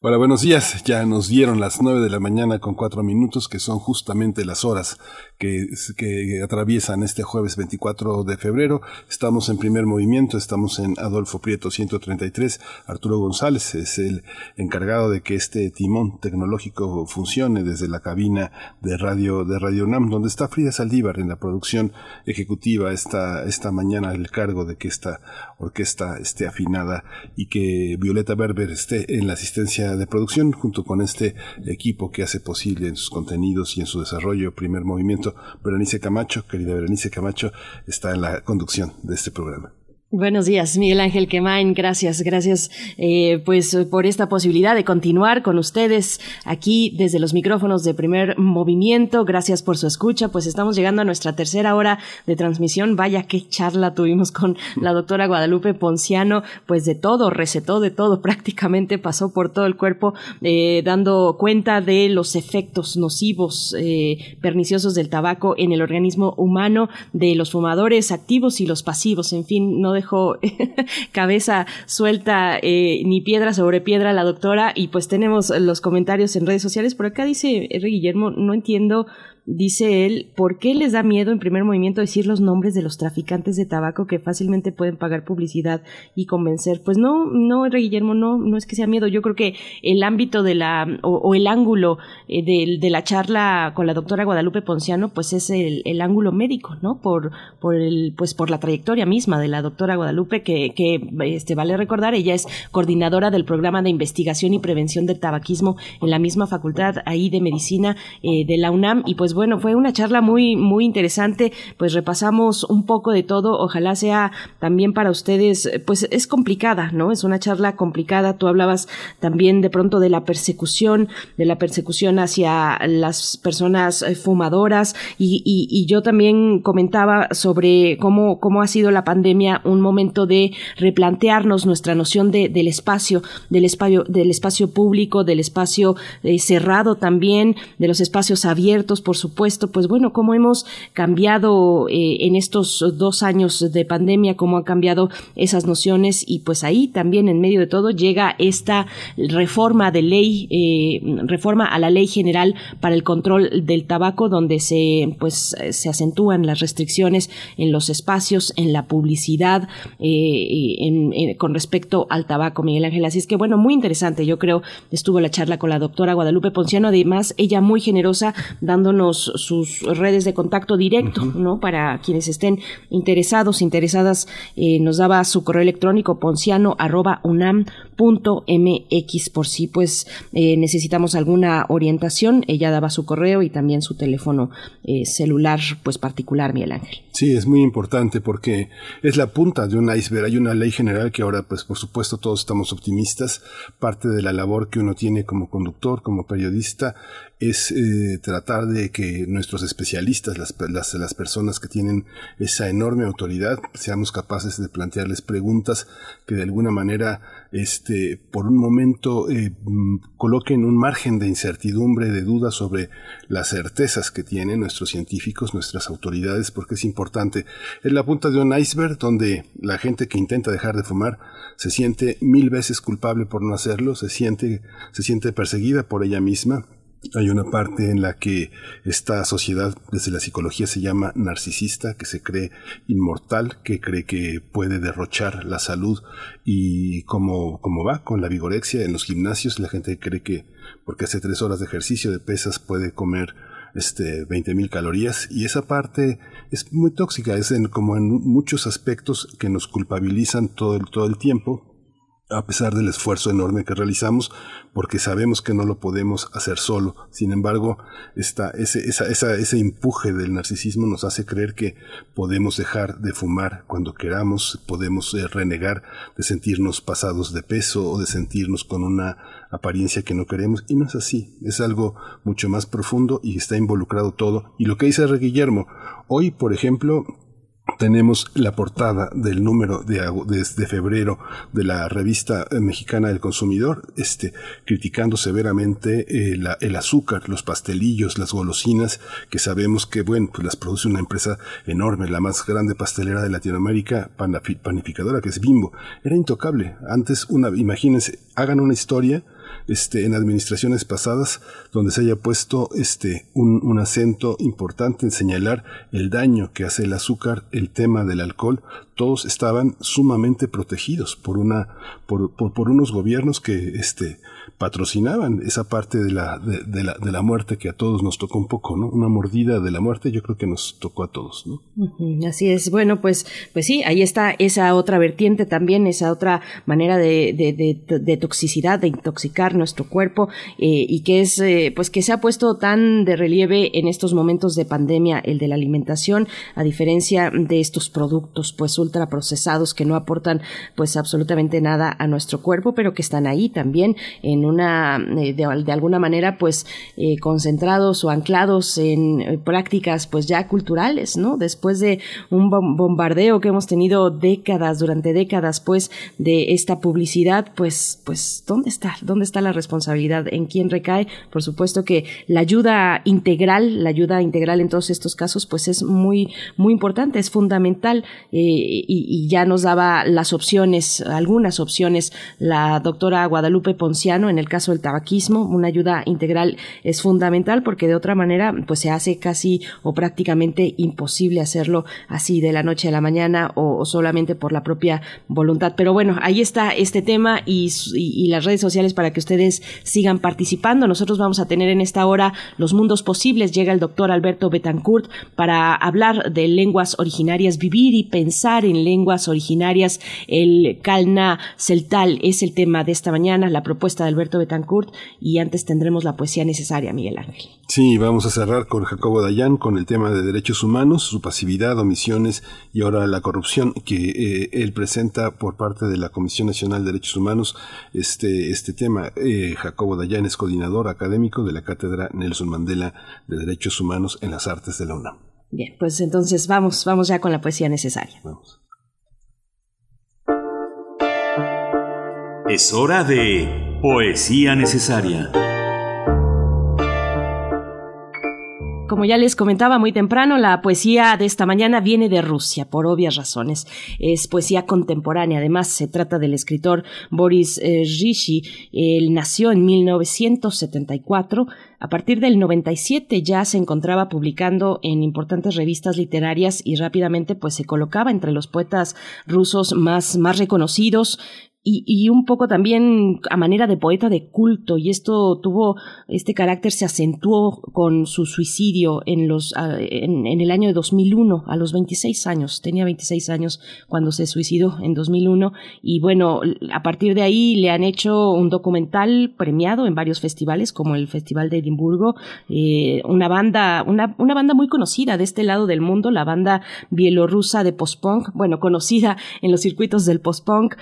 Hola, buenos días. Ya nos dieron las nueve de la mañana con cuatro minutos, que son justamente las horas que, que, atraviesan este jueves 24 de febrero. Estamos en primer movimiento, estamos en Adolfo Prieto 133. Arturo González es el encargado de que este timón tecnológico funcione desde la cabina de radio de Radio UNAM, donde está Frida Saldívar en la producción ejecutiva esta, esta mañana el cargo de que esta orquesta esté afinada y que Violeta Berber esté en la asistencia de producción junto con este equipo que hace posible en sus contenidos y en su desarrollo primer movimiento. Berenice Camacho, querida Berenice Camacho, está en la conducción de este programa. Buenos días, Miguel Ángel Quemain. Gracias, gracias eh, pues por esta posibilidad de continuar con ustedes aquí desde los micrófonos de primer movimiento. Gracias por su escucha. Pues estamos llegando a nuestra tercera hora de transmisión. Vaya qué charla tuvimos con la doctora Guadalupe Ponciano. Pues de todo, recetó de todo, prácticamente pasó por todo el cuerpo, eh, dando cuenta de los efectos nocivos, eh, perniciosos del tabaco en el organismo humano, de los fumadores activos y los pasivos. En fin, no dejó cabeza suelta eh, ni piedra sobre piedra la doctora y pues tenemos los comentarios en redes sociales. Por acá dice R. Guillermo, no entiendo dice él, ¿por qué les da miedo en primer movimiento decir los nombres de los traficantes de tabaco que fácilmente pueden pagar publicidad y convencer? Pues no, no, R. Guillermo, no, no es que sea miedo. Yo creo que el ámbito de la, o, el ángulo eh, de, la charla con la doctora Guadalupe Ponciano, pues es el, el, ángulo médico, ¿no? Por, por el, pues por la trayectoria misma de la doctora Guadalupe, que, que este, vale recordar, ella es coordinadora del programa de investigación y prevención del tabaquismo en la misma facultad ahí de medicina eh, de la UNAM y pues bueno, fue una charla muy, muy interesante, pues repasamos un poco de todo, ojalá sea también para ustedes, pues es complicada, ¿no? Es una charla complicada, tú hablabas también de pronto de la persecución, de la persecución hacia las personas eh, fumadoras. Y, y, yo también comentaba sobre cómo, cómo ha sido la pandemia un momento de replantearnos nuestra noción de, del espacio, del espacio, del espacio público, del espacio eh, cerrado también, de los espacios abiertos, por supuesto, pues bueno, cómo hemos cambiado eh, en estos dos años de pandemia, cómo han cambiado esas nociones y pues ahí también en medio de todo llega esta reforma de ley, eh, reforma a la ley general para el control del tabaco, donde se pues se acentúan las restricciones en los espacios, en la publicidad, eh, con respecto al tabaco, Miguel Ángel. Así es que bueno, muy interesante. Yo creo estuvo la charla con la doctora Guadalupe Ponciano, además ella muy generosa dándonos sus redes de contacto directo, ¿no? Para quienes estén interesados, interesadas, eh, nos daba su correo electrónico ponciano arroba unam punto mx por si pues eh, necesitamos alguna orientación, ella daba su correo y también su teléfono eh, celular pues particular, Miguel Ángel. Sí, es muy importante porque es la punta de un iceberg. Hay una ley general que ahora, pues por supuesto, todos estamos optimistas. Parte de la labor que uno tiene como conductor, como periodista, es eh, tratar de que nuestros especialistas, las, las, las, personas que tienen esa enorme autoridad, seamos capaces de plantearles preguntas que de alguna manera, este, por un momento, eh, mm, coloquen un margen de incertidumbre, de duda sobre las certezas que tienen nuestros científicos, nuestras autoridades, porque es importante. Es la punta de un iceberg donde la gente que intenta dejar de fumar se siente mil veces culpable por no hacerlo, se siente, se siente perseguida por ella misma, hay una parte en la que esta sociedad desde la psicología se llama narcisista, que se cree inmortal, que cree que puede derrochar la salud. Y como, como va con la vigorexia en los gimnasios, la gente cree que porque hace tres horas de ejercicio de pesas puede comer este, 20 mil calorías. Y esa parte es muy tóxica, es en, como en muchos aspectos que nos culpabilizan todo el, todo el tiempo a pesar del esfuerzo enorme que realizamos, porque sabemos que no lo podemos hacer solo. Sin embargo, esta, ese, esa, esa, ese empuje del narcisismo nos hace creer que podemos dejar de fumar cuando queramos, podemos eh, renegar de sentirnos pasados de peso o de sentirnos con una apariencia que no queremos, y no es así, es algo mucho más profundo y está involucrado todo. Y lo que dice Guillermo, hoy, por ejemplo, tenemos la portada del número de, de, febrero de la revista mexicana del consumidor, este, criticando severamente eh, el azúcar, los pastelillos, las golosinas, que sabemos que, bueno, pues las produce una empresa enorme, la más grande pastelera de Latinoamérica, panificadora, que es Bimbo. Era intocable. Antes, una, imagínense, hagan una historia este, en administraciones pasadas donde se haya puesto este, un, acento importante en señalar el daño que hace el azúcar, el tema del alcohol, todos estaban sumamente protegidos por, una, por, por, por unos gobiernos que este, patrocinaban esa parte de la, de, la, de la muerte que a todos nos tocó un poco, ¿no? Una mordida de la muerte yo creo que nos tocó a todos, ¿no? Así es. Bueno, pues, pues sí, ahí está esa otra vertiente también, esa otra manera de, de, toxicidad, de intoxicar nuestro cuerpo eh, y que es, eh, pues que se ha puesto tan de relieve en estos momentos de pandemia, el de la alimentación, a diferencia de estos productos, pues ultraprocesados que no aportan, pues absolutamente nada a nuestro cuerpo, pero que están ahí también en una, de, de, alguna manera, pues concentrados o anclados en prácticas, pues ya culturales, ¿no? Después de un bombardeo que hemos tenido décadas, durante décadas, pues, de esta publicidad, pues, pues, ¿dónde está? ¿Dónde está la responsabilidad? ¿En quién recae? Por supuesto que la ayuda integral, la ayuda integral en todos estos casos, pues es muy, muy importante, es fundamental eh, y, ya nos daba las opciones, algunas opciones, la doctora Guadalupe Ponciano en el caso del tabaquismo, una ayuda integral es fundamental porque de otra manera, pues se hace casi o prácticamente imposible hacerlo así de la noche a la mañana o, solamente por la propia voluntad. Pero bueno, ahí está este tema y, y las redes sociales para que ustedes sigan participando. Nosotros vamos a tener en esta hora los mundos posibles. Llega el doctor Alberto Betancourt para hablar de lenguas originarias, vivir y pensar en lenguas originarias. El Calna Celtal es el tema de esta mañana, la propuesta de Alberto Betancourt y antes tendremos la poesía necesaria, Miguel Ángel. Sí, vamos a cerrar con Jacobo Dayan con el tema de derechos humanos, su pasividad, omisiones y ahora la corrupción que eh, él presenta por parte de la Comisión Nacional de Derechos Humanos este, este tema. Eh, Jacobo Dayan es coordinador académico de la Cátedra Nelson Mandela de Derechos Humanos en las Artes de la UNAM. Bien, pues entonces vamos, vamos ya con la poesía necesaria. Vamos. Es hora de poesía necesaria. Como ya les comentaba muy temprano, la poesía de esta mañana viene de Rusia, por obvias razones. Es poesía contemporánea. Además, se trata del escritor Boris eh, Rishi. Él nació en 1974. A partir del 97 ya se encontraba publicando en importantes revistas literarias y rápidamente pues se colocaba entre los poetas rusos más, más reconocidos, y, y, un poco también a manera de poeta de culto y esto tuvo este carácter se acentuó con su suicidio en los en, en, el año de 2001 a los 26 años tenía 26 años cuando se suicidó en 2001 y bueno a partir de ahí le han hecho un documental premiado en varios festivales como el Festival de Edimburgo eh, una banda una, una banda muy conocida de este lado del mundo la banda bielorrusa de post-punk bueno conocida en los circuitos del post-punk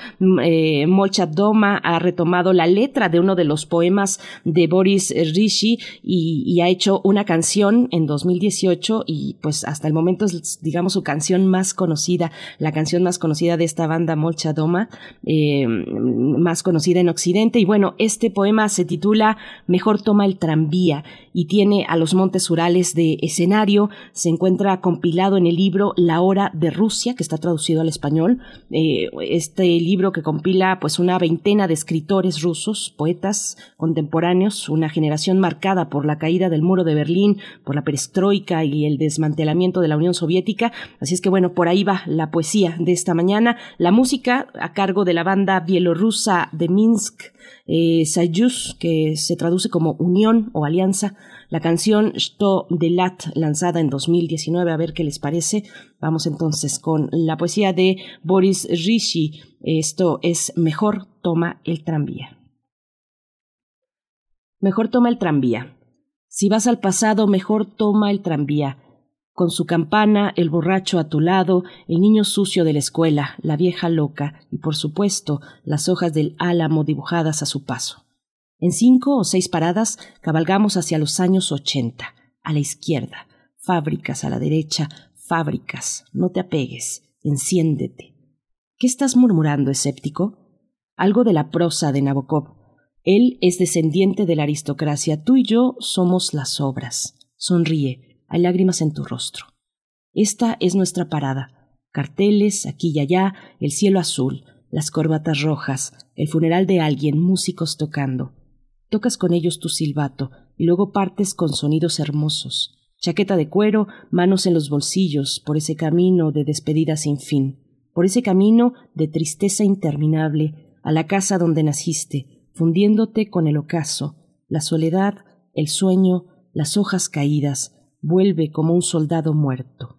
eh, Molchat Doma ha retomado la letra de uno de los poemas de Boris Rishi y, ha hecho una canción en 2018 y pues hasta el momento es digamos su canción más conocida, la canción más conocida de esta banda Molchat Doma, eh, más conocida en Occidente. Y bueno, este poema se titula Mejor toma el tranvía y tiene a los montes Urales de escenario, se encuentra compilado en el libro La hora de Rusia, que está traducido al español, eh, este libro que compila pues una veintena de escritores rusos, poetas contemporáneos, una generación marcada por la caída del muro de Berlín, por la perestroika y el desmantelamiento de la Unión Soviética. Así es que bueno, por ahí va la poesía de esta mañana. La música a cargo de la banda bielorrusa de Minsk, eh, que se traduce como unión o alianza. La canción Sto de Lat, lanzada en 2019, a ver qué les parece. Vamos entonces con la poesía de Boris Rishi. Esto es Mejor toma el tranvía. Mejor toma el tranvía. Si vas al pasado, mejor toma el tranvía. Con su campana, el borracho a tu lado, el niño sucio de la escuela, la vieja loca y, por supuesto, las hojas del álamo dibujadas a su paso. En cinco o seis paradas cabalgamos hacia los años ochenta, a la izquierda, fábricas a la derecha, fábricas, no te apegues, enciéndete. ¿Qué estás murmurando, escéptico? Algo de la prosa de Nabokov. Él es descendiente de la aristocracia, tú y yo somos las obras. Sonríe, hay lágrimas en tu rostro. Esta es nuestra parada. Carteles, aquí y allá, el cielo azul, las corbatas rojas, el funeral de alguien, músicos tocando tocas con ellos tu silbato y luego partes con sonidos hermosos. Chaqueta de cuero, manos en los bolsillos, por ese camino de despedida sin fin, por ese camino de tristeza interminable, a la casa donde naciste, fundiéndote con el ocaso, la soledad, el sueño, las hojas caídas, vuelve como un soldado muerto.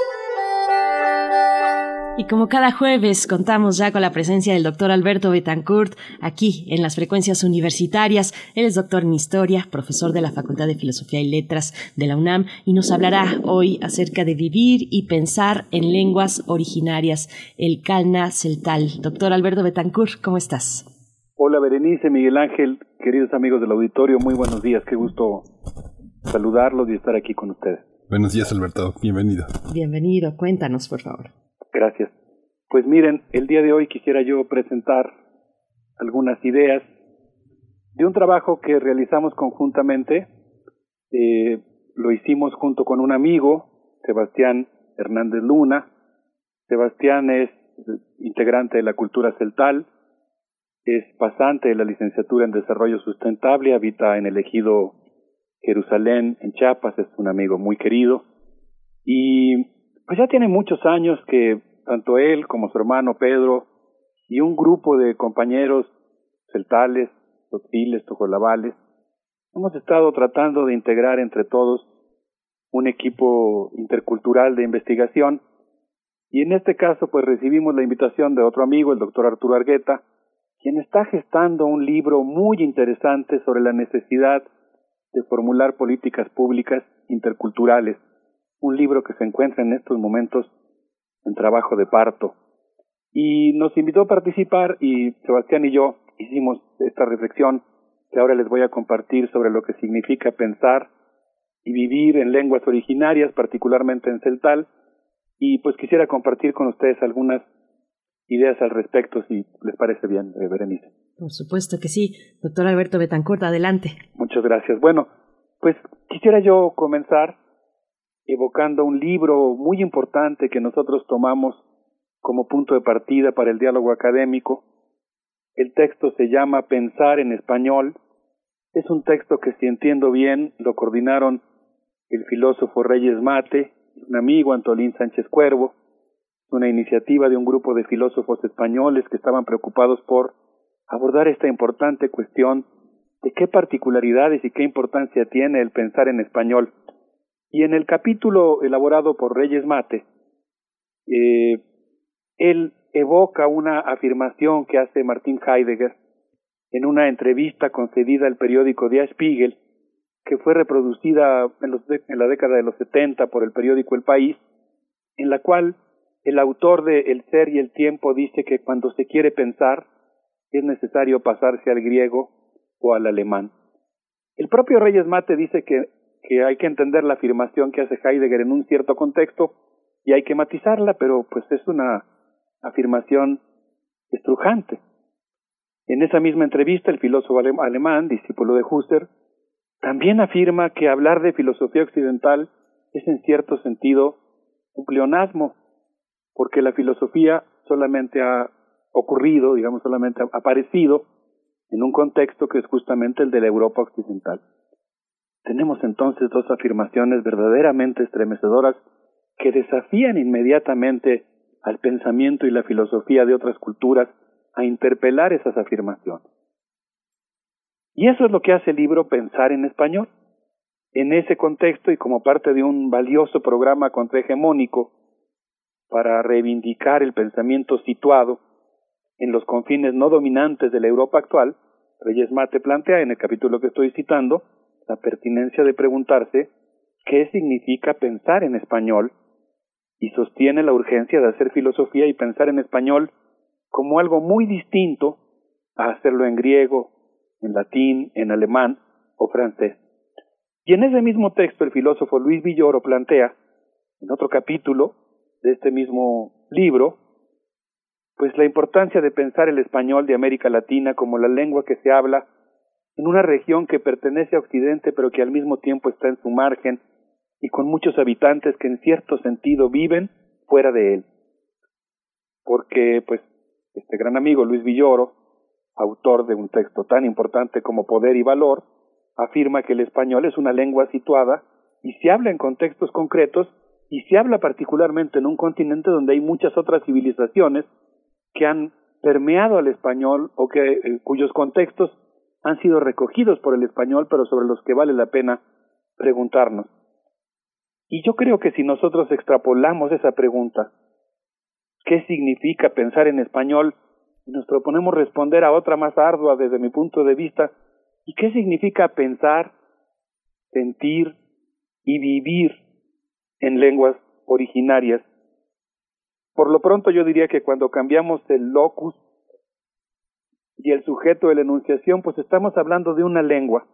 Y como cada jueves contamos ya con la presencia del doctor Alberto Betancourt aquí en las frecuencias universitarias. Él es doctor en historia, profesor de la Facultad de Filosofía y Letras de la UNAM y nos hablará hoy acerca de vivir y pensar en lenguas originarias, el Calna Celtal. Doctor Alberto Betancourt, ¿cómo estás? Hola Berenice, Miguel Ángel, queridos amigos del auditorio, muy buenos días, qué gusto saludarlos y estar aquí con ustedes. Buenos días Alberto, bienvenido. Bienvenido, cuéntanos por favor. Gracias. Pues miren, el día de hoy quisiera yo presentar algunas ideas de un trabajo que realizamos conjuntamente. Eh, lo hicimos junto con un amigo, Sebastián Hernández Luna. Sebastián es integrante de la cultura celtal, es pasante de la licenciatura en desarrollo sustentable, habita en el ejido Jerusalén, en Chiapas, es un amigo muy querido. Y pues ya tiene muchos años que tanto él como su hermano Pedro y un grupo de compañeros celtales, totiles, tojolabales, hemos estado tratando de integrar entre todos un equipo intercultural de investigación. Y en este caso pues recibimos la invitación de otro amigo, el doctor Arturo Argueta, quien está gestando un libro muy interesante sobre la necesidad de formular políticas públicas interculturales un libro que se encuentra en estos momentos en trabajo de parto. Y nos invitó a participar y Sebastián y yo hicimos esta reflexión que ahora les voy a compartir sobre lo que significa pensar y vivir en lenguas originarias, particularmente en celtal, y pues quisiera compartir con ustedes algunas ideas al respecto, si les parece bien, eh, Berenice. Por supuesto que sí. Doctor Alberto Betancourt, adelante. Muchas gracias. Bueno, pues quisiera yo comenzar evocando un libro muy importante que nosotros tomamos como punto de partida para el diálogo académico. El texto se llama Pensar en Español. Es un texto que, si entiendo bien, lo coordinaron el filósofo Reyes Mate, un amigo Antolín Sánchez Cuervo, una iniciativa de un grupo de filósofos españoles que estaban preocupados por abordar esta importante cuestión de qué particularidades y qué importancia tiene el pensar en español. Y en el capítulo elaborado por Reyes Mate, eh, él evoca una afirmación que hace Martin Heidegger en una entrevista concedida al periódico Der Spiegel, que fue reproducida en, los en, la década de los 70 por el periódico El País, en la cual el autor de El ser y el tiempo dice que cuando se quiere pensar es necesario pasarse al griego o al alemán. El propio Reyes Mate dice que, que hay que entender la afirmación que hace Heidegger en un cierto contexto y hay que matizarla, pero pues es una afirmación estrujante. En esa misma entrevista, el filósofo alemán, discípulo de Husserl, también afirma que hablar de filosofía occidental es en cierto sentido un pleonasmo, porque la filosofía solamente ha ocurrido, digamos, solamente ha aparecido en un contexto que es justamente el de la Europa occidental. Tenemos entonces dos afirmaciones verdaderamente estremecedoras que desafían inmediatamente al pensamiento y la filosofía de otras culturas a interpelar esas afirmaciones. Y eso es lo que hace el libro Pensar en Español. En ese contexto y como parte de un valioso programa contrahegemónico para reivindicar el pensamiento situado en los confines no dominantes de la Europa actual, Reyes Mate plantea en el capítulo que estoy citando la pertinencia de preguntarse qué significa pensar en español y sostiene la urgencia de hacer filosofía y pensar en español como algo muy distinto a hacerlo en griego, en latín, en alemán o francés. Y en ese mismo texto el filósofo Luis Villoro plantea, en otro capítulo de este mismo libro, pues la importancia de pensar el español de América Latina como la lengua que se habla en una región que pertenece a Occidente pero que al mismo tiempo está en su margen y con muchos habitantes que en cierto sentido viven fuera de él. Porque, pues, este gran amigo Luis Villoro, autor de un texto tan importante como Poder y Valor, afirma que el español es una lengua situada y se habla en contextos concretos y se habla particularmente en un continente donde hay muchas otras civilizaciones que han permeado al español o que eh, cuyos contextos han sido recogidos por el español, pero sobre los que vale la pena preguntarnos. Y yo creo que si nosotros extrapolamos esa pregunta, ¿qué significa pensar en español? Y nos proponemos responder a otra más ardua desde mi punto de vista, ¿y qué significa pensar, sentir y vivir en lenguas originarias? Por lo pronto yo diría que cuando cambiamos el locus y el sujeto de la enunciación, pues estamos hablando de una lengua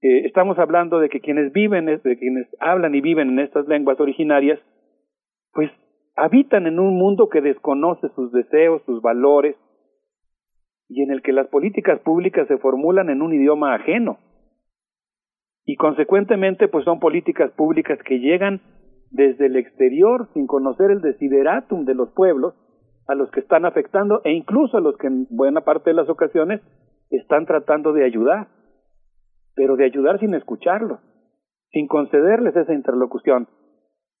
eh, estamos hablando de que quienes viven, de quienes hablan y viven en estas lenguas originarias, pues habitan en un mundo que desconoce sus deseos, sus valores, y en el que las políticas públicas se formulan en un idioma ajeno. Y consecuentemente, pues son políticas públicas que llegan desde el exterior sin conocer el desideratum de los pueblos a los que están afectando e incluso a los que en buena parte de las ocasiones están tratando de ayudar pero de ayudar sin escucharlos, sin concederles esa interlocución.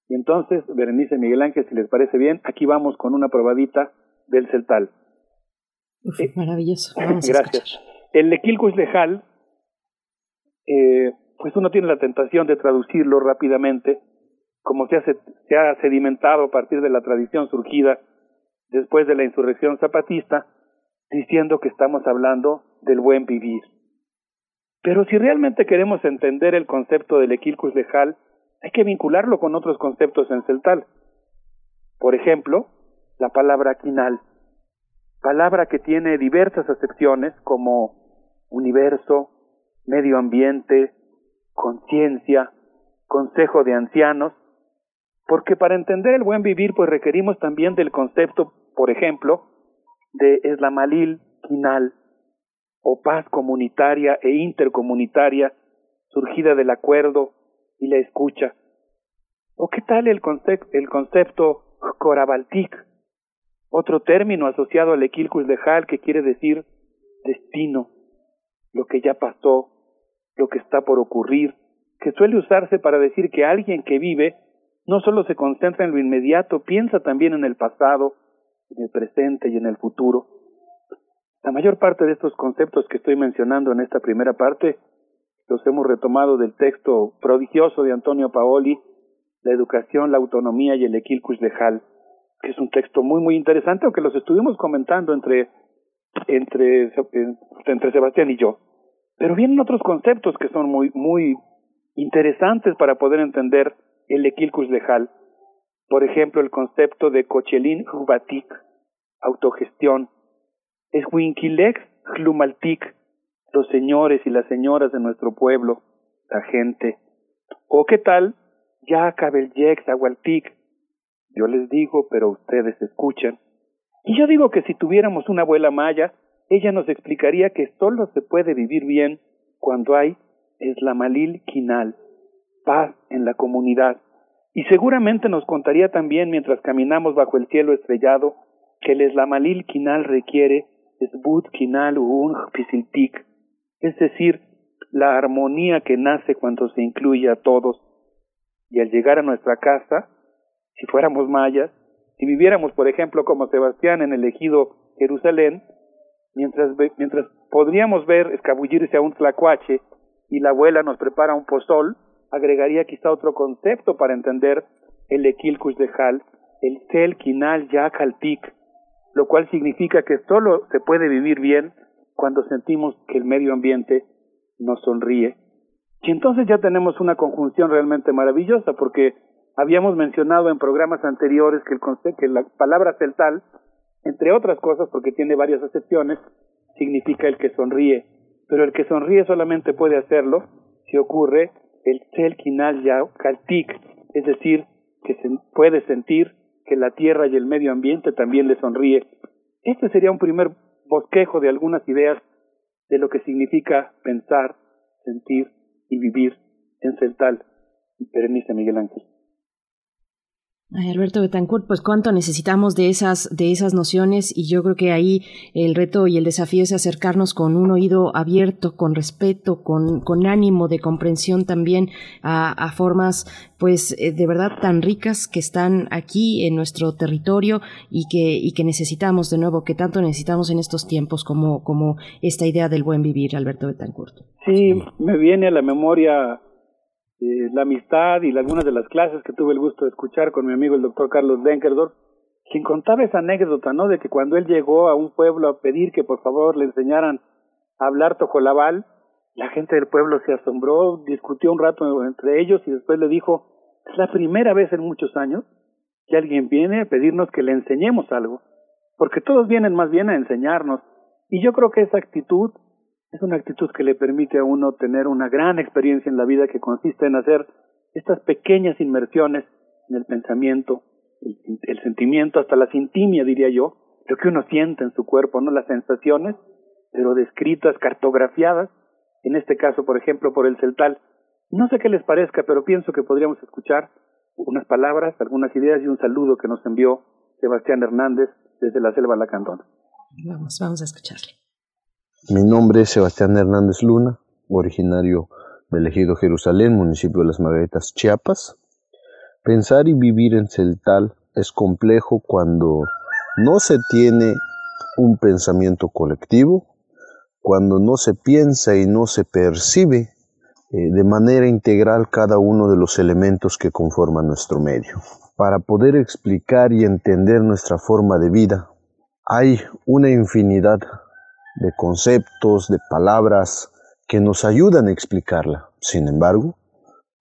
Y entonces, Berenice Miguel Ángel, si les parece bien, aquí vamos con una probadita del Celtal. Eh, maravilloso. gracias. El Lequilcus Lejal, eh, pues uno tiene la tentación de traducirlo rápidamente, como se se ha sedimentado a partir de la tradición surgida después de la insurrección zapatista, diciendo que estamos hablando del buen vivir. Pero si realmente queremos entender el concepto del equilcus lejal, hay que vincularlo con otros conceptos en celtal. Por ejemplo, la palabra quinal, palabra que tiene diversas acepciones como universo, medio ambiente, conciencia, consejo de ancianos, porque para entender el buen vivir pues requerimos también del concepto, por ejemplo, de eslamalil quinal, o paz comunitaria e intercomunitaria surgida del acuerdo y la escucha? ¿O qué tal el, concepto, el concepto Corabaltic, otro término asociado al Equilcus de que quiere decir destino, lo que ya pasó, lo que está por ocurrir, que suele usarse para decir que alguien que vive no solo se concentra en lo inmediato, piensa también en el pasado, en el presente y en el futuro. La mayor parte de estos conceptos que estoy mencionando en esta primera parte los hemos retomado del texto prodigioso de Antonio Paoli, La educación, la autonomía y el equilcus lejal, que es un texto muy, muy interesante, aunque los estuvimos comentando entre, entre, entre Sebastián y yo. Pero vienen otros conceptos que son muy, muy interesantes para poder entender el equilcus lejal. Por ejemplo, el concepto de Cochelin Hubatik, autogestión, es Winkilex Hlumaltik, los señores y las señoras de nuestro pueblo, la gente. O qué tal, ya Cabellex Agualtic, yo les digo, pero ustedes escuchan. Y yo digo que si tuviéramos una abuela maya, ella nos explicaría que solo se puede vivir bien cuando hay eslamalil quinal, paz en la comunidad. Y seguramente nos contaría también mientras caminamos bajo el cielo estrellado que el eslamalil quinal requiere esbut quinal un pisiltik, es decir, la armonía que nace cuando se incluye a todos. Y al llegar a nuestra casa, si fuéramos mayas, si viviéramos, por ejemplo, como Sebastián en el ejido Jerusalén, mientras, mientras podríamos ver escabullirse a un tlacuache y la abuela nos prepara un pozol, agregaría quizá otro concepto para entender el equilcus de Hal, el tel yakaltik, lo cual significa que solo se puede vivir bien cuando sentimos que el medio ambiente nos sonríe. Y entonces ya tenemos una conjunción realmente maravillosa, porque habíamos mencionado en programas anteriores que, el que la palabra celtal, entre otras cosas, porque tiene varias acepciones, significa el que sonríe, pero el que sonríe solamente puede hacerlo si ocurre el Tselkinal Kaltik, es decir, que se puede sentir que la tierra y el medio ambiente también le sonríe. Este sería un primer bosquejo de algunas ideas de lo que significa pensar, sentir y vivir en Celtal. Perenice Miguel Ángel. Alberto Betancourt, pues cuánto necesitamos de esas, de esas nociones y yo creo que ahí el reto y el desafío es acercarnos con un oído abierto, con respeto, con, con ánimo de comprensión también a, a formas pues eh, de verdad tan ricas que están aquí en nuestro territorio y que, y que necesitamos de nuevo, que tanto necesitamos en estos tiempos como, como esta idea del buen vivir, Alberto Betancourt. Sí, me viene a la memoria eh, la amistad y algunas de las clases que tuve el gusto de escuchar con mi amigo el doctor Carlos Denkerdorf, quien contaba esa anécdota, ¿no? De que cuando él llegó a un pueblo a pedir que por favor le enseñaran a hablar tojolabal, la gente del pueblo se asombró, discutió un rato entre ellos y después le dijo, es la primera vez en muchos años que alguien viene a pedirnos que le enseñemos algo, porque todos vienen más bien a enseñarnos. Y yo creo que esa actitud es una actitud que le permite a uno tener una gran experiencia en la vida que consiste en hacer estas pequeñas inmersiones en el pensamiento, el, sentimiento, hasta la intimia, diría yo, lo que uno siente en su cuerpo, no las sensaciones, pero descritas, cartografiadas, en este caso, por ejemplo, por el celtal. No sé qué les parezca, pero pienso que podríamos escuchar unas palabras, algunas ideas y un saludo que nos envió Sebastián Hernández desde la selva Lacandona. Vamos, vamos a escucharle. Mi nombre es Sebastián Hernández Luna, originario del ejido Jerusalén, municipio de Las Margaritas, Chiapas. Pensar y vivir en Celtal es complejo cuando no se tiene un pensamiento colectivo, cuando no se piensa y no se percibe eh, de manera integral cada uno de los elementos que conforman nuestro medio. Para poder explicar y entender nuestra forma de vida, hay una infinidad de conceptos, de palabras que nos ayudan a explicarla. Sin embargo,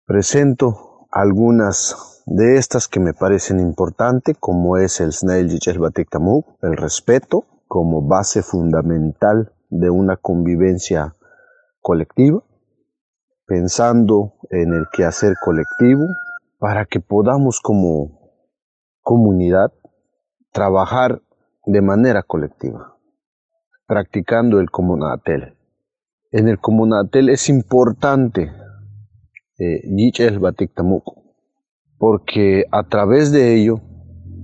presento algunas de estas que me parecen importantes, como es el Snail el respeto como base fundamental de una convivencia colectiva, pensando en el quehacer colectivo para que podamos como comunidad trabajar de manera colectiva practicando el comunatel. En el comunatel es importante eh, porque a través de ello,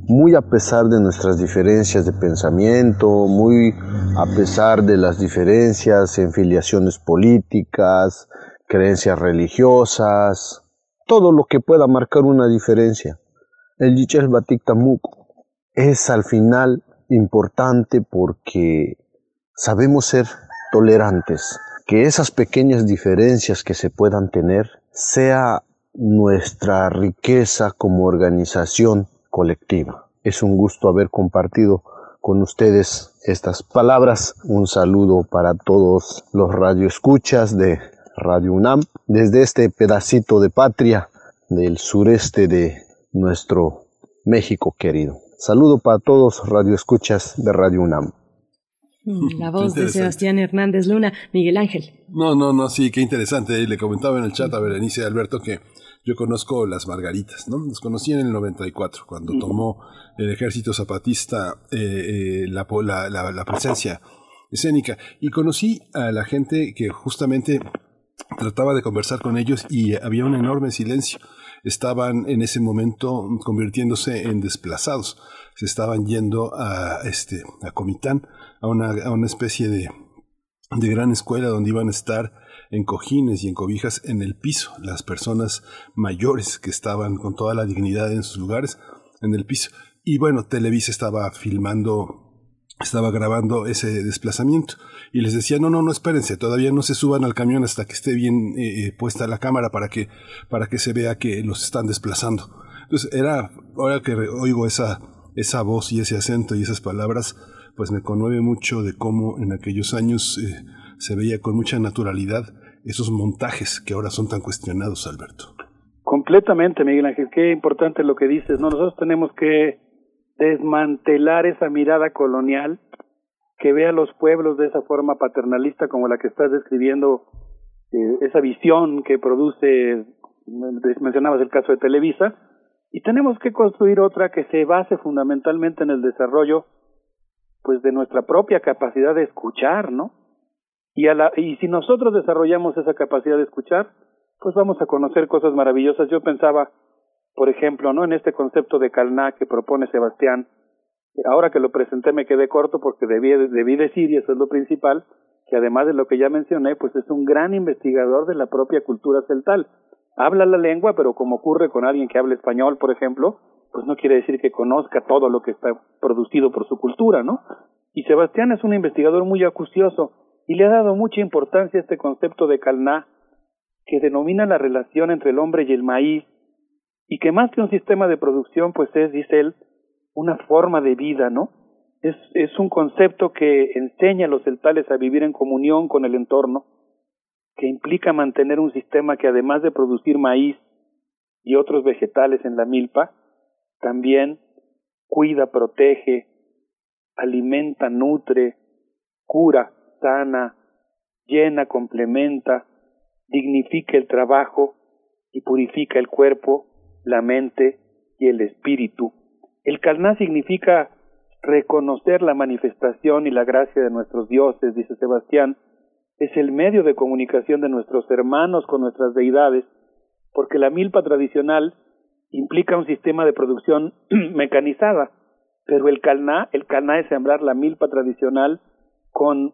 muy a pesar de nuestras diferencias de pensamiento, muy a pesar de las diferencias en filiaciones políticas, creencias religiosas, todo lo que pueda marcar una diferencia, el Yichel Batik es al final importante porque sabemos ser tolerantes, que esas pequeñas diferencias que se puedan tener sea nuestra riqueza como organización colectiva. Es un gusto haber compartido con ustedes estas palabras. Un saludo para todos los radioescuchas de Radio UNAM desde este pedacito de patria del sureste de nuestro México querido. Saludo para todos radioescuchas de Radio UNAM. Mm, la voz de Sebastián Hernández Luna, Miguel Ángel. No, no, no, sí, qué interesante. Le comentaba en el chat a Berenice Alberto que yo conozco las Margaritas, ¿no? Los conocí en el 94, cuando tomó el ejército zapatista eh, eh, la, la, la, presencia escénica. Y conocí a la gente que justamente trataba de conversar con ellos y había un enorme silencio. Estaban en ese momento convirtiéndose en desplazados. Se estaban yendo a, este, a Comitán, a una, a una especie de, de gran escuela donde iban a estar en cojines y en cobijas en el piso, las personas mayores que estaban con toda la dignidad en sus lugares en el piso. Y bueno, Televisa estaba filmando estaba grabando ese desplazamiento y les decía no no no espérense todavía no se suban al camión hasta que esté bien eh, eh, puesta la cámara para que para que se vea que los están desplazando entonces era ahora que oigo esa esa voz y ese acento y esas palabras pues me conmueve mucho de cómo en aquellos años eh, se veía con mucha naturalidad esos montajes que ahora son tan cuestionados, Alberto. Completamente, Miguel Ángel, qué importante lo que dices. No, nosotros tenemos que desmantelar esa mirada colonial que ve a los pueblos de esa forma paternalista como la que estás describiendo, eh, esa visión que produce, mencionabas el caso de Televisa, y tenemos que construir otra que se base fundamentalmente en el desarrollo pues de nuestra propia capacidad de escuchar, ¿no? Y, a la, y si nosotros desarrollamos esa capacidad de escuchar, pues vamos a conocer cosas maravillosas. Yo pensaba, por ejemplo, ¿no? En este concepto de Calná que propone Sebastián, ahora que lo presenté me quedé corto porque debí, debí decir, y eso es lo principal, que además de lo que ya mencioné, pues es un gran investigador de la propia cultura celtal. Habla la lengua, pero como ocurre con alguien que habla español, por ejemplo, pues no quiere decir que conozca todo lo que está producido por su cultura, ¿no? Y Sebastián es un investigador muy acucioso y le ha dado mucha importancia a este concepto de Calná, que denomina la relación entre el hombre y el maíz, y que más que un sistema de producción, pues es, dice él, una forma de vida, ¿no? Es, es un concepto que enseña a los celtales a vivir en comunión con el entorno, que implica mantener un sistema que además de producir maíz y otros vegetales en la milpa, también cuida, protege, alimenta, nutre, cura, sana, llena, complementa, dignifica el trabajo y purifica el cuerpo, la mente y el espíritu. El Kalná significa reconocer la manifestación y la gracia de nuestros dioses, dice Sebastián, es el medio de comunicación de nuestros hermanos con nuestras deidades, porque la milpa tradicional implica un sistema de producción mecanizada, pero el calná, el calná es sembrar la milpa tradicional con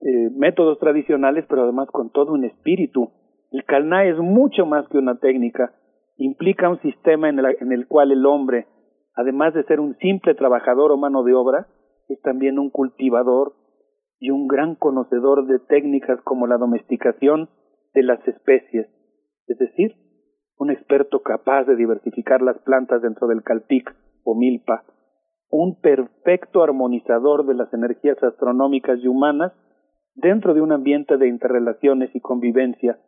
eh, métodos tradicionales, pero además con todo un espíritu. El calná es mucho más que una técnica, implica un sistema en el, en el cual el hombre, además de ser un simple trabajador o mano de obra, es también un cultivador y un gran conocedor de técnicas como la domesticación de las especies, es decir, un experto capaz de diversificar las plantas dentro del calpic o milpa, un perfecto armonizador de las energías astronómicas y humanas dentro de un ambiente de interrelaciones y convivencia.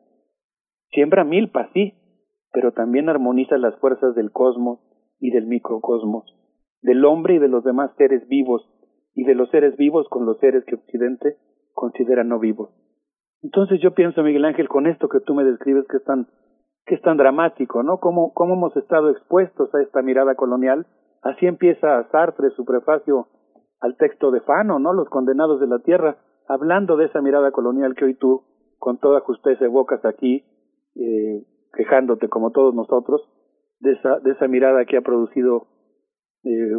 Siembra milpa, sí, pero también armoniza las fuerzas del cosmos y del microcosmos, del hombre y de los demás seres vivos, y de los seres vivos con los seres que Occidente considera no vivos. Entonces yo pienso, Miguel Ángel, con esto que tú me describes que es tan que es tan dramático, ¿no? Cómo, cómo hemos estado expuestos a esta mirada colonial. Así empieza Sartre su prefacio al texto de Fano, ¿no? Los condenados de la tierra, hablando de esa mirada colonial que hoy tú, con toda justeza, evocas aquí, eh, quejándote como todos nosotros, de esa, de esa mirada que ha producido eh,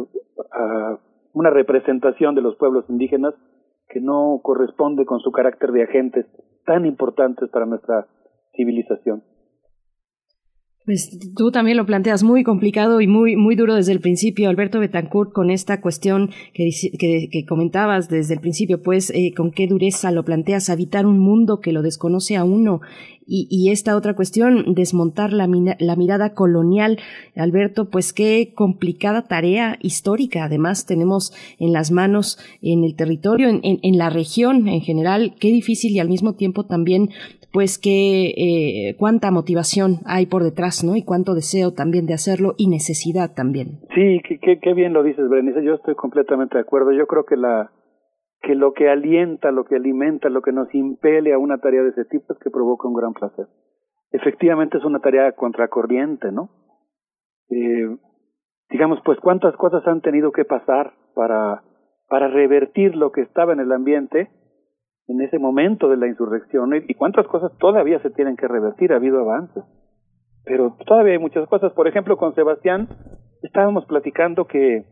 una representación de los pueblos indígenas que no corresponde con su carácter de agentes tan importantes para nuestra civilización. Pues tú también lo planteas muy complicado y muy, muy duro desde el principio, Alberto Betancourt, con esta cuestión que, que, comentabas desde el principio, pues eh, con qué dureza lo planteas, habitar un mundo que lo desconoce a uno. Y, y esta otra cuestión, desmontar la, la mirada colonial. Alberto, pues qué complicada tarea histórica. Además, tenemos en las manos, en el territorio, en, en, en la región en general, qué difícil y al mismo tiempo también pues que eh, cuánta motivación hay por detrás, ¿no? Y cuánto deseo también de hacerlo y necesidad también. Sí, qué bien lo dices, Berenice. Yo estoy completamente de acuerdo. Yo creo que la que lo que alienta, lo que alimenta, lo que nos impele a una tarea de ese tipo es que provoca un gran placer. Efectivamente es una tarea contracorriente, ¿no? Eh, digamos, pues cuántas cosas han tenido que pasar para para revertir lo que estaba en el ambiente en ese momento de la insurrección y cuántas cosas todavía se tienen que revertir, ha habido avances. Pero todavía hay muchas cosas. Por ejemplo, con Sebastián estábamos platicando que,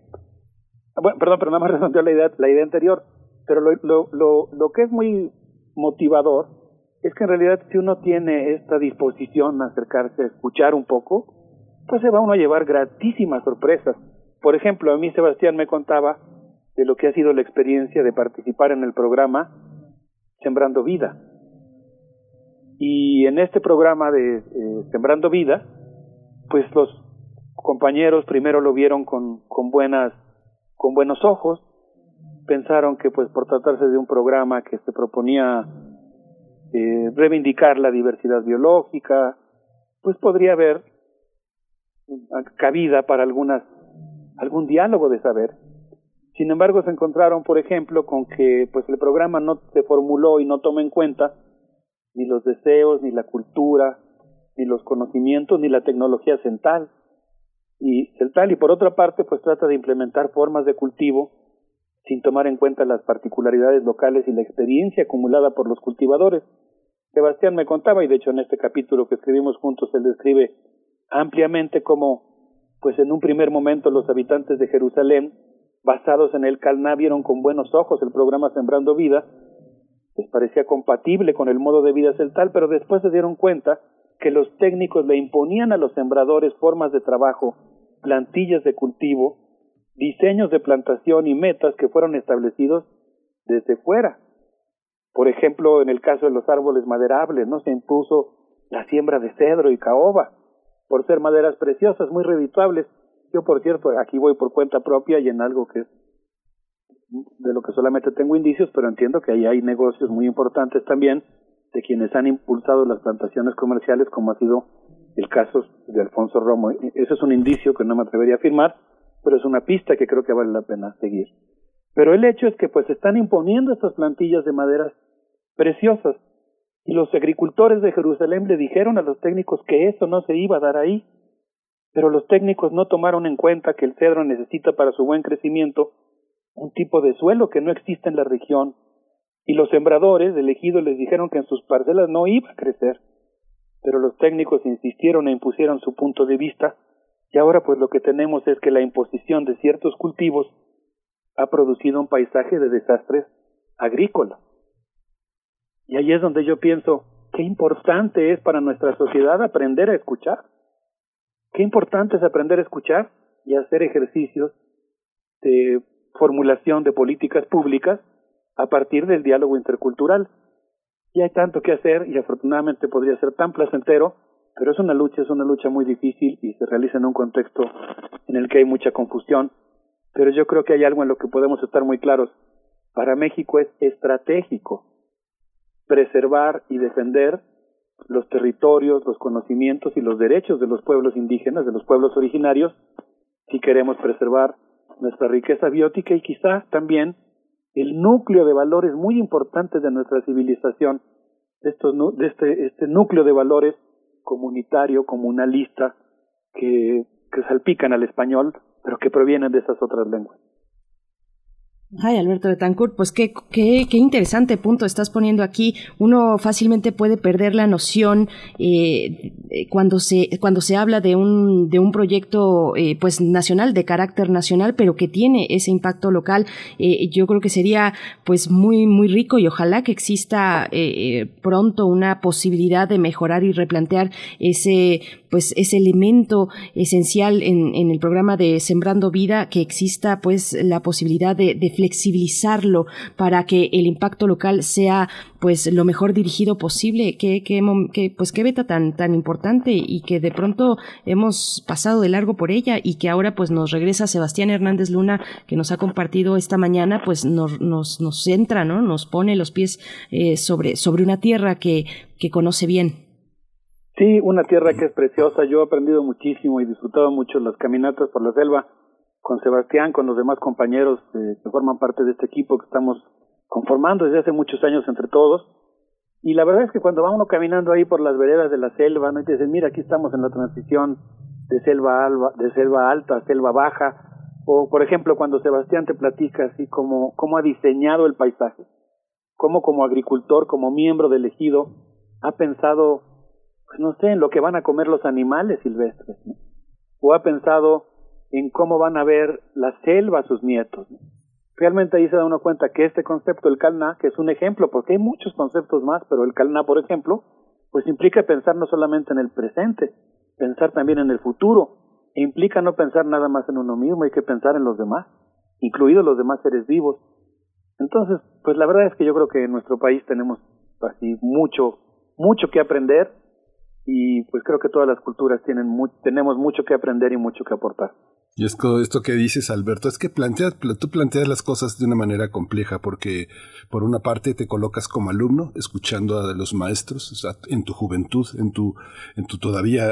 bueno, perdón, pero nada más redondeó la idea, la idea anterior, pero lo, lo, lo, lo que es muy motivador es que en realidad si uno tiene esta disposición a acercarse a escuchar un poco, pues se va uno a llevar gratísimas sorpresas. Por ejemplo, a mí Sebastián me contaba de lo que ha sido la experiencia de participar en el programa Sembrando Vida. Y en este programa de eh, Sembrando Vida, pues los compañeros primero lo vieron con, con buenas, con buenos ojos, pensaron que pues por tratarse de un programa que se proponía eh, reivindicar la diversidad biológica, pues podría haber cabida para algunas algún diálogo de saber sin embargo, se encontraron, por ejemplo, con que pues el programa no se formuló y no toma en cuenta ni los deseos, ni la cultura, ni los conocimientos, ni la tecnología central. Y central y por otra parte, pues trata de implementar formas de cultivo sin tomar en cuenta las particularidades locales y la experiencia acumulada por los cultivadores. Sebastián me contaba, y de hecho en este capítulo que escribimos juntos él describe ampliamente cómo, pues en un primer momento los habitantes de Jerusalén basados en el Calná vieron con buenos ojos el programa Sembrando Vida, les parecía compatible con el modo de vida celtal, pero después se dieron cuenta que los técnicos le imponían a los sembradores formas de trabajo, plantillas de cultivo, diseños de plantación y metas que fueron establecidos desde fuera. Por ejemplo, en el caso de los árboles maderables, no se impuso la siembra de cedro y caoba, por ser maderas preciosas, muy redituables, yo, por cierto, aquí voy por cuenta propia y en algo que de lo que solamente tengo indicios, pero entiendo que ahí hay negocios muy importantes también de quienes han impulsado las plantaciones comerciales, como ha sido el caso de Alfonso Romo. Eso es un indicio que no me atrevería a afirmar, pero es una pista que creo que vale la pena seguir. Pero el hecho es que pues están imponiendo estas plantillas de maderas preciosas y los agricultores de Jerusalén le dijeron a los técnicos que eso no se iba a dar ahí, pero los técnicos no tomaron en cuenta que el cedro necesita para su buen crecimiento un tipo de suelo que no existe en la región, y los sembradores elegidos les dijeron que en sus parcelas no iba a crecer, pero los técnicos insistieron e impusieron su punto de vista, y ahora pues lo que tenemos es que la imposición de ciertos cultivos ha producido un paisaje de desastres agrícolas. Y ahí es donde yo pienso, qué importante es para nuestra sociedad aprender a escuchar. Qué importante es aprender a escuchar y hacer ejercicios de formulación de políticas públicas a partir del diálogo intercultural. Y hay tanto que hacer y afortunadamente podría ser tan placentero, pero es una lucha, es una lucha muy difícil y se realiza en un contexto en el que hay mucha confusión. Pero yo creo que hay algo en lo que podemos estar muy claros. Para México es estratégico preservar y defender los territorios, los conocimientos y los derechos de los pueblos indígenas, de los pueblos originarios, si queremos preservar nuestra riqueza biótica y quizá también el núcleo de valores muy importantes de nuestra civilización, estos, de este, este núcleo de valores comunitario, comunalista, que, que salpican al español, pero que provienen de esas otras lenguas. Ay, Alberto Betancourt, pues qué, qué, qué, interesante punto estás poniendo aquí. Uno fácilmente puede perder la noción eh, eh, cuando se cuando se habla de un de un proyecto eh, pues nacional de carácter nacional pero que tiene ese impacto local eh, yo creo que sería pues muy muy rico y ojalá que exista pronto una posibilidad de mejorar y replantear ese pues ese elemento esencial en, en el programa de Sembrando Vida que exista pues la posibilidad de, de flexibilizarlo para que el impacto local sea pues lo mejor dirigido posible. Que, que, que pues qué beta tan tan importante y que de pronto hemos pasado de largo por ella y que ahora pues nos regresa Sebastián Hernández Luna que nos ha compartido esta mañana pues nos nos, nos centra no nos pone los pies eh, sobre sobre una tierra que que conoce bien Sí, una tierra que es preciosa. Yo he aprendido muchísimo y disfrutado mucho las caminatas por la selva con Sebastián, con los demás compañeros eh, que forman parte de este equipo que estamos conformando desde hace muchos años entre todos. Y la verdad es que cuando va uno caminando ahí por las veredas de la selva, ¿no? y te dicen, mira, aquí estamos en la transición de selva, alba, de selva alta a selva baja, o por ejemplo cuando Sebastián te platica así como cómo ha diseñado el paisaje, cómo como agricultor, como miembro del ejido, ha pensado pues no sé, en lo que van a comer los animales silvestres, o ha pensado en cómo van a ver la selva sus nietos. Realmente ahí se da uno cuenta que este concepto, el Calna, que es un ejemplo, porque hay muchos conceptos más, pero el Calna, por ejemplo, pues implica pensar no solamente en el presente, pensar también en el futuro, e implica no pensar nada más en uno mismo, hay que pensar en los demás, incluidos los demás seres vivos. Entonces, pues la verdad es que yo creo que en nuestro país tenemos así mucho, mucho que aprender y pues creo que todas las culturas tienen tenemos mucho que aprender y mucho que aportar. Y esto, esto que dices, Alberto, es que planteas, tú planteas las cosas de una manera compleja, porque por una parte te colocas como alumno, escuchando a los maestros, en tu juventud, en tu, en tu todavía,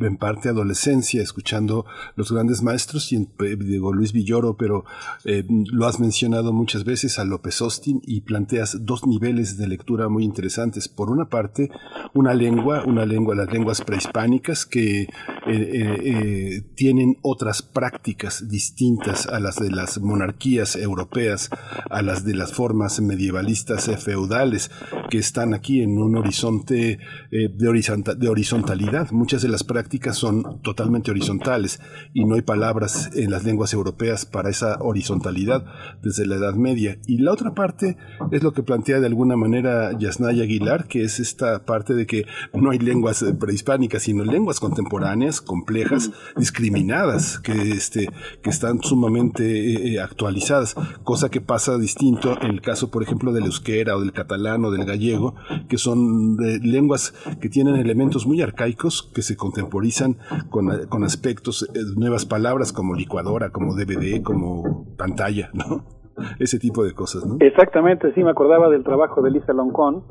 en parte adolescencia, escuchando los grandes maestros, y eh, digo Luis Villoro, pero eh, lo has mencionado muchas veces a López Austin, y planteas dos niveles de lectura muy interesantes. Por una parte, una lengua, una lengua, las lenguas prehispánicas, que eh, tienen otras prácticas distintas a las de las monarquías europeas, a las de las formas medievalistas feudales que están aquí en un horizonte eh, de, de horizontalidad. Muchas de las prácticas son totalmente horizontales y no hay palabras en las lenguas europeas para esa horizontalidad desde la Edad Media. Y la otra parte es lo que plantea de alguna manera Yasnaya Aguilar, que es esta parte de que no hay lenguas prehispánicas, sino lenguas contemporáneas, complejas, discriminadas, que este, que están sumamente eh, eh, actualizadas, cosa que pasa distinto en el caso, por ejemplo, del euskera o del catalán o del gallego, que son eh, lenguas que tienen elementos muy arcaicos que se contemporizan con, con aspectos, nuevas palabras como licuadora, como DVD, como pantalla, ¿no? ese tipo de cosas, ¿no? Exactamente, sí, me acordaba del trabajo de Elisa Loncón,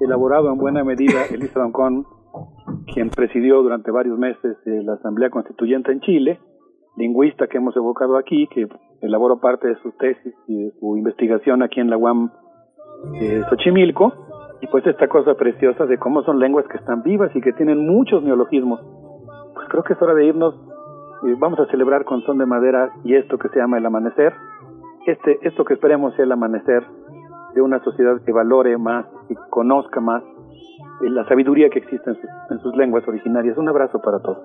elaborado en buena medida, Elisa Loncón, quien presidió durante varios meses la Asamblea Constituyente en Chile, lingüista que hemos evocado aquí, que elaboró parte de su tesis y de su investigación aquí en la UAM de Xochimilco, y pues esta cosa preciosa de cómo son lenguas que están vivas y que tienen muchos neologismos. Pues creo que es hora de irnos, y vamos a celebrar con son de madera y esto que se llama el amanecer, este, esto que esperemos sea el amanecer de una sociedad que valore más y conozca más la sabiduría que existe en sus lenguas originarias. Un abrazo para todos.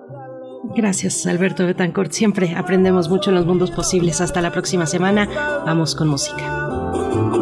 Gracias, Alberto Betancourt. Siempre aprendemos mucho en los mundos posibles. Hasta la próxima semana. Vamos con música.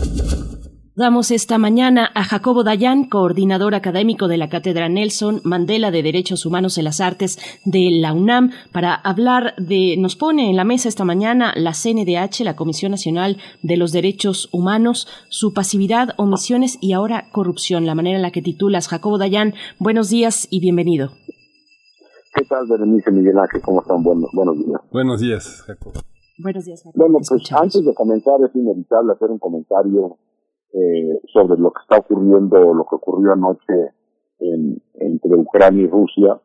Damos esta mañana a Jacobo Dayan, coordinador académico de la Cátedra Nelson Mandela de Derechos Humanos en las Artes de la UNAM, para hablar de, nos pone en la mesa esta mañana la CNDH, la Comisión Nacional de los Derechos Humanos, su pasividad, omisiones y ahora corrupción, la manera en la que titulas. Jacobo Dayan, buenos días y bienvenido. ¿Qué tal, Berenice Miguel Ángel? ¿Cómo están? Buenos, buenos días. Buenos días, Jacobo. Buenos días, Jacobo. Bueno, pues antes de comenzar es inevitable hacer un comentario eh, sobre lo que está ocurriendo, lo que ocurrió anoche en, entre Ucrania y Rusia.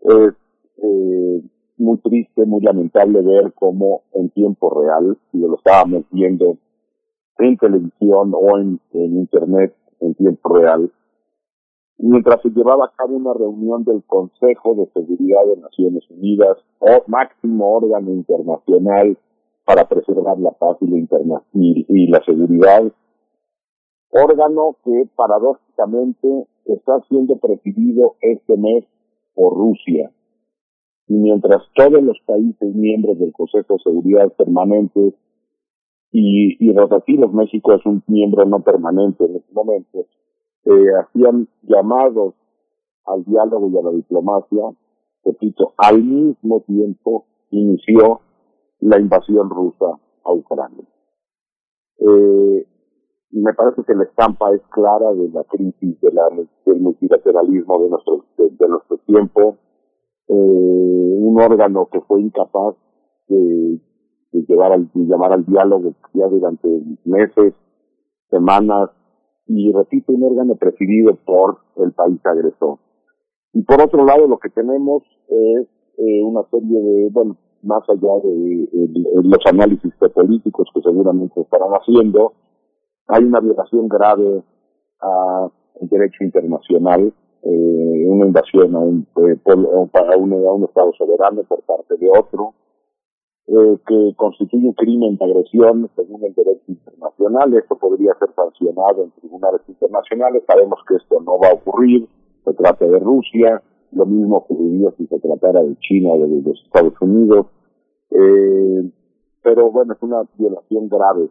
Es eh, muy triste, muy lamentable ver cómo en tiempo real, si lo estábamos viendo en televisión o en, Internet en tiempo real, mientras se llevaba a cabo una reunión del Consejo de Seguridad de Naciones Unidas, o máximo órgano internacional para preservar la paz y la, y, y la seguridad, órgano que paradójicamente está siendo presidido este mes por Rusia. Y mientras todos los países miembros del Consejo de Seguridad permanentes y, y rotativos, México es un miembro no permanente en este momento, eh, hacían llamados al diálogo y a la diplomacia, repito, al mismo tiempo inició la invasión rusa a Ucrania. Eh, me parece que la estampa es clara de la crisis del multilateralismo de nuestro, de, de nuestro tiempo, eh, un órgano que fue incapaz de, llevar al, de llamar al diálogo ya durante meses, semanas, y repito, un órgano presidido por el país agresor. Y por otro lado, lo que tenemos es eh, una serie de, bueno, más allá de, de, de los análisis políticos que seguramente estarán haciendo, hay una violación grave al derecho internacional, eh, una invasión a un, eh, a, un, a un Estado soberano por parte de otro, eh, que constituye un crimen de agresión según el derecho internacional. Esto podría ser sancionado en tribunales internacionales. Sabemos que esto no va a ocurrir. Se trata de Rusia. Lo mismo ocurriría si se tratara de China o de, de los Estados Unidos. Eh, pero bueno, es una violación grave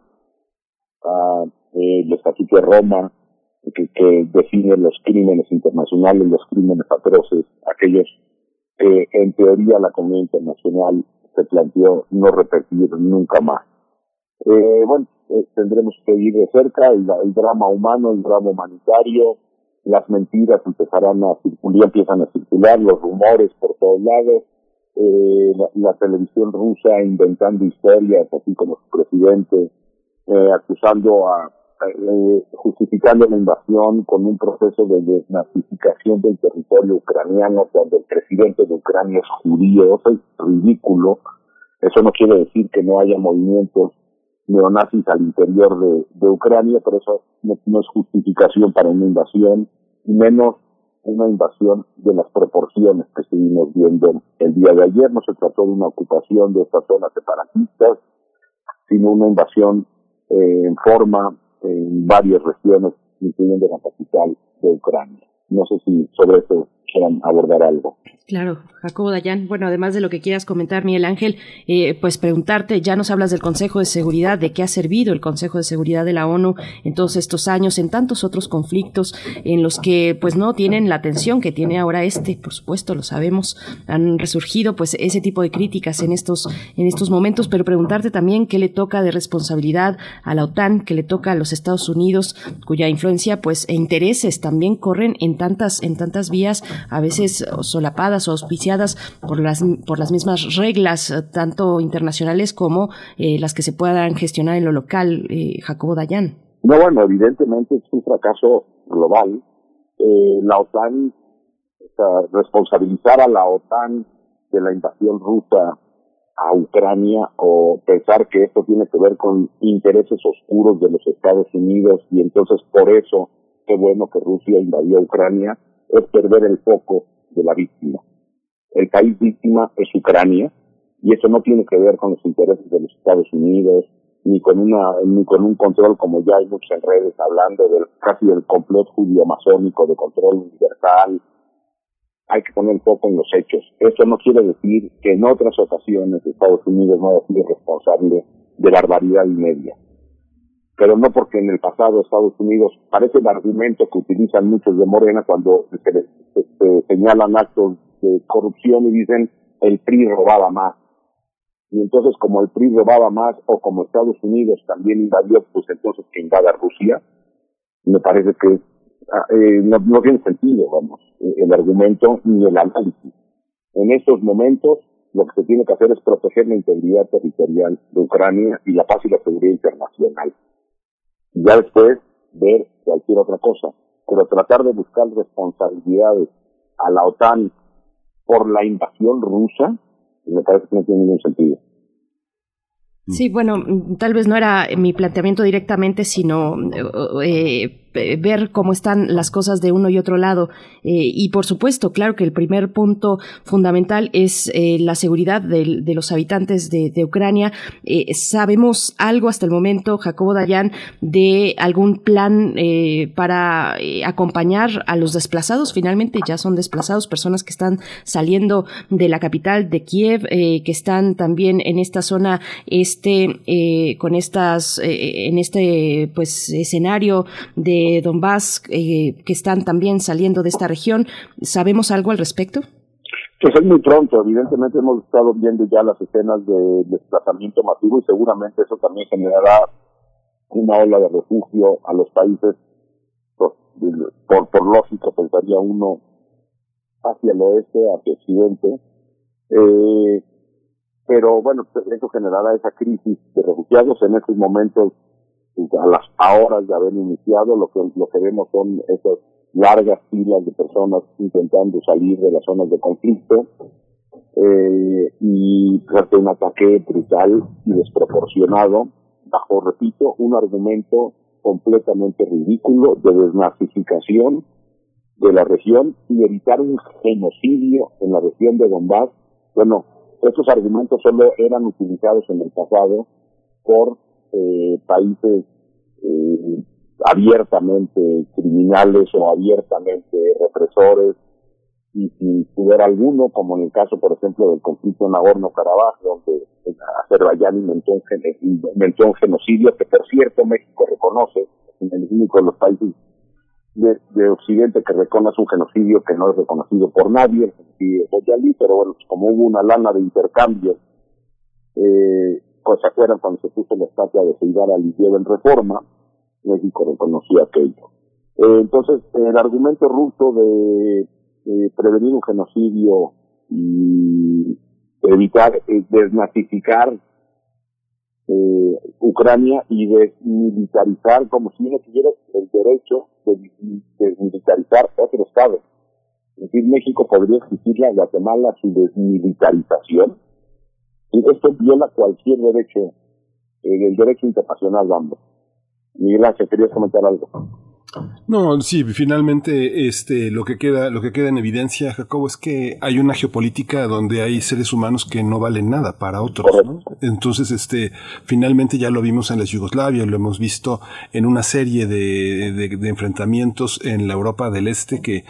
a eh, Estatuto de Roma, que, que define los crímenes internacionales, los crímenes atroces, aquellos que en teoría la comunidad internacional se planteó no repetir nunca más. Eh, bueno, eh, tendremos que ir de cerca el, drama humano, el drama humanitario, las mentiras empezarán a circular, empiezan a circular, los rumores por todos lados, eh, la, televisión rusa inventando historias, así como su presidente, eh, acusando a, eh, justificando la invasión con un proceso de desnazificación del territorio ucraniano cuando el presidente de Ucrania es judío, eso es ridículo. Eso no quiere decir que no haya movimientos neonazis al interior de, Ucrania, pero eso no, no, es justificación para una invasión, y menos una invasión de las proporciones que estuvimos viendo el día de ayer. No se trató de una ocupación de estas zonas separatistas, sino una invasión eh, en forma en varias regiones, incluyendo la capital de Ucrania. No sé si sobre eso abordar algo. Claro, Jacobo Dayan. Bueno, además de lo que quieras comentar, Miguel Ángel, eh, pues preguntarte, ya nos hablas del Consejo de Seguridad, de qué ha servido el Consejo de Seguridad de la ONU en todos estos años, en tantos otros conflictos en los que pues no tienen la atención que tiene ahora este, por supuesto, lo sabemos, han resurgido pues ese tipo de críticas en estos, en estos momentos, pero preguntarte también qué le toca de responsabilidad a la OTAN, qué le toca a los Estados Unidos, cuya influencia pues e intereses también corren en tantas, en tantas vías, a veces solapadas o auspiciadas por las, por las mismas reglas, tanto internacionales como eh, las que se puedan gestionar en lo local, eh, Jacobo Dayan. No, bueno, evidentemente es un fracaso global. Eh, la OTAN, responsabilizar a la OTAN de la invasión rusa a Ucrania o pensar que esto tiene que ver con intereses oscuros de los Estados Unidos y entonces por eso qué bueno que Rusia invadió Ucrania es perder el foco de la víctima. El país víctima es Ucrania y eso no tiene que ver con los intereses de los Estados Unidos ni con una ni con un control como ya hay muchas redes hablando del casi del complot judío masónico de control universal hay que poner foco en los hechos. Esto no quiere decir que en otras ocasiones Estados Unidos no haya sido responsable de barbaridad y media. Pero no porque en el pasado Estados Unidos parece el argumento que utilizan muchos de Morena cuando se, se señalan actos de corrupción y dicen el PRI robaba más. Y entonces como el PRI robaba más o como Estados Unidos también invadió, pues entonces que invada Rusia, me parece que Ah, eh, no, no tiene sentido, vamos, eh, el argumento ni el análisis. En estos momentos, lo que se tiene que hacer es proteger la integridad territorial de Ucrania y la paz y la seguridad internacional. Ya después, ver cualquier otra cosa. Pero tratar de buscar responsabilidades a la OTAN por la invasión rusa, me parece que no tiene ningún sentido. Sí, bueno, tal vez no era mi planteamiento directamente, sino eh, ver cómo están las cosas de uno y otro lado. Eh, y por supuesto, claro que el primer punto fundamental es eh, la seguridad de, los habitantes de, de Ucrania. ¿Sabemos algo hasta el momento, Jacobo Dayan, de algún plan para acompañar a los desplazados? Finalmente ya son desplazados, personas que están saliendo de la capital de Kiev, que están también en esta zona este con estas en este pues escenario de Donbass eh, que están también saliendo de esta región. ¿Sabemos algo al respecto? Pues es muy pronto, evidentemente hemos estado viendo ya las escenas de desplazamiento masivo y seguramente eso también generará una ola de refugio a los países, por, por, por lógica pensaría uno hacia el oeste, hacia el occidente, eh, pero bueno, eso generará esa crisis de refugiados en estos momentos a las horas de haber iniciado, lo que, lo que vemos son esas largas filas de personas intentando salir de las zonas de conflicto eh, y fue un ataque brutal y desproporcionado bajo, repito, un argumento completamente ridículo de desnazificación de la región y evitar un genocidio en la región de Donbass. Bueno, estos argumentos solo eran utilizados en el pasado por eh, países eh, abiertamente criminales o abiertamente represores y sin poder alguno, como en el caso, por ejemplo, del conflicto en Nagorno-Karabaj, donde Azerbaiyán inventó un, inventó un genocidio que, por cierto, México reconoce, en el único de los países de, Occidente que reconoce un genocidio que no es reconocido por nadie, el genocidio de pero bueno, pues como hubo una lana de intercambio eh, pues se acuerdan cuando se puso la estatua de Seidar Aliyev en reforma, México reconocía aquello. Eh, entonces, el argumento ruso de prevenir un genocidio y evitar eh, desnazificar eh, Ucrania y desmilitarizar como si uno tuviera el derecho de desmilitarizar otro Estado. Es decir, México podría exigirle a Guatemala su desmilitarización esto viola cualquier derecho, eh, el derecho internacional, vamos. Miguel Ángel, ¿querías comentar algo? No, sí, finalmente este lo que queda lo que queda en evidencia, Jacobo, es que hay una geopolítica donde hay seres humanos que no valen nada para otros, Entonces, este finalmente ya lo vimos en la Yugoslavia, lo hemos visto en una serie de, de, enfrentamientos en la Europa del Este que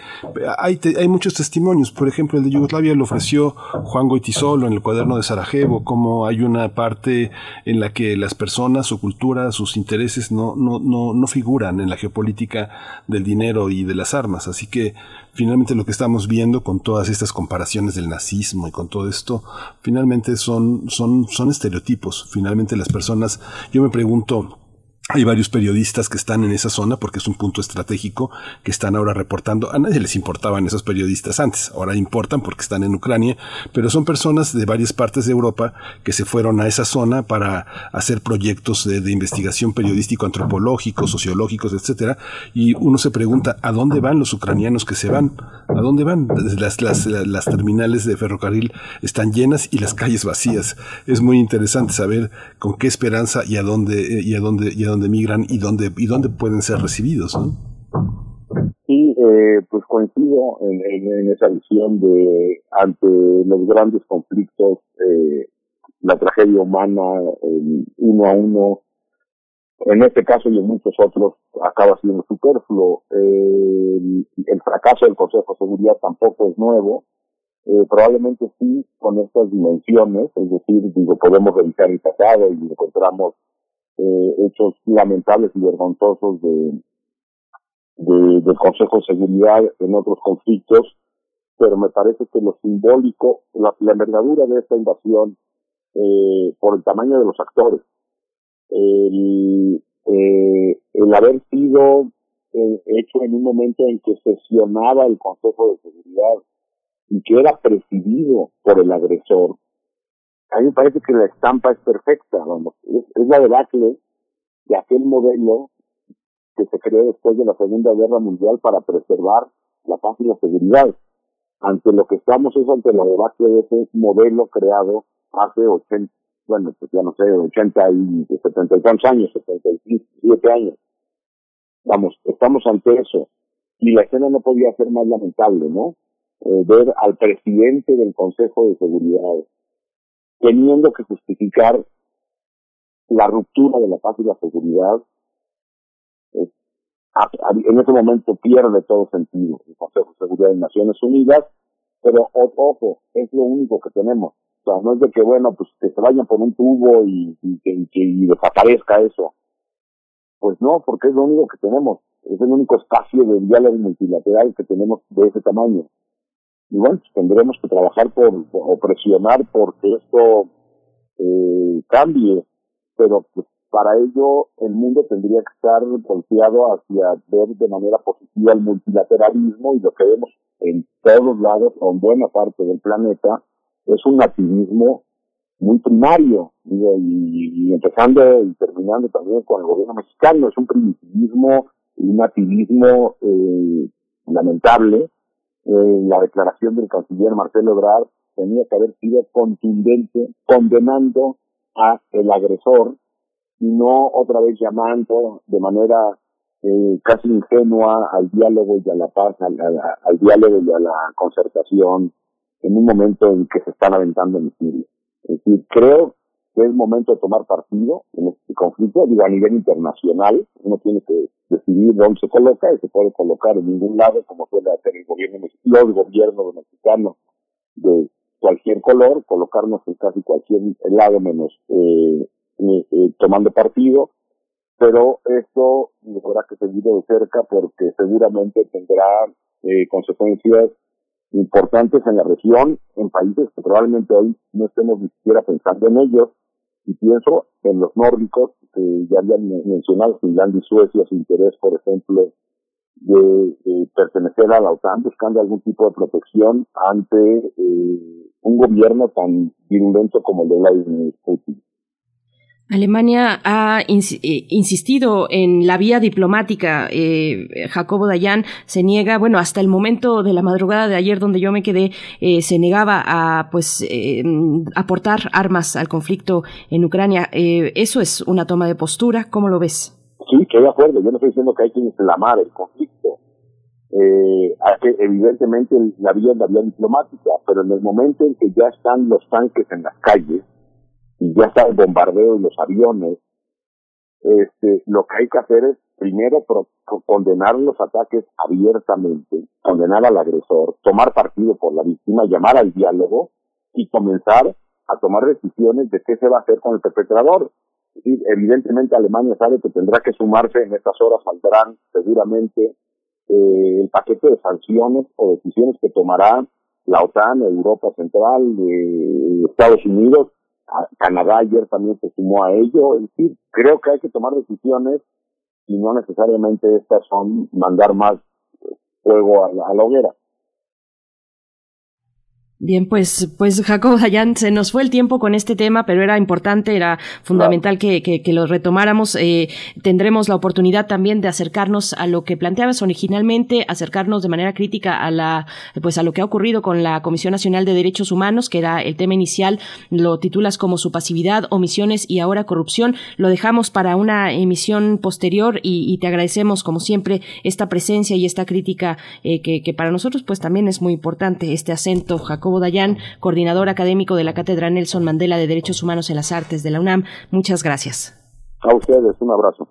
hay hay muchos testimonios, por ejemplo, el de Yugoslavia lo ofreció Juan Goitisolo en el cuaderno de Sarajevo, como hay una parte en la que las personas, su cultura, sus intereses no no no no figuran en la geopolítica del dinero y de las armas. Así que finalmente lo que estamos viendo con todas estas comparaciones del nazismo y con todo esto, finalmente son, son, son estereotipos. Finalmente las personas, yo me pregunto, hay varios periodistas que están en esa zona porque es un punto estratégico que están ahora reportando. A nadie les importaban esos periodistas antes, ahora importan porque están en Ucrania, pero son personas de varias partes de Europa que se fueron a esa zona para hacer proyectos de, investigación periodístico, antropológicos, sociológicos, etcétera. Y uno se pregunta a dónde van los ucranianos que se van, a dónde van. Las, las, las terminales de ferrocarril están llenas y las calles vacías. Es muy interesante saber con qué esperanza y a dónde y a dónde y a dónde migran y dónde, y dónde pueden ser recibidos. ¿no? Sí, eh, pues coincido en, esa visión de ante los grandes conflictos, eh, la tragedia humana, uno a uno, en este caso y en muchos otros, acaba siendo superfluo. el, fracaso del Consejo de Seguridad tampoco es nuevo. Eh, probablemente sí con estas dimensiones, es decir, digo, podemos revisar el pasado y encontramos eh, hechos lamentables y vergonzosos de, de, del Consejo de Seguridad en otros conflictos, pero me parece que lo simbólico, la, envergadura de esta invasión, eh, por el tamaño de los actores, el, eh, el haber sido eh, hecho en un momento en que sesionaba el Consejo de Seguridad y que era presidido por el agresor, a mí me parece que la estampa es perfecta, vamos, es, la debacle de aquel modelo que se creó después de la Segunda Guerra Mundial para preservar la paz y la seguridad. Ante lo que estamos es ante la debacle de ese modelo creado hace 80, bueno, pues ya no sé, 80 y 70 y tantos años, 77 años. Vamos, estamos ante eso. Y la escena no podía ser más lamentable, ¿no? Eh, ver al presidente del Consejo de Seguridad teniendo que justificar la ruptura de la paz y la seguridad en ese momento pierde todo sentido el Consejo de Seguridad de Naciones Unidas, pero ojo, es lo único que tenemos. O sea, no es de que, bueno, pues que se vayan por un tubo y, que, desaparezca eso. Pues no, porque es lo único que tenemos. Es el único espacio de diálogo multilateral que tenemos de ese tamaño. Y bueno, pues tendremos que trabajar por, o presionar porque esto eh, cambie, pero pues para ello, el mundo tendría que estar volteado hacia ver de manera positiva el multilateralismo y lo que vemos en todos lados, o en buena parte del planeta, es un nativismo muy primario, y, empezando y terminando también con el gobierno mexicano, es un primitivismo un nativismo eh, lamentable. Eh, la declaración del canciller Marcelo Ebrard tenía que haber sido contundente, condenando a el agresor y no otra vez llamando de manera eh, casi ingenua al diálogo y a la paz, al, diálogo y a la concertación en un momento en que se están aventando en Siria. Es decir, creo que es momento de tomar partido en este conflicto, digo, a nivel internacional, uno tiene que decidir dónde se coloca y se puede colocar en ningún lado, como suele hacer el gobierno los gobiernos mexicanos de cualquier color, colocarnos en casi cualquier lado menos eh, eh, eh, tomando partido, pero esto habrá que seguir de cerca porque seguramente tendrá eh, consecuencias importantes en la región, en países que probablemente hoy no estemos ni siquiera pensando en ellos, y pienso en los nórdicos, que ya habían mencionado Finlandia y Suecia, su interés, por ejemplo, de, pertenecer a la OTAN, buscando algún tipo de protección ante eh, un gobierno tan virulento como el de Vladimir Putin. Alemania ha eh, insistido en la vía diplomática. Eh, Jacobo Dayan se niega, bueno, hasta el momento de la madrugada de ayer donde yo me quedé, eh, se negaba a, pues, aportar armas al conflicto en Ucrania. eso es una toma de postura. ¿Cómo lo ves? Sí, estoy de acuerdo. Yo no estoy diciendo que hay que inflamar el conflicto. que evidentemente la vía es la vía diplomática, pero en el momento en que ya están los tanques en las calles, y ya está el bombardeo y los aviones, este, lo que hay que hacer es primero condenar los ataques abiertamente, condenar al agresor, tomar partido por la víctima, llamar al diálogo y comenzar a tomar decisiones de qué se va a hacer con el perpetrador. evidentemente Alemania sabe que tendrá que sumarse en estas horas, saldrán seguramente eh, el paquete de sanciones o decisiones que tomará la OTAN, Europa Central, eh, Estados Unidos, Canadá ayer también se sumó a ello. Es decir, creo que hay que tomar decisiones y no necesariamente estas son mandar más fuego a la, hoguera. Bien, pues, pues Jacob Dayan, se nos fue el tiempo con este tema, pero era importante, era fundamental que, que, que, lo retomáramos. Eh, tendremos la oportunidad también de acercarnos a lo que planteabas originalmente, acercarnos de manera crítica a la, pues a lo que ha ocurrido con la Comisión Nacional de Derechos Humanos, que era el tema inicial, lo titulas como su pasividad, omisiones y ahora corrupción. Lo dejamos para una emisión posterior y, y te agradecemos, como siempre, esta presencia y esta crítica eh, que, que para nosotros, pues también es muy importante este acento, Jacob. Jacobo Dayan, coordinador académico de la Cátedra Nelson Mandela de Derechos Humanos en las Artes de la UNAM. Muchas gracias. A ustedes, un abrazo.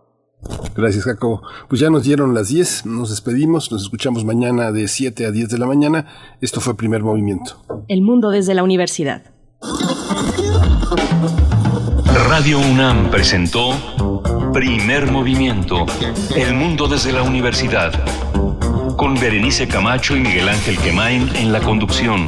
Gracias, Jacobo. Pues ya nos dieron las 10, nos despedimos, nos escuchamos mañana de 7 a 10 de la mañana. Esto fue Primer Movimiento. El mundo desde la universidad. Radio UNAM presentó Primer Movimiento, El mundo desde la universidad con Berenice Camacho y Miguel Ángel Quemain en la conducción.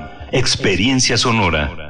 Experiencia sonora.